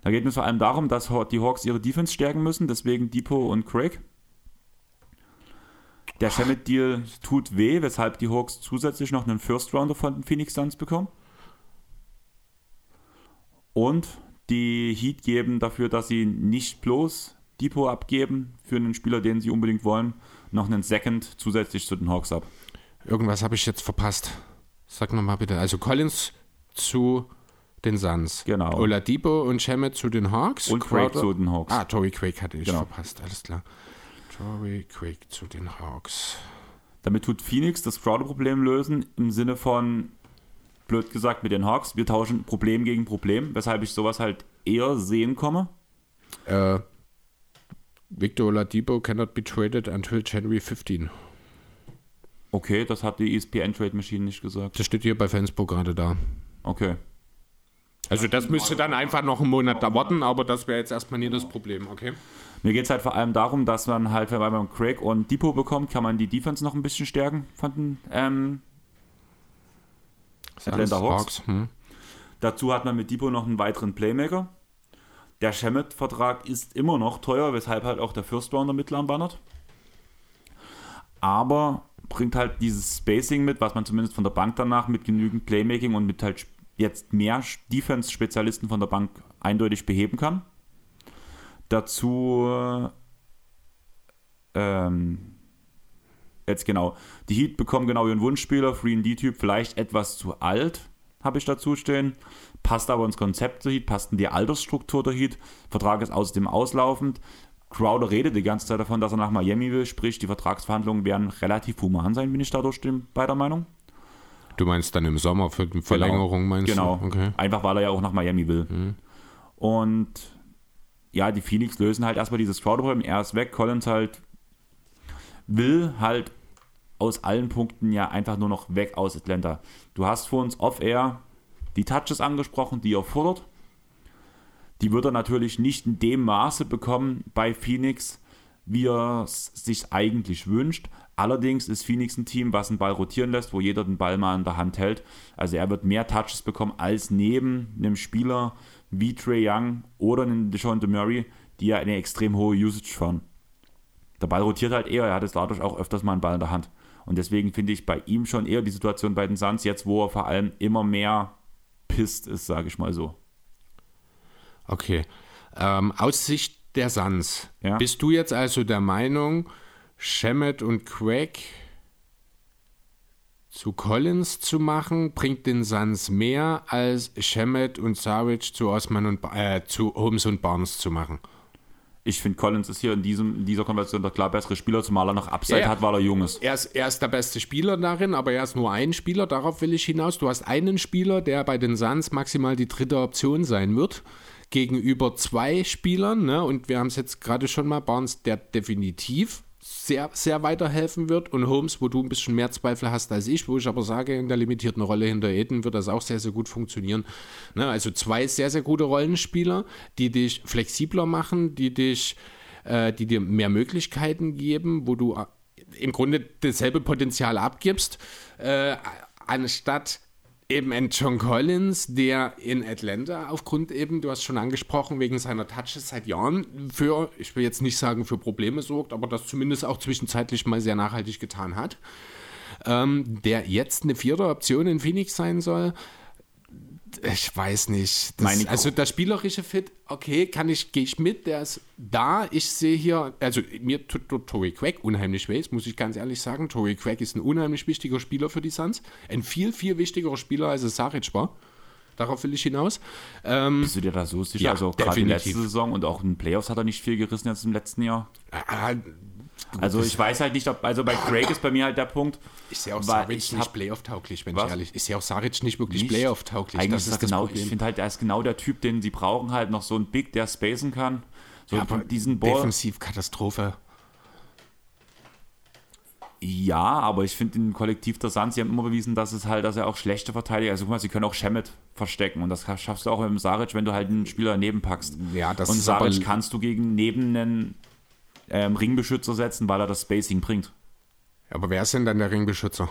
Da geht es vor allem darum, dass die Hawks ihre Defense stärken müssen, deswegen Depot und Craig. Der Shemet-Deal tut weh, weshalb die Hawks zusätzlich noch einen First Rounder von den Phoenix Suns bekommen. Und die Heat geben dafür, dass sie nicht bloß Depot abgeben für einen Spieler, den sie unbedingt wollen, noch einen Second zusätzlich zu den Hawks ab. Irgendwas habe ich jetzt verpasst. Sag nochmal bitte. Also Collins zu den Suns. Genau. Oladipo und Shemet zu den Hawks. Und Craig Crowder- zu den Hawks. Ah, Tory Craig hatte ich Genau. verpasst. Alles klar. Tory Craig zu den Hawks. Damit tut Phoenix das Crowder-Problem lösen im Sinne von, blöd gesagt, mit den Hawks. Wir tauschen Problem gegen Problem, weshalb ich sowas halt eher sehen komme. Äh, Victor Oladipo cannot be traded until January 15. Okay, das hat die ESPN Trade Machine nicht gesagt. Das steht hier bei Facebook gerade da. Okay. Also das müsste dann einfach noch einen Monat da warten, aber das wäre jetzt erstmal nie das Problem, okay? Mir geht es halt vor allem darum, dass man halt, wenn man Craig und Depot bekommt, kann man die Defense noch ein bisschen stärken von den ähm, Atlanta Hawks. Hm. Dazu hat man mit Depot noch einen weiteren Playmaker. Der Shemet-Vertrag ist immer noch teuer, weshalb halt auch der First Rounder mittel anbannert. Aber bringt halt dieses Spacing mit, was man zumindest von der Bank danach mit genügend Playmaking und mit halt jetzt mehr Defense-Spezialisten von der Bank eindeutig beheben kann. Dazu ähm, jetzt genau, die Heat bekommen genau ihren Wunschspieler, Free D-Typ, vielleicht etwas zu alt, habe ich dazu stehen. Passt aber ins Konzept der Heat, passt in die Altersstruktur der Heat. Vertrag ist außerdem auslaufend. Crowder redet die ganze Zeit davon, dass er nach Miami will, sprich, die Vertragsverhandlungen werden relativ human sein, bin ich dadurch bei der Meinung. Du meinst dann im Sommer für die Verlängerung, meinst Genau. du? Okay. Einfach weil er ja auch nach Miami will. Und ja, die Phoenix lösen halt erstmal dieses Crowder-Problem. Er ist weg, Collins halt will halt aus allen Punkten ja einfach nur noch weg aus Atlanta. Du hast vor uns off-air die Touches angesprochen, die er fordert. Die wird er natürlich nicht in dem Maße bekommen bei Phoenix, wie er es sich eigentlich wünscht. Allerdings ist Phoenix ein Team, was einen Ball rotieren lässt, wo jeder den Ball mal in der Hand hält. Also er wird mehr Touches bekommen als neben einem Spieler wie Trey Young oder einem DeJounte Murray, die ja eine extrem hohe Usage fahren. Der Ball rotiert halt eher, er hat es dadurch auch öfters mal einen Ball in der Hand. Und deswegen finde ich bei ihm schon eher die Situation bei den Suns, jetzt wo er vor allem immer mehr pisst ist, sage ich mal so. Okay. Ähm, aus Sicht der Suns, Ja. bist du jetzt also der Meinung, Shemet und Craig zu Collins zu machen, bringt den Suns mehr als Shemet und Saric zu Osman und äh, zu Holmes und Barnes zu machen? Ich finde, Collins ist hier in, diesem, in dieser Konversation der klar bessere Spieler, zumal er noch Upside Ja. hat, weil er jung ist. Er ist, er ist der beste Spieler darin, aber er ist nur ein Spieler, darauf will ich hinaus. Du hast einen Spieler, der bei den Suns maximal die dritte Option sein wird, gegenüber zwei Spielern, ne? und wir haben es jetzt gerade schon mal, Barnes, der definitiv sehr, sehr weiterhelfen wird und Holmes, wo du ein bisschen mehr Zweifel hast als ich, wo ich aber sage, in der limitierten Rolle hinter Eden wird das auch sehr, sehr gut funktionieren. Ne? Also zwei sehr, sehr gute Rollenspieler, die dich flexibler machen, die dich, äh, die dir mehr Möglichkeiten geben, wo du äh, im Grunde dasselbe Potenzial abgibst, äh, anstatt eben ein John Collins, der in Atlanta aufgrund eben, du hast schon angesprochen, wegen seiner Touches seit Jahren für, ich will jetzt nicht sagen für Probleme sorgt, aber das zumindest auch zwischenzeitlich mal sehr nachhaltig getan hat, ähm, der jetzt eine vierte Option in Phoenix sein soll. Ich weiß nicht. Das, also der spielerische Fit, okay, kann ich, gehe ich mit, der ist da. Ich sehe hier, also mir tut Torrey Craig unheimlich weh, das muss ich ganz ehrlich sagen. Torrey Craig ist ein unheimlich wichtiger Spieler für die Suns. Ein viel, viel wichtigerer Spieler, als es Saric war. Darauf will ich hinaus. Ähm, Bist du dir da so sicher? Ja, also auch gerade in definitiv. letzter Saison und auch in den Playoffs hat er nicht viel gerissen jetzt im letzten Jahr. äh, Also ich weiß halt nicht, ob, also bei Craig ist bei mir halt der Punkt, ich sehe auch Saric ich nicht Playoff-tauglich, wenn Was? ich ehrlich Ich sehe auch Saric nicht wirklich Playoff-tauglich. Eigentlich Das ist das genau, ich Problem. finde halt, er ist genau der Typ, den sie brauchen, halt noch so ein Big, der spacen kann. So Ja, diesen Ball. Defensiv Katastrophe. Ja, aber ich finde im Kollektiv der Suns, sie haben immer bewiesen, dass es halt, dass er auch schlechte Verteidiger, also guck mal, sie können auch Shemet verstecken und das schaffst du auch mit dem Saric, wenn du halt einen Spieler daneben packst. Ja, das und ist Saric kannst du gegen neben einen ähm, Ringbeschützer setzen, weil er das Spacing bringt. Aber wer ist denn dann der Ringbeschützer?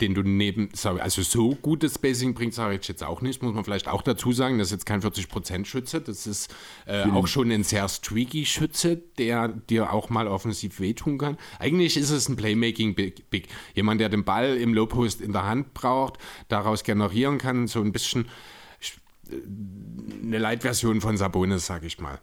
Den du neben, also so gutes Spacing bringt Saric jetzt auch nicht, muss man vielleicht auch dazu sagen. Das ist jetzt kein 40%-Schütze, das ist äh, auch schon ein sehr streaky Schütze, der dir auch mal offensiv wehtun kann. Eigentlich ist es ein Playmaking Big. Big. Jemand, der den Ball im Low Post in der Hand braucht, daraus generieren kann, so ein bisschen äh, eine Light-Version von Sabonis, sag ich mal.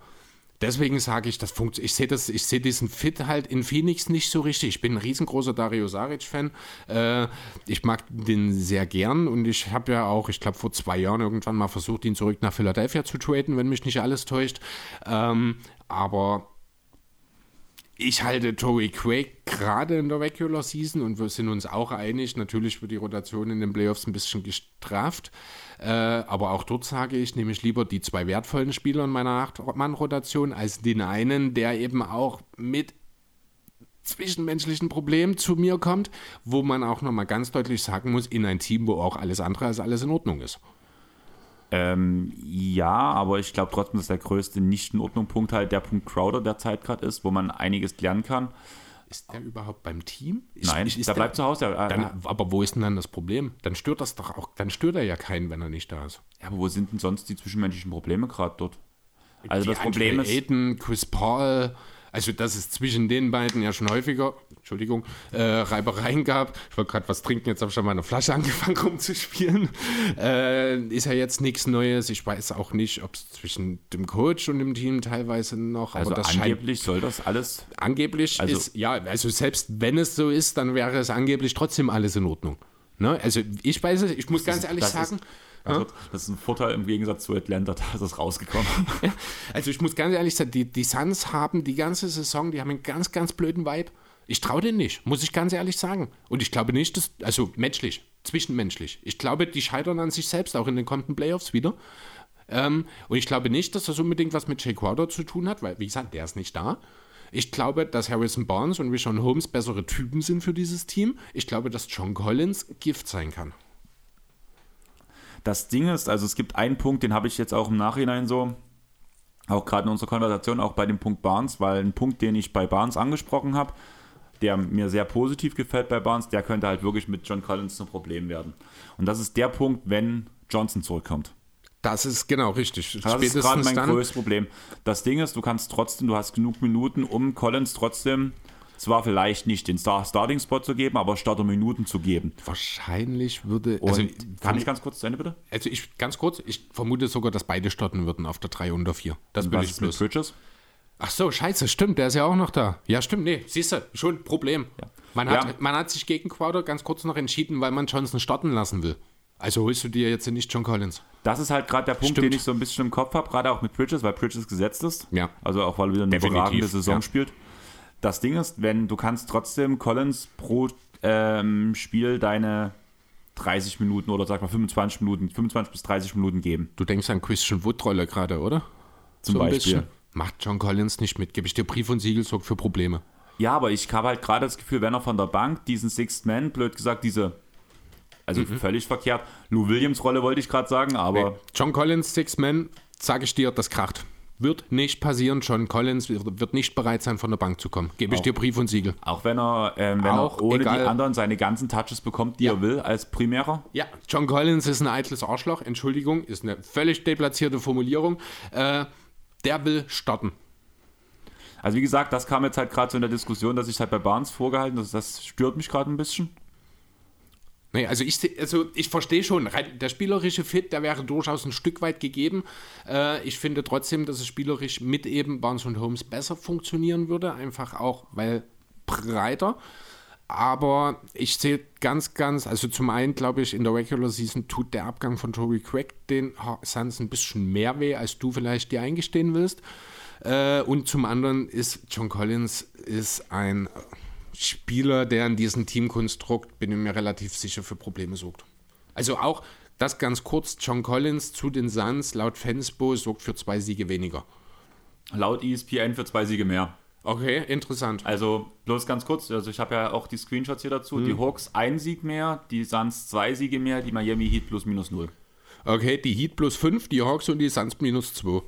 Deswegen sage ich, das ich sehe das, diesen Fit halt in Phoenix nicht so richtig. Ich bin ein riesengroßer Dario Saric-Fan. Äh, ich mag den sehr gern und ich habe ja auch, ich glaube, vor zwei Jahren irgendwann mal versucht, ihn zurück nach Philadelphia zu traden, wenn mich nicht alles täuscht. Ähm, aber ich halte Joey Quake gerade in der Regular Season und wir sind uns auch einig, natürlich wird die Rotation in den Playoffs ein bisschen gestraft. Äh, aber auch dort sage ich, nehme ich lieber die zwei wertvollen Spieler in meiner Acht-Mann-Rotation als den einen, der eben auch mit zwischenmenschlichen Problemen zu mir kommt, wo man auch nochmal ganz deutlich sagen muss, in ein Team, wo auch alles andere als alles in Ordnung ist. Ähm, ja, aber ich glaube trotzdem, dass der größte Nicht-in-Ordnung-Punkt halt der Punkt Crowder derzeit gerade ist, wo man einiges lernen kann. Ist der überhaupt beim Team? Ist, Nein, ist der, der bleibt zu Hause. Ja, dann, aber wo ist denn dann das Problem? Dann stört das doch auch, dann stört er ja keinen, wenn er nicht da ist. Ja, aber wo sind denn sonst die zwischenmenschlichen Probleme gerade dort? Also die das Problem ist. Aiden, Chris Paul, also, dass es zwischen den beiden ja schon häufiger, Entschuldigung, äh, Reibereien gab. Ich wollte gerade was trinken, jetzt habe ich schon mal eine Flasche angefangen rumzuspielen. Äh, ist ja jetzt nichts Neues. Ich weiß auch nicht, ob es zwischen dem Coach und dem Team teilweise noch. Also, angeblich scheint, soll das alles. Angeblich also, ist, ja, also selbst wenn es so ist, dann wäre es angeblich trotzdem alles in Ordnung. Ne? Also, ich weiß es, ich muss ganz ehrlich sagen. Ist, also, das ist ein Vorteil im Gegensatz zu Atlanta, da ist es rausgekommen. Also ich muss ganz ehrlich sagen, die, die Suns haben die ganze Saison, die haben einen ganz, ganz blöden Vibe. Ich traue denen nicht, muss ich ganz ehrlich sagen. Und ich glaube nicht, dass, also menschlich, zwischenmenschlich. Ich glaube, die scheitern an sich selbst, auch in den kommenden Playoffs wieder. Ähm, und ich glaube nicht, dass das unbedingt was mit Jake Crowder zu tun hat, weil, wie gesagt, der ist nicht da. Ich glaube, dass Harrison Barnes und Rishon Holmes bessere Typen sind für dieses Team. Ich glaube, dass John Collins Gift sein kann. Das Ding ist, also es gibt einen Punkt, den habe ich jetzt auch im Nachhinein so, auch gerade in unserer Konversation, auch bei dem Punkt Barnes, weil ein Punkt, den ich bei Barnes angesprochen habe, der mir sehr positiv gefällt bei Barnes, der könnte halt wirklich mit John Collins ein Problem werden. Und das ist der Punkt, wenn Johnson zurückkommt. Das ist genau richtig. Das ist gerade mein größtes Problem. Das Ding ist, du kannst trotzdem, du hast genug Minuten, um Collins trotzdem zwar vielleicht nicht den Star Starting-Spot zu geben, aber Starter-Minuten zu geben. Wahrscheinlich würde. Und also, kann ich ganz kurz zu Ende, bitte? Also, ich ganz kurz, ich vermute sogar, dass beide starten würden auf der 3 und der 4. Das will ich bloß. Bridges? Ach so, scheiße, stimmt, der ist ja auch noch da. Ja, stimmt, nee, siehst du, schon Problem. Ja. Man, hat, ja. man hat sich gegen Crowder ganz kurz noch entschieden, weil man Johnson starten lassen will. Also holst du dir jetzt nicht John Collins. Das ist halt gerade der Punkt, Stimmt. den ich so ein bisschen im Kopf habe, gerade auch mit Bridges, weil Bridges gesetzt ist. Ja. Also auch weil er wieder eine Definitiv. überragende Saison ja. spielt. Das Ding ist, wenn du kannst trotzdem Collins pro ähm, Spiel deine 30 Minuten oder sag mal 25 Minuten, 25 bis 30 Minuten geben. Du denkst an Christian Wood-Rolle gerade, oder? Zum so Beispiel. Macht John Collins nicht mit. Gebe ich dir Brief und Siegel, sorgt für Probleme. Ja, aber ich habe halt gerade das Gefühl, wenn er von der Bank diesen Sixth Man, blöd gesagt, diese, also mhm. völlig verkehrt, Lou Williams Rolle wollte ich gerade sagen, aber. Nee. John Collins, Sixth Man, sage ich dir, das kracht. Wird nicht passieren. John Collins wird nicht bereit sein, von der Bank zu kommen. Gebe ich dir Brief und Siegel. Auch wenn er, ähm, wenn auch, er ohne egal. die anderen seine ganzen Touches bekommt, die ja. er will, als Primärer? Ja, John Collins ist ein eitles Arschloch. Entschuldigung, ist eine völlig deplatzierte Formulierung. Äh, der will starten. Also wie gesagt, das kam jetzt halt gerade so in der Diskussion, dass ich halt bei Barnes vorgehalten, das, das stört mich gerade ein bisschen. Nee, also ich, also ich verstehe schon, der spielerische Fit, der wäre durchaus ein Stück weit gegeben. Äh, ich finde trotzdem, dass es spielerisch mit eben Barnes und Holmes besser funktionieren würde, einfach auch, weil breiter. Aber ich sehe ganz, ganz, also zum einen glaube ich, in der Regular Season tut der Abgang von Toby Craig den Suns ein bisschen mehr weh, als du vielleicht dir eingestehen willst. Äh, und zum anderen ist John Collins ist ein Spieler, der in diesem Teamkonstrukt, bin ich mir relativ sicher, für Probleme sorgt. Also auch das ganz kurz, John Collins zu den Suns laut Fansbo sorgt für zwei Siege weniger. Laut ESPN für zwei Siege mehr. Okay, interessant. Also bloß ganz kurz, also ich habe ja auch die Screenshots hier dazu. Hm. Die Hawks ein Sieg mehr, die Suns zwei Siege mehr, die Miami Heat plus minus null. Okay, die Heat plus fünf, die Hawks und die Suns minus zwei.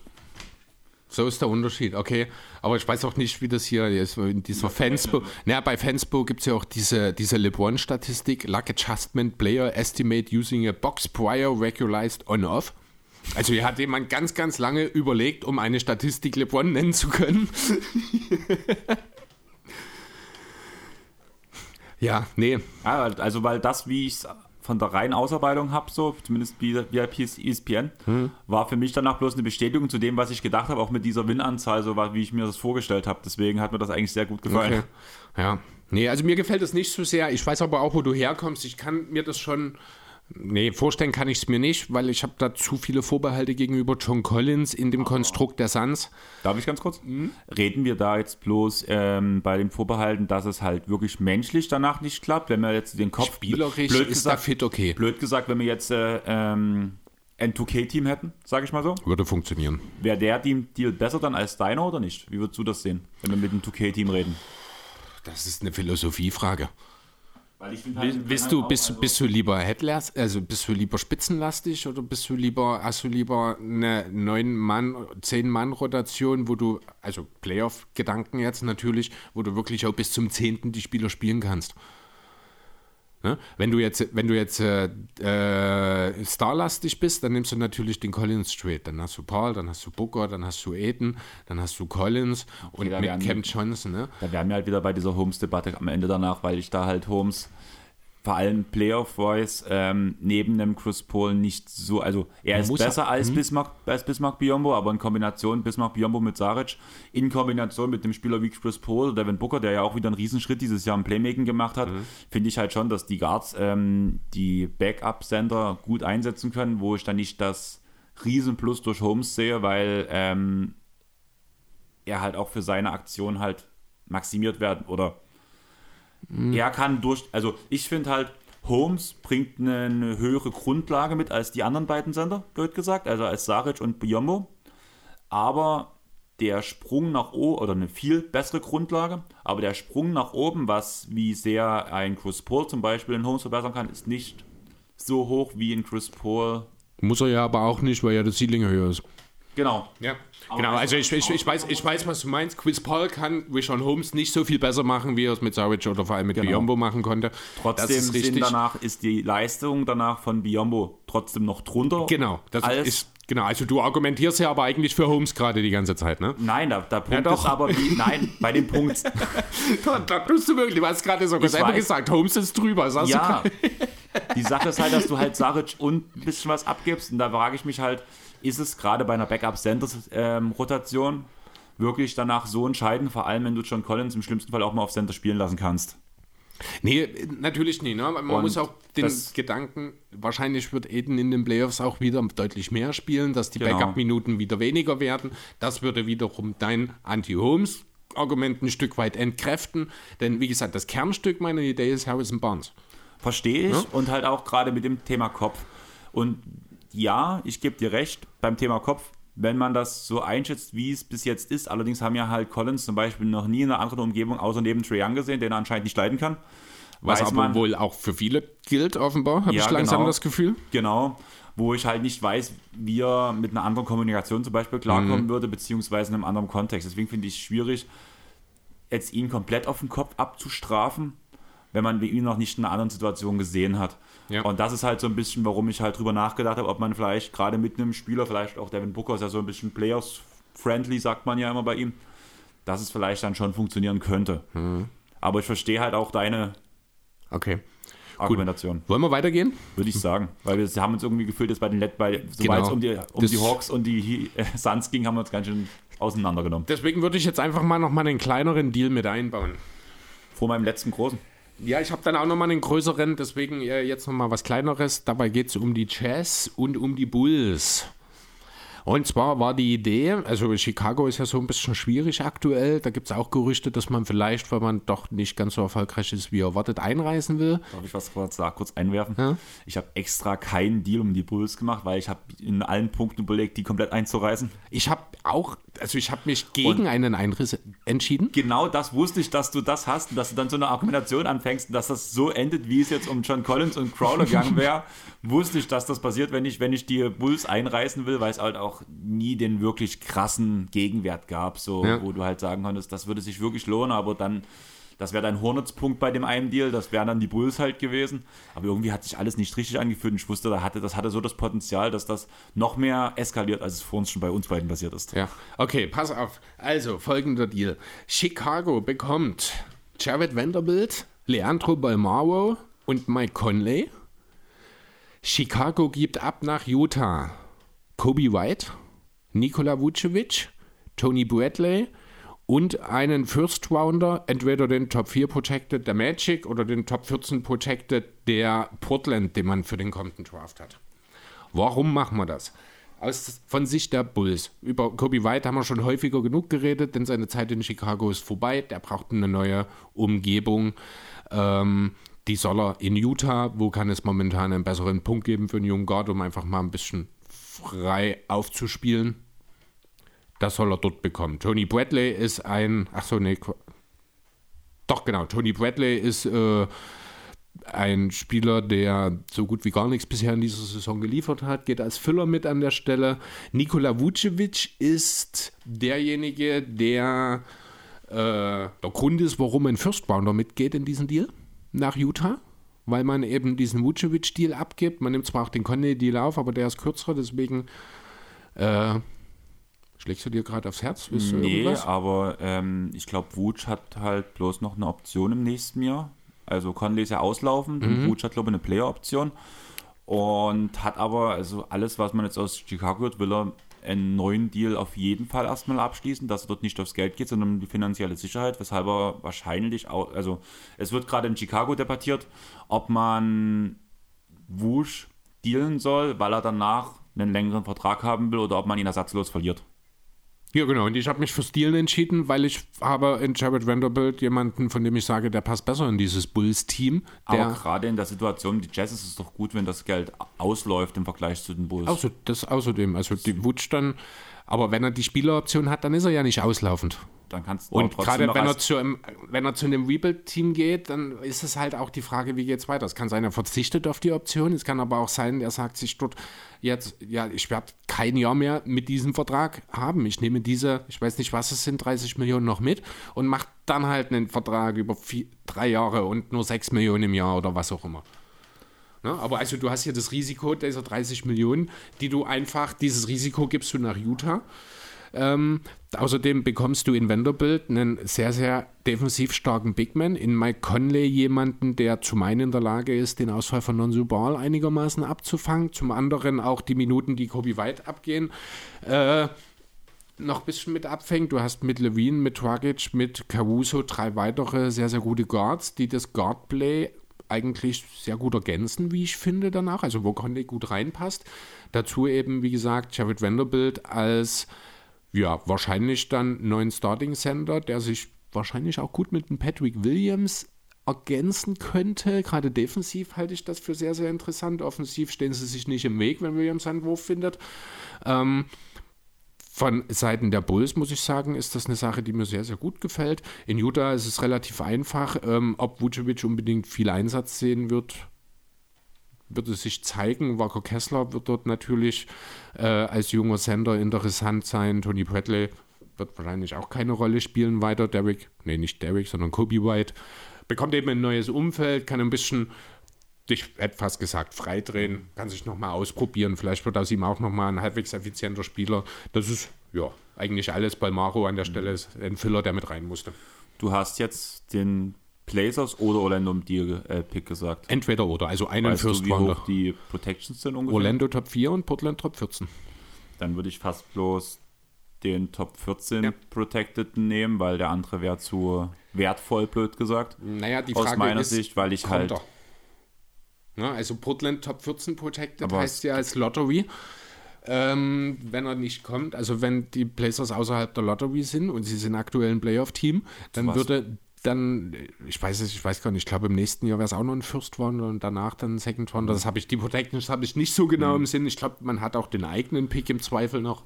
So ist der Unterschied, okay. Aber ich weiß auch nicht, wie das hier ist. In dieser Fanspo. Naja, bei Fanspo gibt es ja auch diese, diese LeBron-Statistik: Luck Adjustment Player Estimate using a box prior regularized on-off. Also hier hat jemand ganz, ganz lange überlegt, um eine Statistik LeBron nennen zu können. ja, nee. Ja, also weil das, wie ich es von der reinen Ausarbeitung habe, so zumindest VIP ESPN, hm. war für mich danach bloß eine Bestätigung zu dem, was ich gedacht habe, auch mit dieser Win-Anzahl, so wie ich mir das vorgestellt habe. Deswegen hat mir das eigentlich sehr gut gefallen. Okay. Ja, nee, also mir gefällt das nicht so sehr. Ich weiß aber auch, wo du herkommst. Ich kann mir das schon Nee, vorstellen kann ich es mir nicht, weil ich habe da zu viele Vorbehalte gegenüber John Collins in dem Konstrukt der Suns. Darf ich ganz kurz? Reden wir da jetzt bloß ähm, bei den Vorbehalten, dass es halt wirklich menschlich danach nicht klappt, wenn wir jetzt den Kopf Spielerisch blöd ist gesagt, fit okay. blöd gesagt, wenn wir jetzt äh, ähm, ein 2K-Team hätten, sage ich mal so, Würde funktionieren. wäre der Team Deal besser dann als deiner oder nicht? Wie würdest du das sehen, wenn wir mit dem 2K-Team reden? Das ist eine Philosophiefrage. Finde Bist, du, bist, bist du lieber Headless, also bist du lieber spitzenlastig oder bist du lieber, hast du lieber eine 9-Mann, 10-Mann-Rotation, wo du, also Playoff-Gedanken jetzt natürlich, wo du wirklich auch bis zum 10. die Spieler spielen kannst? Ne? Wenn du jetzt, wenn du jetzt äh, äh, starlastig bist, dann nimmst du natürlich den Collins Straight. Dann hast du Paul, dann hast du Booker, dann hast du Aiden, dann hast du Collins und mit Cam Johnson. Ne? Da wären wir halt wieder bei dieser Holmes-Debatte am Ende danach, weil ich da halt Holmes vor allem Playoff-Wise ähm, neben dem Chris Paul nicht so, also er ist besser als Bismarck, als Bismarck Biombo, aber in Kombination Bismarck Biombo mit Saric, in Kombination mit dem Spieler wie Chris Paul, Devin Booker, der ja auch wieder einen Riesenschritt dieses Jahr im Playmaking gemacht hat, finde ich halt schon, dass die Guards ähm, die Backup-Center gut einsetzen können, wo ich dann nicht das Riesenplus durch Holmes sehe, weil ähm, er halt auch für seine Aktion halt maximiert werden oder er kann durch, also ich finde halt, Holmes bringt eine höhere Grundlage mit als die anderen beiden Sender, blöd gesagt, also als Saric und Biombo. Aber der Sprung nach oben, oder eine viel bessere Grundlage, aber der Sprung nach oben, was wie sehr ein Chris Paul zum Beispiel in Holmes verbessern kann, ist nicht so hoch wie in Chris Paul. Muss er ja aber auch nicht, weil ja das Ceiling höher ist. Genau. Ja, genau. Also ich, ich, ich, weiß, ich weiß, was du meinst. Chris Paul kann Rishon Holmes nicht so viel besser machen, wie er es mit Saric oder vor allem mit Genau. Biombo machen konnte. Trotzdem ist sind danach ist die Leistung danach von Biombo trotzdem noch drunter. Genau, das ist genau. Also du argumentierst ja aber eigentlich für Holmes gerade die ganze Zeit, ne? Nein, der, der Punkt doch. ist aber wie, nein, bei dem Punkt, Da, da tust du wirklich. Du hast gerade Ich selber gesagt, Holmes ist drüber. Das hast du ja, gerade- die Sache ist halt, dass du halt Saric und ein bisschen was abgibst und da frage ich mich halt, ist es gerade bei einer Backup-Center-Rotation wirklich danach so entscheidend, vor allem wenn du John Collins im schlimmsten Fall auch mal auf Center spielen lassen kannst? Nee, natürlich nicht. Ne? Man Und muss auch den Gedanken, wahrscheinlich wird Eden in den Playoffs auch wieder deutlich mehr spielen, dass die Genau. Backup-Minuten wieder weniger werden. Das würde wiederum dein Anti-Holmes-Argument ein Stück weit entkräften. Denn wie gesagt, das Kernstück meiner Idee ist Harrison Barnes. Verstehe ich und halt auch gerade mit dem Thema Kopf. Und ja, ich gebe dir recht, beim Thema Kopf, wenn man das so einschätzt, wie es bis jetzt ist, allerdings haben ja halt Collins zum Beispiel noch nie in einer anderen Umgebung außer neben Trae Young gesehen, den er anscheinend nicht leiden kann. Was aber man- wohl auch für viele gilt, offenbar, habe Ja, ich langsam genau. das Gefühl. Genau, wo ich halt nicht weiß, wie er mit einer anderen Kommunikation zum Beispiel klarkommen würde, beziehungsweise in einem anderen Kontext. Deswegen finde ich es schwierig, jetzt ihn komplett auf den Kopf abzustrafen, wenn man ihn noch nicht in einer anderen Situation gesehen hat. Ja. Und das ist halt so ein bisschen, warum ich halt drüber nachgedacht habe, ob man vielleicht gerade mit einem Spieler, vielleicht auch Devin Booker ist ja so ein bisschen Players-friendly, sagt man ja immer bei ihm, dass es vielleicht dann schon funktionieren könnte. Aber ich verstehe halt auch deine Okay. Argumentation. Wollen wir weitergehen? Würde ich sagen. Weil wir haben uns irgendwie gefühlt, dass bei den Let bei, sobald Genau. es um die, um die Hawks und die äh, Suns ging, haben wir uns ganz schön auseinandergenommen. Deswegen würde ich jetzt einfach mal noch mal einen kleineren Deal mit einbauen. Vor meinem letzten großen. Ja, ich habe dann auch noch mal einen größeren, deswegen äh, jetzt noch mal was kleineres. Dabei geht es um die Jazz und um die Bulls. Und zwar war die Idee, also Chicago ist ja so ein bisschen schwierig aktuell. Da gibt es auch Gerüchte, dass man vielleicht, weil man doch nicht ganz so erfolgreich ist, wie erwartet, einreisen will. Darf ich was kurz, da kurz einwerfen? Ich habe extra keinen Deal um die Bulls gemacht, weil ich habe in allen Punkten überlegt, die komplett einzureißen. Ich habe auch, also ich habe mich gegen Und- einen Einriss entschieden. Genau das wusste ich, dass du das hast und dass du dann so eine Argumentation anfängst und dass das so endet, wie es jetzt um John Collins und Crowder gegangen wäre. wusste ich, dass das passiert, wenn ich, wenn ich die Bulls einreißen will, weil es halt auch nie den wirklich krassen Gegenwert gab, so Ja. wo du halt sagen konntest, das würde sich wirklich lohnen, aber dann, das wäre dein Hornets-Punkt bei dem einen Deal, das wären dann die Bulls halt gewesen. Aber irgendwie hat sich alles nicht richtig angefühlt und ich wusste, da hatte, das hatte so das Potenzial, dass das noch mehr eskaliert, als es vor uns schon bei uns beiden passiert ist. Ja, okay, pass auf. Also, folgender Deal. Chicago bekommt Jared Vanderbilt, Leandro Balmaro und Mike Conley. Chicago gibt ab nach Utah Kobe White, Nikola Vucevic, Tony Bradley und einen First Rounder, entweder den Top 4 Protected der Magic oder den Top 14 Protected der Portland, den man für den kommenden Draft hat. Warum machen wir das? Aus, von Sicht der Bulls. Über Kobe White haben wir schon häufiger genug geredet, denn seine Zeit in Chicago ist vorbei. Der braucht eine neue Umgebung. Ähm, die soll er in Utah. Wo kann es momentan einen besseren Punkt geben für einen jungen Guard, um einfach mal ein bisschen frei aufzuspielen? Das soll er dort bekommen. Tony Bradley ist ein. Ach so, nee. Doch, genau. Tony Bradley ist. Äh, ein Spieler, der so gut wie gar nichts bisher in dieser Saison geliefert hat, geht als Füller mit an der Stelle. Nikola Vucevic ist derjenige, der äh, der Grund ist, warum ein First Rounder mitgeht in diesen Deal nach Utah, weil man eben diesen Vucevic-Deal abgibt. Man nimmt zwar auch den Conley-Deal auf, aber der ist kürzer, deswegen äh, schlägst du dir gerade aufs Herz? Willst nee, irgendwas? aber ähm, ich glaube, Vuce hat halt bloß noch eine Option im nächsten Jahr also Conley ist ja auslaufen, mhm. Vooch hat, glaube ich, eine Player-Option. Und hat aber, also alles, was man jetzt aus Chicago hört, will er einen neuen Deal auf jeden Fall erstmal abschließen, dass er dort nicht aufs Geld geht, sondern um die finanzielle Sicherheit, weshalb er wahrscheinlich auch, also es wird gerade in Chicago debattiert, ob man Wusch dealen soll, weil er danach einen längeren Vertrag haben will oder ob man ihn ersatzlos verliert. Ja, genau. Und ich habe mich für Steelen entschieden, weil ich habe in Jared Vanderbilt jemanden, von dem ich sage, der passt besser in dieses Bulls-Team. Aber gerade in der Situation, die Jazz ist es doch gut, wenn das Geld ausläuft im Vergleich zu den Bulls. Also das außerdem. Also die Wutsch dann, aber wenn er die Spieleroption hat, dann ist er ja nicht auslaufend dann kannst du Und gerade wenn er, zu, wenn er zu einem Rebuild-Team geht, dann ist es halt auch die Frage, wie geht es weiter. Es kann sein, er verzichtet auf die Option. Es kann aber auch sein, er sagt sich dort jetzt, ja, ich werde kein Jahr mehr mit diesem Vertrag haben. Ich nehme diese, ich weiß nicht, was es sind, 30 Millionen noch mit und mache dann halt einen Vertrag über vier, drei Jahre und nur 6 Millionen im Jahr oder was auch immer. Ne? Aber also du hast hier das Risiko dieser 30 Millionen, die du einfach, dieses Risiko gibst du nach Utah ähm, außerdem bekommst du in Vanderbilt einen sehr, sehr defensiv starken Bigman. In Mike Conley jemanden, der zum einen in der Lage ist, den Ausfall von Nonsu Ball einigermaßen abzufangen, zum anderen auch die Minuten, die Kobe White abgehen. Äh, noch ein bisschen mit abfängt. Du hast mit Levine, mit Dragic, mit Caruso drei weitere sehr, sehr gute Guards, die das Guardplay eigentlich sehr gut ergänzen, wie ich finde, danach. Also wo Conley gut reinpasst. Dazu eben, wie gesagt, Jared Vanderbilt als ja, wahrscheinlich dann neuen Starting Center, der sich wahrscheinlich auch gut mit dem Patrick Williams ergänzen könnte. Gerade defensiv halte ich das für sehr, sehr interessant. Offensiv stehen sie sich nicht im Weg, wenn Williams einen Wurf findet. Ähm, von Seiten der Bulls muss ich sagen, ist das eine Sache, die mir sehr, sehr gut gefällt. In Utah ist es relativ einfach. Ähm, ob Vucevic unbedingt viel Einsatz sehen wird, wird es sich zeigen. Walker Kessler wird dort natürlich äh, als junger Sender interessant sein. Tony Bradley wird wahrscheinlich auch keine Rolle spielen weiter. Derek, nee, nicht Derek, sondern Kobe White bekommt eben ein neues Umfeld, kann ein bisschen ich hätte fast gesagt, freidrehen, kann sich nochmal ausprobieren. Vielleicht wird aus ihm auch nochmal ein halbwegs effizienter Spieler. Das ist ja eigentlich alles. Balmaro an der Stelle ist ein Filler, der mit rein musste. Du hast jetzt den Blazers oder Orlando im Deal-Pick äh, gesagt? Entweder oder, also einen weißt First du, wie Hoch die Protections sind ungefähr? Orlando Top 4 und Portland Top 14. Dann würde ich fast bloß den Top 14 ja. Protected nehmen, weil der andere wäre zu wertvoll, blöd gesagt. Naja, die Frage Aus meiner ist, Sicht, weil ich halt. Na, also Portland Top 14 Protected Aber heißt ja als Lottery. Ähm, wenn er nicht kommt, also wenn die Blazers außerhalb der Lottery sind und sie sind aktuell ein Playoff-Team, dann würde dann, ich weiß es, ich weiß gar nicht, ich glaube im nächsten Jahr wäre es auch noch ein First Wonder und danach dann ein Second Wonder. Das habe ich, die Protections habe ich nicht so genau mhm. im Sinn. Ich glaube, man hat auch den eigenen Pick im Zweifel noch.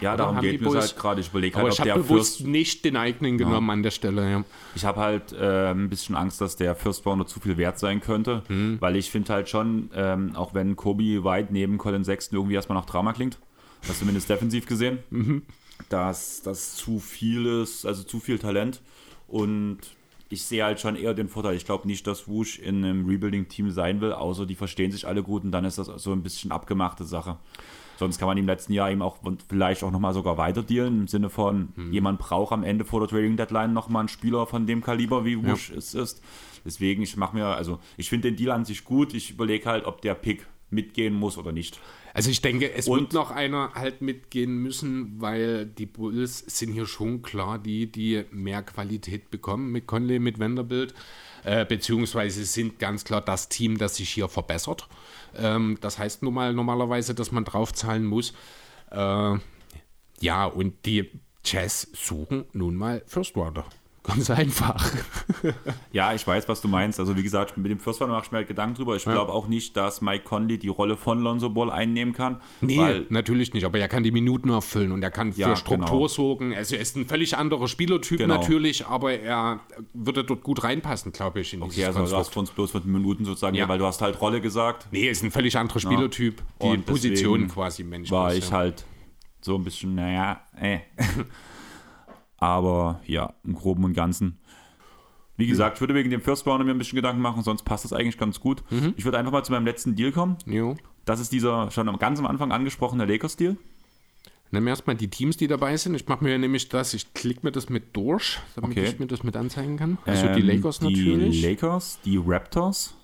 Ja, Oder darum geht es halt gerade. Ich überlege halt, ob ich der bewusst First nicht den eigenen genommen ja. an der Stelle. Ja. Ich habe halt äh, ein bisschen Angst, dass der First Rounder zu viel wert sein könnte, mhm. weil ich finde halt schon, ähm, auch wenn Kobe White neben Colin Sexton irgendwie erstmal nach Drama klingt, das zumindest defensiv gesehen, mhm. dass das zu viel ist, also zu viel Talent und ich sehe halt schon eher den Vorteil. Ich glaube nicht, dass Wush in einem Rebuilding-Team sein will, außer die verstehen sich alle gut und dann ist das so ein bisschen abgemachte Sache. Sonst kann man im letzten Jahr eben auch vielleicht auch nochmal sogar weiter dealen, im Sinne von, hm. jemand braucht am Ende vor der Trading Deadline nochmal einen Spieler von dem Kaliber, wie Wush ja. es ist. Deswegen, ich mache mir, also ich finde den Deal an sich gut. Ich überlege halt, ob der Pick mitgehen muss oder nicht. Also ich denke, es Und- wird noch einer halt mitgehen müssen, weil die Bulls sind hier schon klar die, die mehr Qualität bekommen mit Conley, mit Vanderbilt, äh, beziehungsweise sind ganz klar das Team, das sich hier verbessert. Ähm, das heißt nun mal normalerweise, dass man draufzahlen muss. Äh, ja, und die Jazz suchen nun mal First Rounder. Ganz einfach. Ja, ich weiß, was du meinst. Also wie gesagt, mit dem First Round mache ich mir halt Gedanken drüber. Ich glaube auch nicht, dass Mike Conley die Rolle von Lonzo Ball einnehmen kann. Nee, natürlich nicht, aber er kann die Minuten erfüllen und er kann für Ja, Struktur genau. sorgen. Also er ist ein völlig anderer Spielertyp Genau. natürlich, aber er würde dort gut reinpassen, glaube ich, in Okay, also du Konstrukt. hast für uns bloß den Minuten sozusagen, Ja. ja. weil du hast halt Rolle gesagt, Nee, ist ein völlig anderer Spielertyp. Die Position quasi, Mensch. war ich halt so ein bisschen, naja, äh. Aber ja, im Groben und Ganzen. Wie gesagt, ich würde wegen dem First Rounder mir ein bisschen Gedanken machen, sonst passt das eigentlich ganz gut. Mhm. Ich würde einfach mal zu meinem letzten Deal kommen. Jo. Das ist dieser schon am- ganz am Anfang angesprochene Lakers-Deal. Nimm erstmal die Teams, die dabei sind. Ich mache mir nämlich das, ich klicke mir das mit durch, damit Okay. ich mir das mit anzeigen kann. Also die Ähm, Lakers natürlich. Die Lakers, die Raptors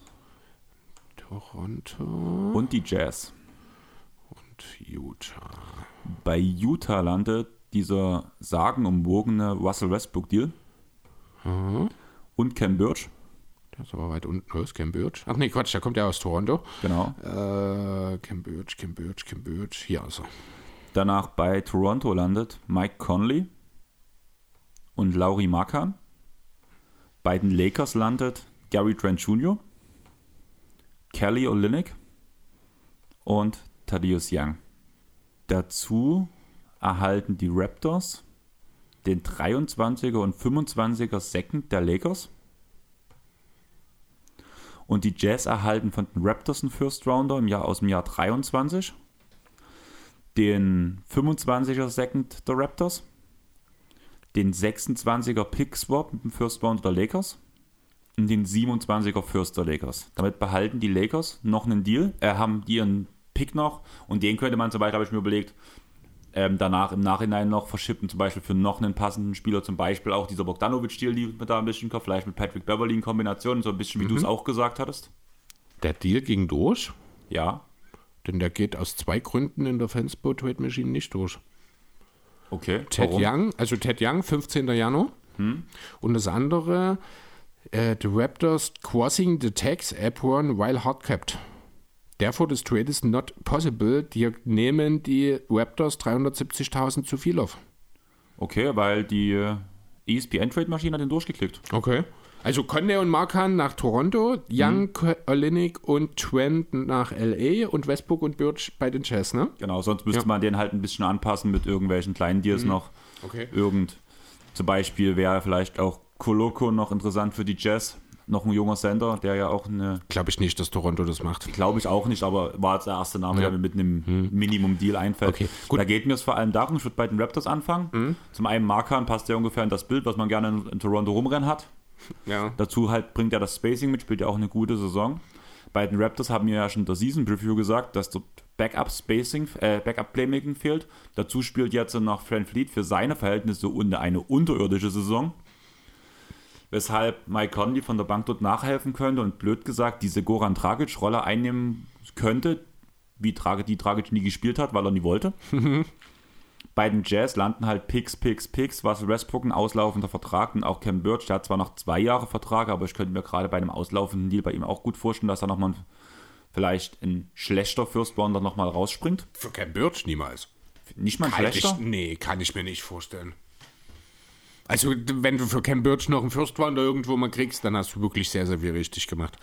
Toronto und die Jazz. und Utah. Bei Utah landet dieser sagenumwogene Russell Westbrook-Deal Mhm. und Ken Birch. Der ist aber weit unten. Oh, ist Cam Birch. Ach nee, Quatsch, der kommt ja aus Toronto. Genau. Äh, Cam Birch, Cam Birch, Cam Birch. Hier er. Danach bei Toronto landet Mike Conley und Lauri Markan. Bei den Lakers landet Gary Trent Jr., Kelly Olynyk und Thaddeus Young. Dazu erhalten die Raptors den 23er und 25er Second der Lakers. Und die Jazz erhalten von den Raptors einen First Rounder im Jahr aus dem Jahr 23 den 25er Second der Raptors, den 26er Pick Swap mit dem First Round der Lakers und den 27er First der Lakers. Damit behalten die Lakers noch einen Deal, äh, haben ihren Pick noch und den könnte man zum Beispiel, habe ich mir überlegt, ähm, danach im Nachhinein noch verschippen, zum Beispiel für noch einen passenden Spieler, zum Beispiel auch dieser Bogdanovic-Deal, die mir da ein bisschen kommt, vielleicht mit Patrick Beverly in Kombination, so ein bisschen wie du es auch gesagt hattest. Der Deal ging durch, Ja, denn der geht aus zwei Gründen in der Fanspo Trade Machine nicht durch. okay. Ted Warum? Young, also Ted Young, 15. Januar. Und das andere, äh, the Raptors crossing the tax apron while hardcapped. Therefore, this trade is not possible. Die nehmen die Raptors 370.000 zu viel auf. Okay, weil die äh, ESPN-Trade-Maschine hat den durchgeklickt. Okay. Also Conley und Markan nach Toronto, Young, mhm. Olynyk und Trent nach L.A. und Westbrook und Birch bei den Jazz, ne? Genau, sonst müsste Ja. man den halt ein bisschen anpassen mit irgendwelchen kleinen Deals noch. Okay. Irgend, zum Beispiel wäre vielleicht auch Koloko noch interessant für die Jazz. Noch ein junger Sender, der ja auch eine, Glaube ich nicht, dass Toronto das macht. glaube ich auch nicht, aber war jetzt der erste Name, Ja. der mir mit einem Minimum-Deal einfällt. Okay, gut. Da geht mir es vor allem darum, ich würde bei den Raptors anfangen. Zum einen Markan passt ja ungefähr in das Bild, was man gerne in, in Toronto rumrennen hat. Ja. Dazu halt bringt er das Spacing mit, spielt ja auch eine gute Saison. Bei den Raptors haben wir ja schon in der Season Preview gesagt, dass dort Backup Spacing, äh, Backup Playmaking fehlt. Dazu spielt jetzt noch Fran Fleet für seine Verhältnisse eine unterirdische Saison. Weshalb Mike Conley von der Bank dort nachhelfen könnte und blöd gesagt diese Goran Dragic-Rolle einnehmen könnte, wie Dragic, die Dragic nie gespielt hat, weil er nie wollte. Bei den Jazz landen halt Picks, Picks, Picks, was Westbrook ein auslaufender Vertrag und auch Cam Birch, der hat zwar noch zwei Jahre Vertrag, aber ich könnte mir gerade bei einem auslaufenden Deal bei ihm auch gut vorstellen, dass er nochmal vielleicht ein schlechter First Rounder nochmal rausspringt. Für Cam Birch niemals. Nicht mal ein Kann schlechter. ich, nee, kann ich mir nicht vorstellen. Also, wenn du für Cam Birch noch einen First Rounder irgendwo mal kriegst, dann hast du wirklich sehr, sehr viel richtig gemacht.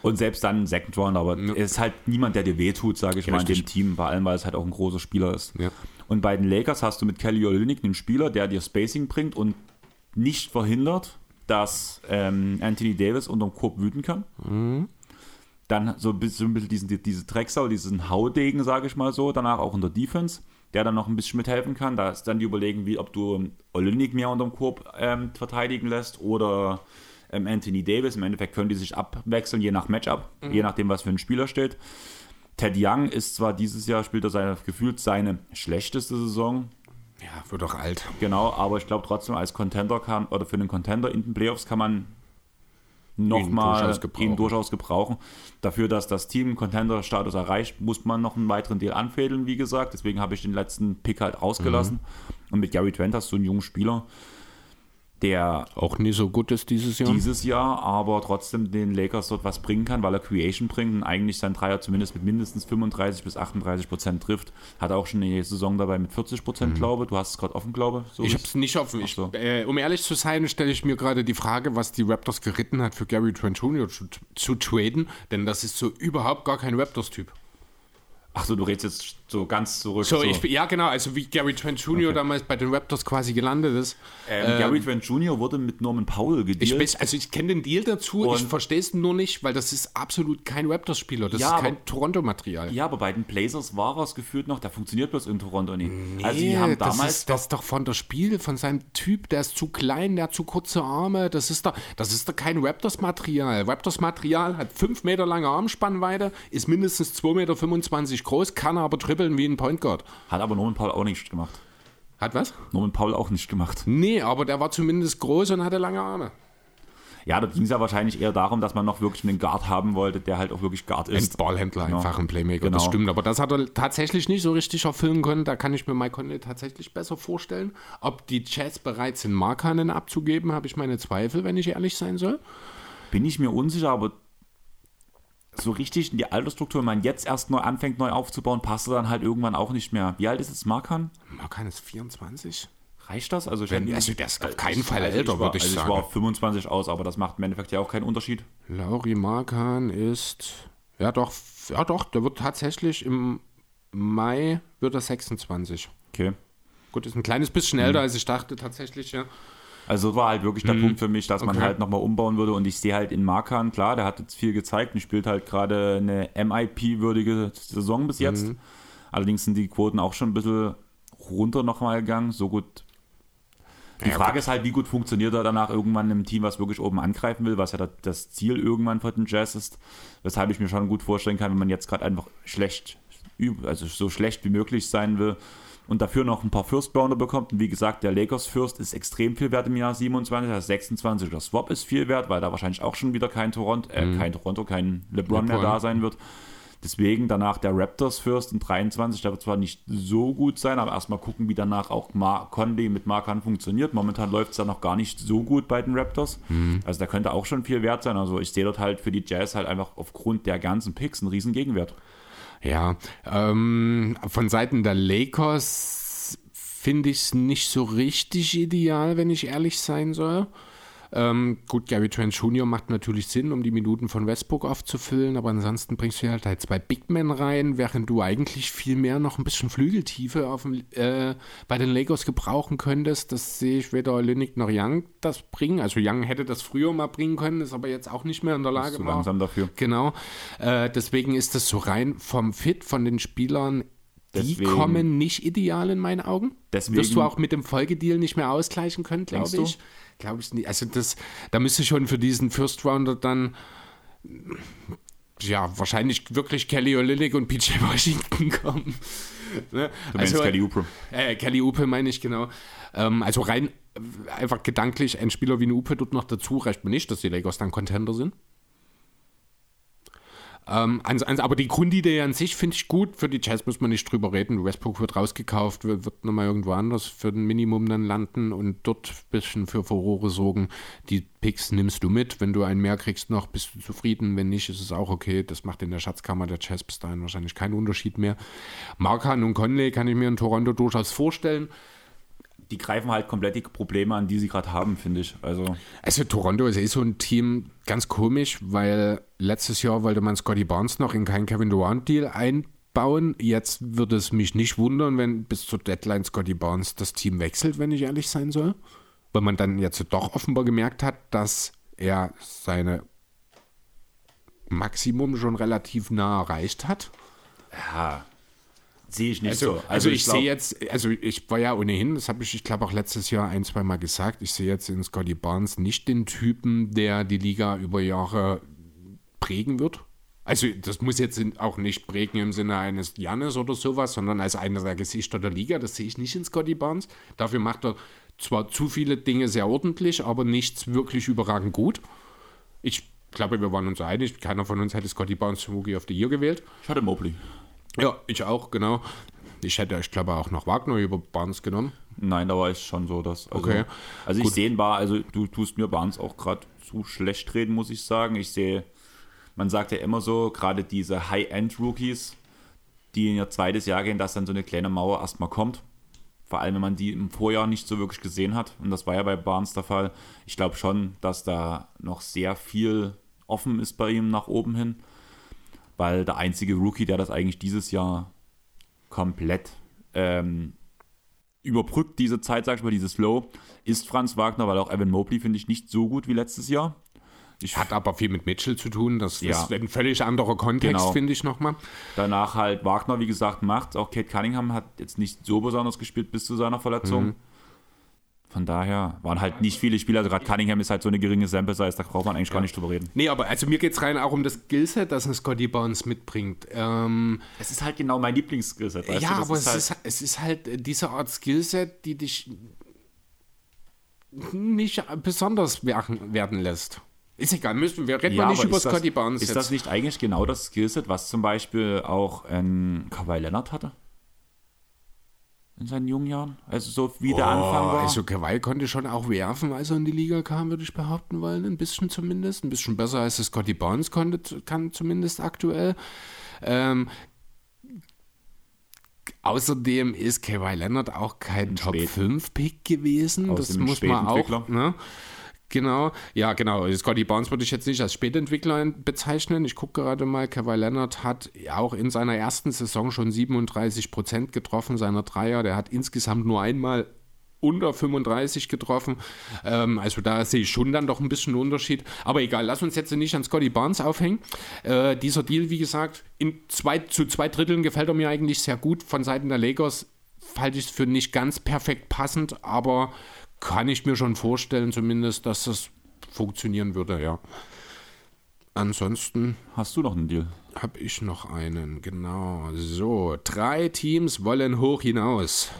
Und selbst dann ein Second Rounder, aber er ist halt niemand, der dir wehtut, sage ich mal, in Richtig. dem Team, vor allem, weil es halt auch ein großer Spieler ist. Ja. Und bei den Lakers hast du mit Kelly Olynyk einen Spieler, der dir Spacing bringt und nicht verhindert, dass ähm, Anthony Davis unterm Korb wüten kann. Dann so ein bisschen, so ein bisschen diesen, diese Drecksau, diesen Haudegen, sage ich mal so, danach auch in der Defense, der dann noch ein bisschen mithelfen kann. Da ist dann die Überlegen, wie, ob du Olynyk mehr unterm Korb ähm, verteidigen lässt oder ähm, Anthony Davis. Im Endeffekt können die sich abwechseln, je nach Matchup, je nachdem, was für ein Spieler steht. Ted Young ist zwar dieses Jahr, spielt er seine, gefühlt seine schlechteste Saison, Ja, wird doch alt. genau, aber ich glaube trotzdem als Contender kann, oder für einen Contender in den Playoffs kann man nochmal durchaus gebrauchen. ihn durchaus gebrauchen. Dafür, dass das Team Contender-Status erreicht, muss man noch einen weiteren Deal anfädeln, wie gesagt. Deswegen habe ich den letzten Pick halt ausgelassen. Mhm. Und mit Gary Trent hast du einen jungen Spieler, der Auch nicht so gut ist dieses Jahr. dieses Jahr aber trotzdem den Lakers dort was bringen kann, weil er Creation bringt und eigentlich sein Dreier zumindest mit mindestens 35 bis 38 Prozent trifft. Hat auch schon eine Saison dabei mit 40 Prozent, glaube Du hast es gerade offen, glaube so ich habe es nicht offen. Ich, so. äh, um ehrlich zu sein, stelle ich mir gerade die Frage, was die Raptors geritten hat, für Gary Trent Jr. zu, zu traden, denn das ist so überhaupt gar kein Raptors-Typ. Ach so, du redest jetzt so ganz zurück. So, Ich, ja, genau, also wie Gary Trent Jr. damals bei den Raptors quasi gelandet ist. ähm, Gary Trent Jr. wurde mit Norman Powell Ich gedealt. weiß, also ich kenne den Deal dazu, ich verstehe es nur nicht, weil das ist absolut kein Raptors-Spieler, das Ja, ist kein Toronto-Material. ja, aber bei den Blazers war er es gefühlt noch, der funktioniert bloß in Toronto nicht. also die haben das damals ist, das ist doch von der Spiel, von seinem Typ, der ist zu klein, der hat zu kurze Arme, das ist doch, das ist doch kein Raptors-Material. Raptors-Material hat 5 Meter lange Armspannweite, ist mindestens 2,25 Meter groß, kann aber dribbeln wie ein Point Guard. hat aber Norman Powell auch nicht gemacht. Hat was? Norman Powell auch nicht gemacht. Nee, aber der war zumindest groß und hatte lange Arme. Ja, da ging es ja wahrscheinlich eher darum, dass man noch wirklich einen Guard haben wollte, der halt auch wirklich Guard Ein ist. Ballhändler, Genau. einfach ein Playmaker, Genau. das stimmt. Aber das hat er tatsächlich nicht so richtig erfüllen können. Da kann ich mir Mike Conley tatsächlich besser vorstellen. Ob die Jazz bereit sind, Markanen abzugeben, habe ich meine Zweifel, wenn ich ehrlich sein soll. Bin ich mir unsicher, aber so richtig in die Altersstruktur, wenn man jetzt erst neu anfängt, neu aufzubauen, passt er dann halt irgendwann auch nicht mehr. Wie alt ist jetzt Markan? Markan ist 24. Reicht das? Also, ich Wenn- also der ist auf keinen Fall also älter, würde ich also sagen. Ich war auf 25 aus, aber das macht im Endeffekt ja auch keinen Unterschied. Lauri Markan ist. Ja, doch, ja, doch, der wird tatsächlich im Mai wird er 26. Okay. Gut, ist ein kleines bisschen älter, als ich dachte, tatsächlich, ja. Also war halt wirklich der Punkt für mich, dass man Okay. halt nochmal umbauen würde und ich sehe halt in Markan, klar, der hat jetzt viel gezeigt und spielt halt gerade eine MIP-würdige Saison bis jetzt. Allerdings sind die Quoten auch schon ein bisschen runter nochmal gegangen. So gut. Die Ja, Frage gut. ist halt, wie gut funktioniert er danach irgendwann im Team, was wirklich oben angreifen will, was ja das- Ziel irgendwann von den Jazz ist. Weshalb ich mir schon gut vorstellen kann, wenn man jetzt gerade einfach schlecht, also so schlecht wie möglich sein will und dafür noch ein paar First Rounder bekommt. Und wie gesagt, der Lakers First ist extrem viel wert im Jahr 27, das 26. Der Swap ist viel wert, weil da wahrscheinlich auch schon wieder kein Toronto, äh, kein Toronto, kein LeBron, mehr Mhm. LeBron. da sein wird. Deswegen danach der Raptors First in 23, der wird zwar nicht so gut sein, aber erstmal gucken, wie danach auch Mar Conley mit Markan funktioniert. Momentan läuft es ja noch gar nicht so gut bei den Raptors. Mhm. Also da könnte auch schon viel wert sein. Also ich sehe dort halt für die Jazz halt einfach aufgrund der ganzen Picks einen riesen Gegenwert. Ja, ähm, von Seiten der Lakers finde ich es nicht so richtig ideal, wenn ich ehrlich sein soll. Ähm, gut, Gary Trent Jr. macht natürlich Sinn, um die Minuten von Westbrook aufzufüllen, aber ansonsten bringst du halt, halt zwei Big Men rein, während du eigentlich viel mehr noch ein bisschen Flügeltiefe auf dem, äh, bei den Lakers gebrauchen könntest. Das sehe ich weder Linnick noch Young das bringen. Also Young hätte das früher mal bringen können, ist aber jetzt auch nicht mehr in der Lage. Zu war. langsam dafür. Genau. Äh, deswegen ist das so rein vom Fit von den Spielern. Die Deswegen- kommen nicht ideal in meinen Augen. Deswegen- Wirst du auch mit dem Folgedeal nicht mehr ausgleichen können, glaube ich. Glaube ich nicht. Also das, da müsste schon für diesen First Rounder dann ja, wahrscheinlich wirklich Kelly Olynyk und PJ Washington kommen. Ne? Du meinst Kelly Oubre. Äh, Kelly Upe meine ich, genau. Ähm, also rein äh, einfach gedanklich, ein Spieler wie ein Upe dort noch dazu, reicht mir nicht, dass die Lakers dann Contender sind. Ähm, ans, ans, aber die Grundidee an sich finde ich gut. Für die Jazz muss man nicht drüber reden. Westbrook wird rausgekauft, wird, wird nochmal irgendwo anders für ein Minimum dann landen und dort ein bisschen für Furore sorgen. Die Picks nimmst du mit. Wenn du einen mehr kriegst noch, bist du zufrieden. Wenn nicht, ist es auch okay. Das macht in der Schatzkammer der Jazz bis dahin wahrscheinlich keinen Unterschied mehr. Markan und Conley kann ich mir in Toronto durchaus vorstellen. Die greifen halt komplett die Probleme an, die sie gerade haben, finde ich. Also Also Toronto ist eh so ein Team ganz komisch, weil letztes Jahr wollte man Scotty Barnes noch in keinen Kevin Durant Deal einbauen. Jetzt würde es mich nicht wundern, wenn bis zur Deadline Scotty Barnes das Team wechselt, wenn ich ehrlich sein soll. Weil man dann jetzt doch offenbar gemerkt hat, dass er seine Maximum schon relativ nah erreicht hat. ja, sehe ich nicht Also, so. also, ich, glaub- sehe jetzt, also ich war ja ohnehin, das habe ich, ich glaube auch letztes Jahr ein, zwei Mal gesagt, ich sehe jetzt in Scotty Barnes nicht den Typen, der die Liga über Jahre prägen wird. Also das muss jetzt auch nicht prägen im Sinne eines Jannes oder sowas, sondern als einer der Gesichter der Liga, das sehe ich nicht in Scotty Barnes. Dafür macht er zwar zu viele Dinge sehr ordentlich, aber nichts wirklich überragend gut. Ich glaube, wir waren uns einig. Keiner von uns hätte Scotty Barnes zum Rookie of the Year gewählt. Ich hatte Mobley. Ja, ich auch, genau. Ich hätte, ich glaube, auch noch Wagner über Barnes genommen. Nein, da war ich schon so, dass. Also, Okay. Also ich sehe war, also du tust mir Barnes auch gerade zu schlecht reden, muss ich sagen. Ich sehe, man sagt ja immer so, gerade diese High-End-Rookies, die in ihr zweites Jahr gehen, dass dann so eine kleine Mauer erstmal kommt. Vor allem, wenn man die im Vorjahr nicht so wirklich gesehen hat. Und das war ja bei Barnes der Fall. Ich glaube schon, dass da noch sehr viel offen ist bei ihm nach oben hin. Weil der einzige Rookie, der das eigentlich dieses Jahr komplett ähm, überbrückt, diese Zeit, sag ich mal, dieses Low, ist Franz Wagner, weil auch Evan Mobley finde ich nicht so gut wie letztes Jahr. Ich Hat aber viel mit Mitchell zu tun. Das Ja. ist ein völlig anderer Kontext, Genau. finde ich nochmal. Danach halt Wagner, wie gesagt, macht. Auch Kate Cunningham hat jetzt nicht so besonders gespielt bis zu seiner Verletzung. Von daher waren halt nicht viele Spieler. Also gerade Cunningham ist halt so eine geringe Sample Size, da braucht man eigentlich gar nicht drüber reden. Nee, aber also mir geht es rein auch um das Skillset, das ein Scotty Barnes mitbringt. Ähm, Es ist halt genau mein Lieblingsskillset. weißt ja, aber ist es, halt, ist, es ist halt äh, diese Art Skillset, die dich nicht besonders werden, werden lässt. Ist egal, müssen wir reden Ja, nicht über Scotty Barnes Ist jetzt. das nicht eigentlich genau das Skillset, was zum Beispiel auch ein Kawhi Leonard hatte? In seinen jungen Jahren? Also so wie der Anfang war. Also Kawhi konnte schon auch werfen, als er in die Liga kam, würde ich behaupten wollen. Ein bisschen zumindest. Ein bisschen besser als es Scotty Barnes konnte, kann zumindest aktuell. Ähm, außerdem ist Kawhi Leonard auch kein Top Spät. 5 Pick gewesen. Aus das muss man auch. Ne? Genau, ja, genau. Scotty Barnes würde ich jetzt nicht als Spätentwickler bezeichnen. Ich gucke gerade mal, Kawhi Leonard hat auch in seiner ersten Saison schon 37 Prozent getroffen, seiner Dreier. Der hat insgesamt nur einmal unter 35 getroffen. Ähm, also da sehe ich schon dann doch ein bisschen einen Unterschied. Aber egal, lass uns jetzt nicht an Scotty Barnes aufhängen. Äh, dieser Deal, wie gesagt, in zwei, zu zwei Dritteln gefällt er mir eigentlich sehr gut. Von Seiten der Lakers halte ich es für nicht ganz perfekt passend, aber kann ich mir schon vorstellen, zumindest, dass das funktionieren würde, ja. Ansonsten Hast du noch einen Deal? habe ich noch einen, genau. So, drei Teams wollen hoch hinaus.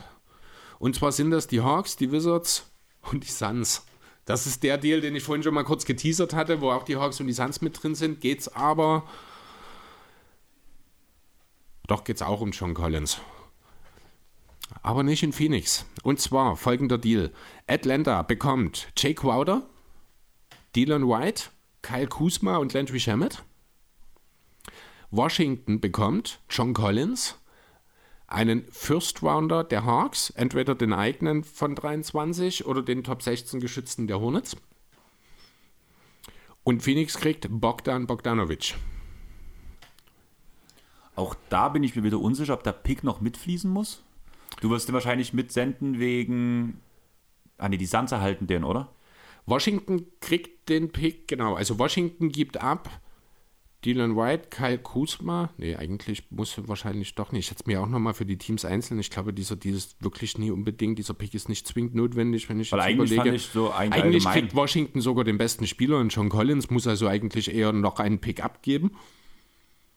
Und zwar sind das die Hawks, die Wizards und die Suns. Das ist der Deal, den ich vorhin schon mal kurz geteasert hatte, wo auch die Hawks und die Suns mit drin sind. Geht's aber. Doch geht's auch um John Collins. Aber nicht in Phoenix. Und zwar folgender Deal: Atlanta bekommt Jake Crowder, Dylan White, Kyle Kuzma und Landry Shamet. Washington bekommt John Collins, einen First Rounder der Hawks, entweder den eigenen von 23 oder den Top 16 Geschützten der Hornets. Und Phoenix kriegt Bogdan Bogdanovic. Auch da bin ich mir wieder unsicher, ob der Pick noch mitfließen muss. Du wirst den wahrscheinlich mitsenden wegen. Ah, ne, die Suns erhalten den, oder? Washington kriegt den Pick, genau. Also Washington gibt ab Dylan White, Kyle Kuzma. Nee, eigentlich muss er wahrscheinlich doch nicht. Ich hätte es mir auch nochmal für die Teams einzeln. Ich glaube, dieser ist wirklich nie unbedingt. Dieser Pick ist nicht zwingend notwendig, wenn ich Weil jetzt eigentlich überlege. fand ich so eigentlich, Eigentlich allgemein. kriegt Washington sogar den besten Spieler und John Collins muss also eigentlich eher noch einen Pick abgeben.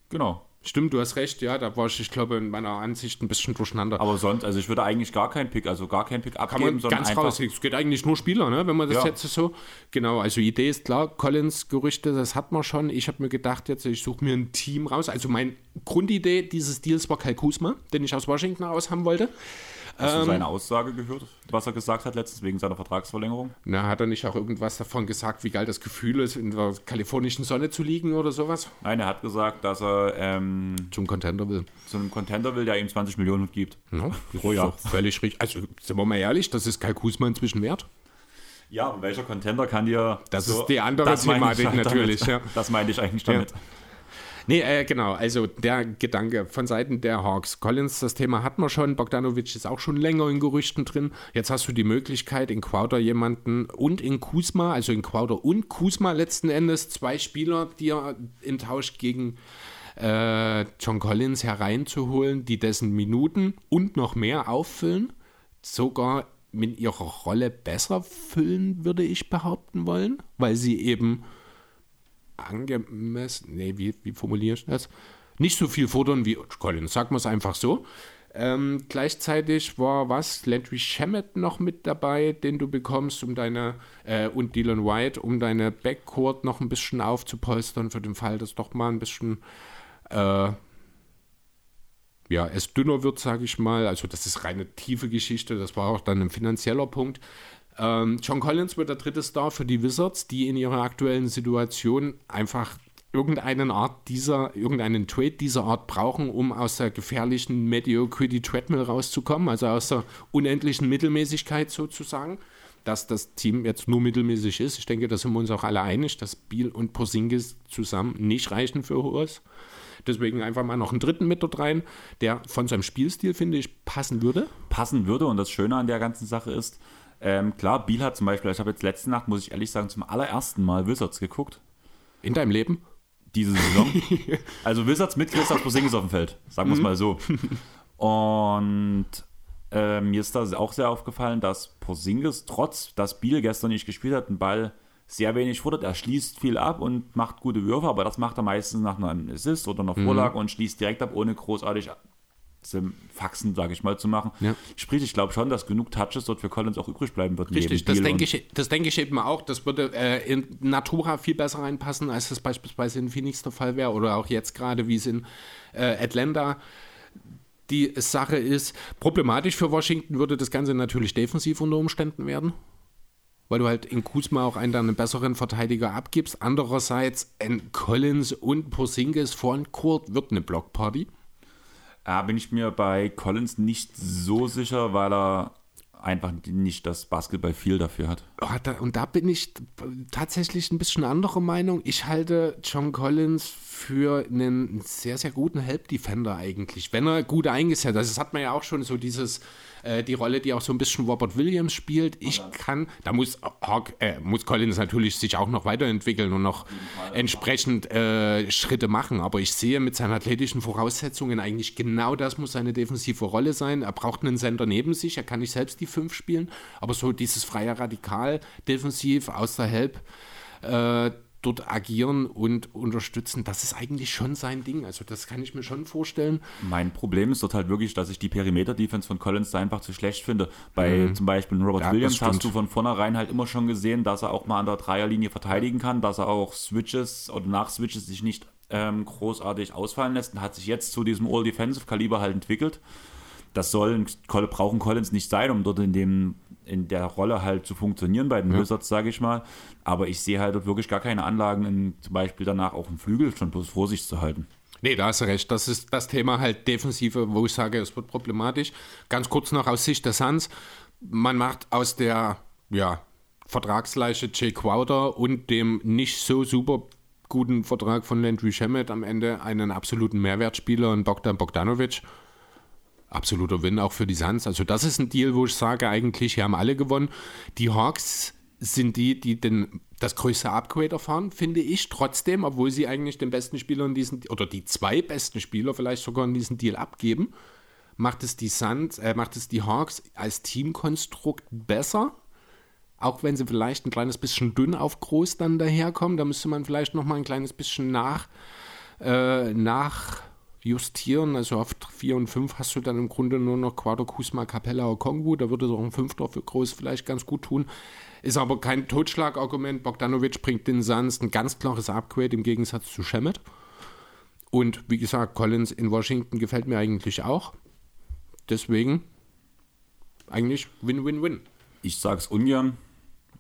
Genau. Stimmt, du hast recht, ja, da war ich, ich glaube, in meiner Ansicht ein bisschen durcheinander. Aber sonst, also ich würde eigentlich gar keinen Pick, also gar keinen Pick Kann abgeben, man sondern ganz einfach. raus. Es geht eigentlich nur Spieler, ne? wenn man das Ja. jetzt so. Genau, also Idee ist klar, Collins Gerüchte, das hat man schon. Ich habe mir gedacht, jetzt ich suche mir ein Team raus. Also meine Grundidee dieses Deals war Kyle Kuzma, den ich aus Washington aus haben wollte. Hast Ähm, du seine Aussage gehört, was er gesagt hat letztens wegen seiner Vertragsverlängerung? Na, hat er nicht auch irgendwas davon gesagt, wie geil das Gefühl ist, in der kalifornischen Sonne zu liegen oder sowas? Nein, er hat gesagt, dass er ähm, Zum Contender will. zu einem Contender will, der ihm 20 Millionen gibt. Ja, Pro Jahr. Völlig richtig. Also, sind wir mal ehrlich, das ist Kyle Kuzma inzwischen wert. Ja, und welcher Contender kann dir. Das ist die andere Thematik damit. natürlich, ja. Das meinte ich eigentlich damit. Nee, äh, genau, also der Gedanke von Seiten der Hawks. Collins, das Thema hat man schon. Bogdanovic ist auch schon länger in Gerüchten drin. Jetzt hast du die Möglichkeit, in Crowder jemanden und in Kuzma, also in Crowder und Kuzma letzten Endes, zwei Spieler, die er im Tausch gegen äh, John Collins hereinzuholen, die dessen Minuten und noch mehr auffüllen, sogar mit ihrer Rolle besser füllen, würde ich behaupten wollen, weil sie eben angemessen, nee, wie, wie formuliere ich das? Nicht so viel fordern wie Collins, sagen wir es einfach so. Ähm, gleichzeitig war was, Landry Shamet noch mit dabei, den du bekommst, um deine, äh, und Dylan White, um deine Backcourt noch ein bisschen aufzupolstern für den Fall, dass doch mal ein bisschen, äh, ja, es dünner wird, sage ich mal. Also das ist reine tiefe Geschichte, das war auch dann ein finanzieller Punkt. Ähm, John Collins wird der dritte Star für die Wizards, die in ihrer aktuellen Situation einfach irgendeinen Art dieser, irgendeinen Trade dieser Art brauchen, um aus der gefährlichen Mediocrity Treadmill rauszukommen, also aus der unendlichen Mittelmäßigkeit sozusagen. Dass das Team jetzt nur mittelmäßig ist. Ich denke, da sind wir uns auch alle einig, dass Biel und Porzingis zusammen nicht reichen für Hohes. Deswegen einfach mal noch einen dritten mit dort rein, der von seinem Spielstil, finde ich, passen würde. Passen würde und das Schöne an der ganzen Sache ist, ähm, klar, Biel hat zum Beispiel, ich habe jetzt letzte Nacht, muss ich ehrlich sagen, zum allerersten Mal Wizards geguckt. In deinem Leben? diese Saison. also Wizards mit Christoph Porzingis auf dem Feld, sagen wir es mhm. mal so. Und äh, mir ist da auch sehr aufgefallen, dass Porzingis, trotz dass Biel gestern nicht gespielt hat, den Ball sehr wenig fordert. Er schließt viel ab und macht gute Würfe, aber das macht er meistens nach einem Assist oder einer mhm. Vorlage mhm. und schließt direkt ab, ohne großartig Faxen, sage ich mal, zu machen. Ja. Sprich, ich glaube schon, dass genug Touches dort für Collins auch übrig bleiben wird. Richtig, das denke, ich, das denke ich eben auch. Das würde äh, in Natura viel besser reinpassen, als das beispielsweise in Phoenix der Fall wäre oder auch jetzt gerade, wie es in äh, Atlanta die Sache ist. Problematisch für Washington würde das Ganze natürlich defensiv unter Umständen werden weil du halt in Kuzma auch einen, einen besseren Verteidiger abgibst. Andererseits ein Collins und Porzingis vor Court wird eine Blockparty. Da bin ich mir bei Collins nicht so sicher, weil er einfach nicht das Basketball viel dafür hat. Und da bin ich tatsächlich ein bisschen anderer Meinung. Ich halte John Collins für einen sehr, sehr guten Help-Defender eigentlich, wenn er gut eingesetzt ist. Also das hat man ja auch schon so dieses äh, die Rolle, die auch so ein bisschen Robert Williams spielt. Ich kann, da muss Hawk, äh, muss Collins natürlich sich auch noch weiterentwickeln und noch entsprechend äh, Schritte machen. Aber ich sehe mit seinen athletischen Voraussetzungen eigentlich genau das muss seine defensive Rolle sein. Er braucht einen Sender neben sich, er kann nicht selbst die fünf spielen, aber so dieses freie Radikal defensiv aus der Help. Äh, dort agieren und unterstützen, das ist eigentlich schon sein Ding. Also das kann ich mir schon vorstellen. Mein Problem ist dort halt wirklich, dass ich die Perimeter-Defense von Collins da einfach zu schlecht finde. Bei mhm. zum Beispiel Robert ja, Williams hast du von vornherein halt immer schon gesehen, dass er auch mal an der Dreierlinie verteidigen kann, dass er auch Switches oder nach Switches sich nicht ähm, großartig ausfallen lässt und hat sich jetzt zu diesem All-Defensive-Kaliber halt entwickelt. Das soll brauchen Collins nicht sein, um dort in dem in der Rolle halt zu funktionieren bei den ja. Wizards, sage ich mal. Aber ich sehe halt wirklich gar keine Anlagen, in, zum Beispiel danach auch im Flügel schon bloß Vorsicht zu halten. Nee, da hast du recht. Das ist das Thema halt Defensive, wo ich sage, es wird problematisch. Ganz kurz noch aus Sicht der Suns. Man macht aus der ja, Vertragsleiche Jay Crowder und dem nicht so super guten Vertrag von Landry Shamet am Ende einen absoluten Mehrwertspieler und Bogdan Bogdanovic absoluter Win auch für die Suns. Also das ist ein Deal, wo ich sage, eigentlich, hier haben alle gewonnen. Die Hawks sind die, die den, das größte Upgrade erfahren, finde ich trotzdem, obwohl sie eigentlich den besten Spieler in diesen, oder die zwei besten Spieler vielleicht sogar in diesen Deal abgeben, macht es die Suns, äh, macht es die Hawks als Teamkonstrukt besser. Auch wenn sie vielleicht ein kleines bisschen dünn auf groß dann daherkommen, da müsste man vielleicht noch mal ein kleines bisschen nach, äh, nach justieren. Also auf 4 und 5 hast du dann im Grunde nur noch Quadro Kusma, Capella oder Kongu. Da würde doch ein Fünfter für Groß vielleicht ganz gut tun. Ist aber kein Totschlagargument. Bogdanovic bringt den Suns ein ganz klares Upgrade im Gegensatz zu Shemet. Und wie gesagt, Collins in Washington gefällt mir eigentlich auch. Deswegen eigentlich Win-Win-Win. Ich sag's ungern,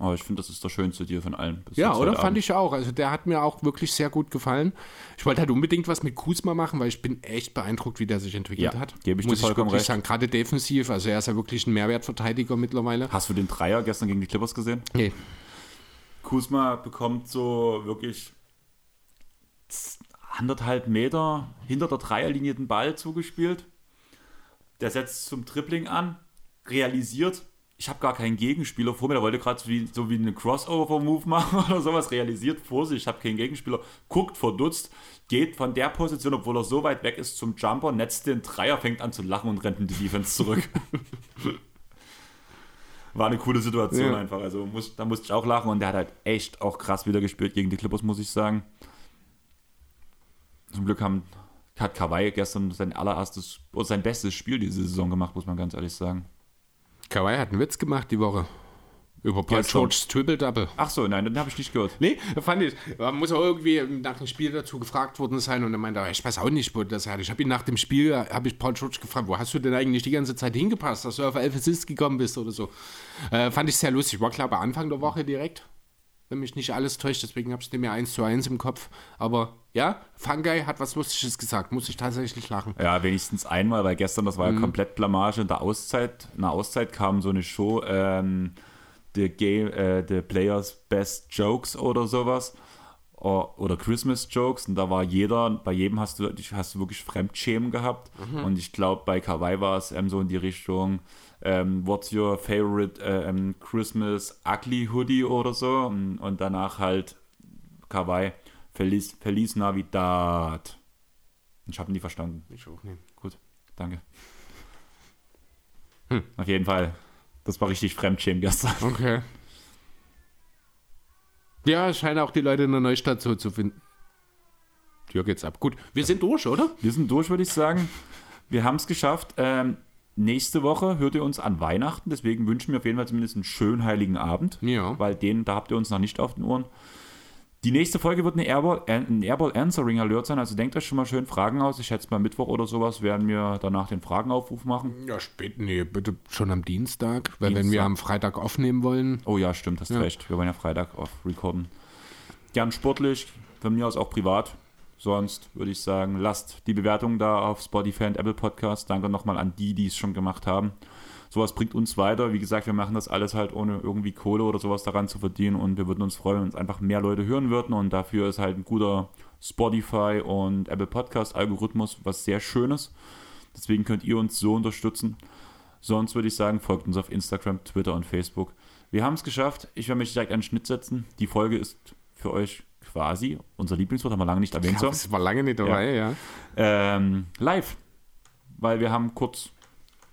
aber ich finde, das ist der schönste Deal von allen. Ja, oder? Fand ich auch. Also der hat mir auch wirklich sehr gut gefallen. Ich wollte halt unbedingt was mit Kuzma machen, weil ich bin echt beeindruckt, wie der sich entwickelt ja, hat. Gebe ich Muss dir vollkommen ich recht. sagen, gerade defensiv. Also er ist ja wirklich ein Mehrwertverteidiger mittlerweile. Hast du den Dreier gestern gegen die Clippers gesehen? Nee. Kuzma bekommt so wirklich anderthalb Meter hinter der Dreierlinie den Ball zugespielt. Der setzt zum Tripling an, realisiert, ich habe gar keinen Gegenspieler vor mir, der wollte gerade so wie, so wie eine Crossover-Move machen oder sowas, realisiert vor sich, ich habe keinen Gegenspieler, guckt verdutzt, geht von der Position, obwohl er so weit weg ist, zum Jumper, netzt den Dreier, fängt an zu lachen und rennt in die Defense zurück. War eine coole Situation ja. einfach, also muss, da musste ich auch lachen und der hat halt echt auch krass wieder gespielt gegen die Clippers, muss ich sagen. Zum Glück haben hat Kawhi gestern sein allererstes, sein bestes Spiel diese Saison gemacht, muss man ganz ehrlich sagen. Kawhi hat einen Witz gemacht die Woche. Über Paul Gestern. George's Triple-Double. Ach so, nein, den habe ich nicht gehört. Nee, fand ich. Man muss auch irgendwie nach dem Spiel dazu gefragt worden sein und er meinte, ich weiß auch nicht, wo das hat. Ich habe ihn nach dem Spiel, habe ich Paul George gefragt, wo hast du denn eigentlich die ganze Zeit hingepasst, dass du auf elf Assists gekommen bist oder so. Äh, fand ich sehr lustig. War, glaube ich, Anfang der Woche direkt, wenn mich nicht alles täuscht, deswegen habe ich es nicht mehr eins zu eins im Kopf. Aber ja, Fungi hat was Lustiges gesagt, muss ich tatsächlich lachen. Ja, wenigstens einmal, weil gestern, das war ja komplett Blamage in der Auszeit. In der Auszeit kam so eine Show, ähm, The, Game, äh, The Players Best Jokes oder sowas. Oder Christmas Jokes. Und da war jeder, bei jedem hast du, hast du wirklich Fremdschämen gehabt. Und ich glaube, bei Kawaii war es ähm, so in die Richtung, ähm, what's your favorite äh, Christmas ugly hoodie oder so. Und, und danach halt Kawaii, Feliz, Feliz Navidad. Ich habe nie verstanden. Ich auch nicht. Gut, danke. Auf jeden Fall. Das war richtig Fremdschämen gestern. Okay. Ja, scheinen auch die Leute in der Neustadt so zu finden. Tür geht's ab. Gut, wir sind durch, oder? Wir sind durch, würde ich sagen. Wir haben es geschafft. Ähm, nächste Woche hört ihr uns an Weihnachten. Deswegen wünschen wir auf jeden Fall zumindest einen schönen heiligen Abend. Ja. Weil den, da habt ihr uns noch nicht auf den Ohren. Die nächste Folge wird eine Airball, äh, ein Airball Answering Alert sein. Also denkt euch schon mal schön Fragen aus. Ich schätze mal Mittwoch oder sowas werden wir danach den Fragenaufruf machen. Ja, spät. Nee, bitte schon am Dienstag. Weil wenn Dienstag. wir am Freitag aufnehmen wollen. Oh ja, stimmt, hast recht. Wir wollen ja Freitag auf recorden. Gern sportlich, von mir aus auch privat. Sonst würde ich sagen, lasst die Bewertung da auf Spotify und Apple Podcast. Danke nochmal an die, die es schon gemacht haben. Sowas bringt uns weiter. Wie gesagt, wir machen das alles halt ohne irgendwie Kohle oder sowas daran zu verdienen und wir würden uns freuen, wenn uns einfach mehr Leute hören würden und dafür ist halt ein guter Spotify und Apple Podcast Algorithmus was sehr Schönes. Deswegen könnt ihr uns so unterstützen. Sonst würde ich sagen, folgt uns auf Instagram, Twitter und Facebook. Wir haben es geschafft. Ich werde mich direkt den Schnitt setzen. Die Folge ist für euch quasi unser Lieblingswort, haben wir lange nicht erwähnt. so. Das war lange nicht dabei, ja. Ähm, live. Weil wir haben kurz,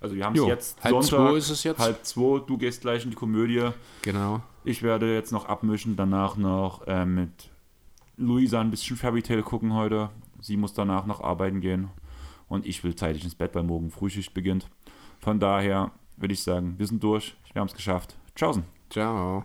also wir haben es jetzt halb Sonntag, zwei ist es jetzt. halb zwei, du gehst gleich in die Komödie. Genau. Ich werde jetzt noch abmischen, danach noch äh, mit Luisa ein bisschen Fairy Tale gucken heute. Sie muss danach noch arbeiten gehen. Und ich will zeitig ins Bett, weil morgen Frühschicht beginnt. Von daher würde ich sagen, wir sind durch. Wir haben es geschafft. Tschaußen. Ciao.